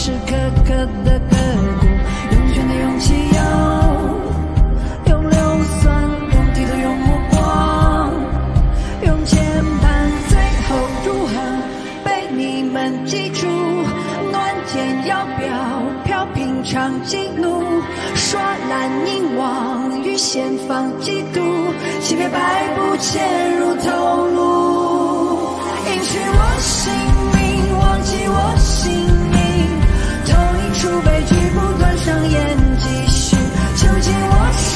时刻刻的刻骨，用拳的勇气有，用硫酸，用剃头，用目光，用键盘，最后如何被你们记住？暖箭要飘，飘平常激怒，刷蓝凝望，与先放几度，七骗百步潜入头颅，隐去我姓名，忘记我姓。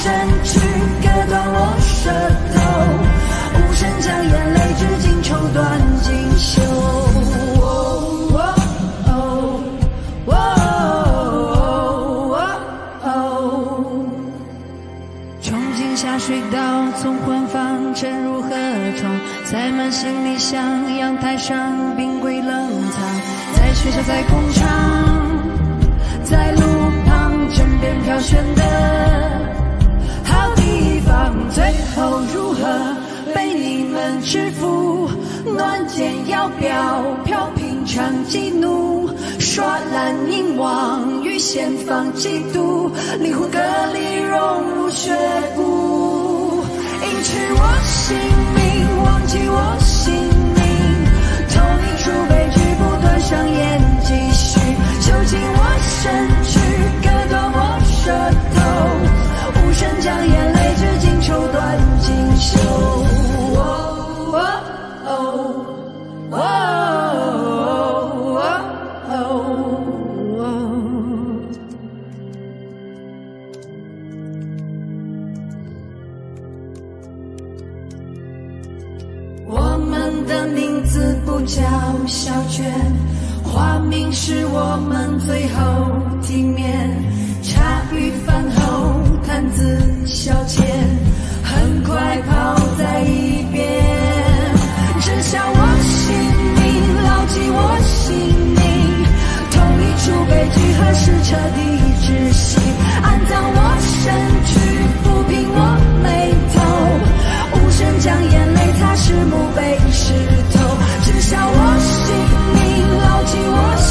身躯，割断我舌头，无声将眼泪至今抽断锦绣。冲进下水道，从昏房沉入河床，塞满行李箱，阳台上冰柜冷藏，在学校，在工厂，在路旁，枕边飘悬的方，最后如何被你们制服？乱箭要飘飘，平常激怒，刷蓝银网与先放嫉妒，灵魂隔离融入血骨，隐去我姓名，忘记我姓名，投影出悲剧，不断上演继续，囚禁我身躯，割断我舌头，声将眼泪至今抽断锦绣。我们的名字不叫小娟，花名是我们最后体面。茶余饭后谈资消遣很快抛在一边知晓我姓名牢记我姓名同一出悲剧何时彻底窒息暗藏我身躯抚平我眉头无声将眼泪擦拭墓碑石头知晓我姓名牢记我姓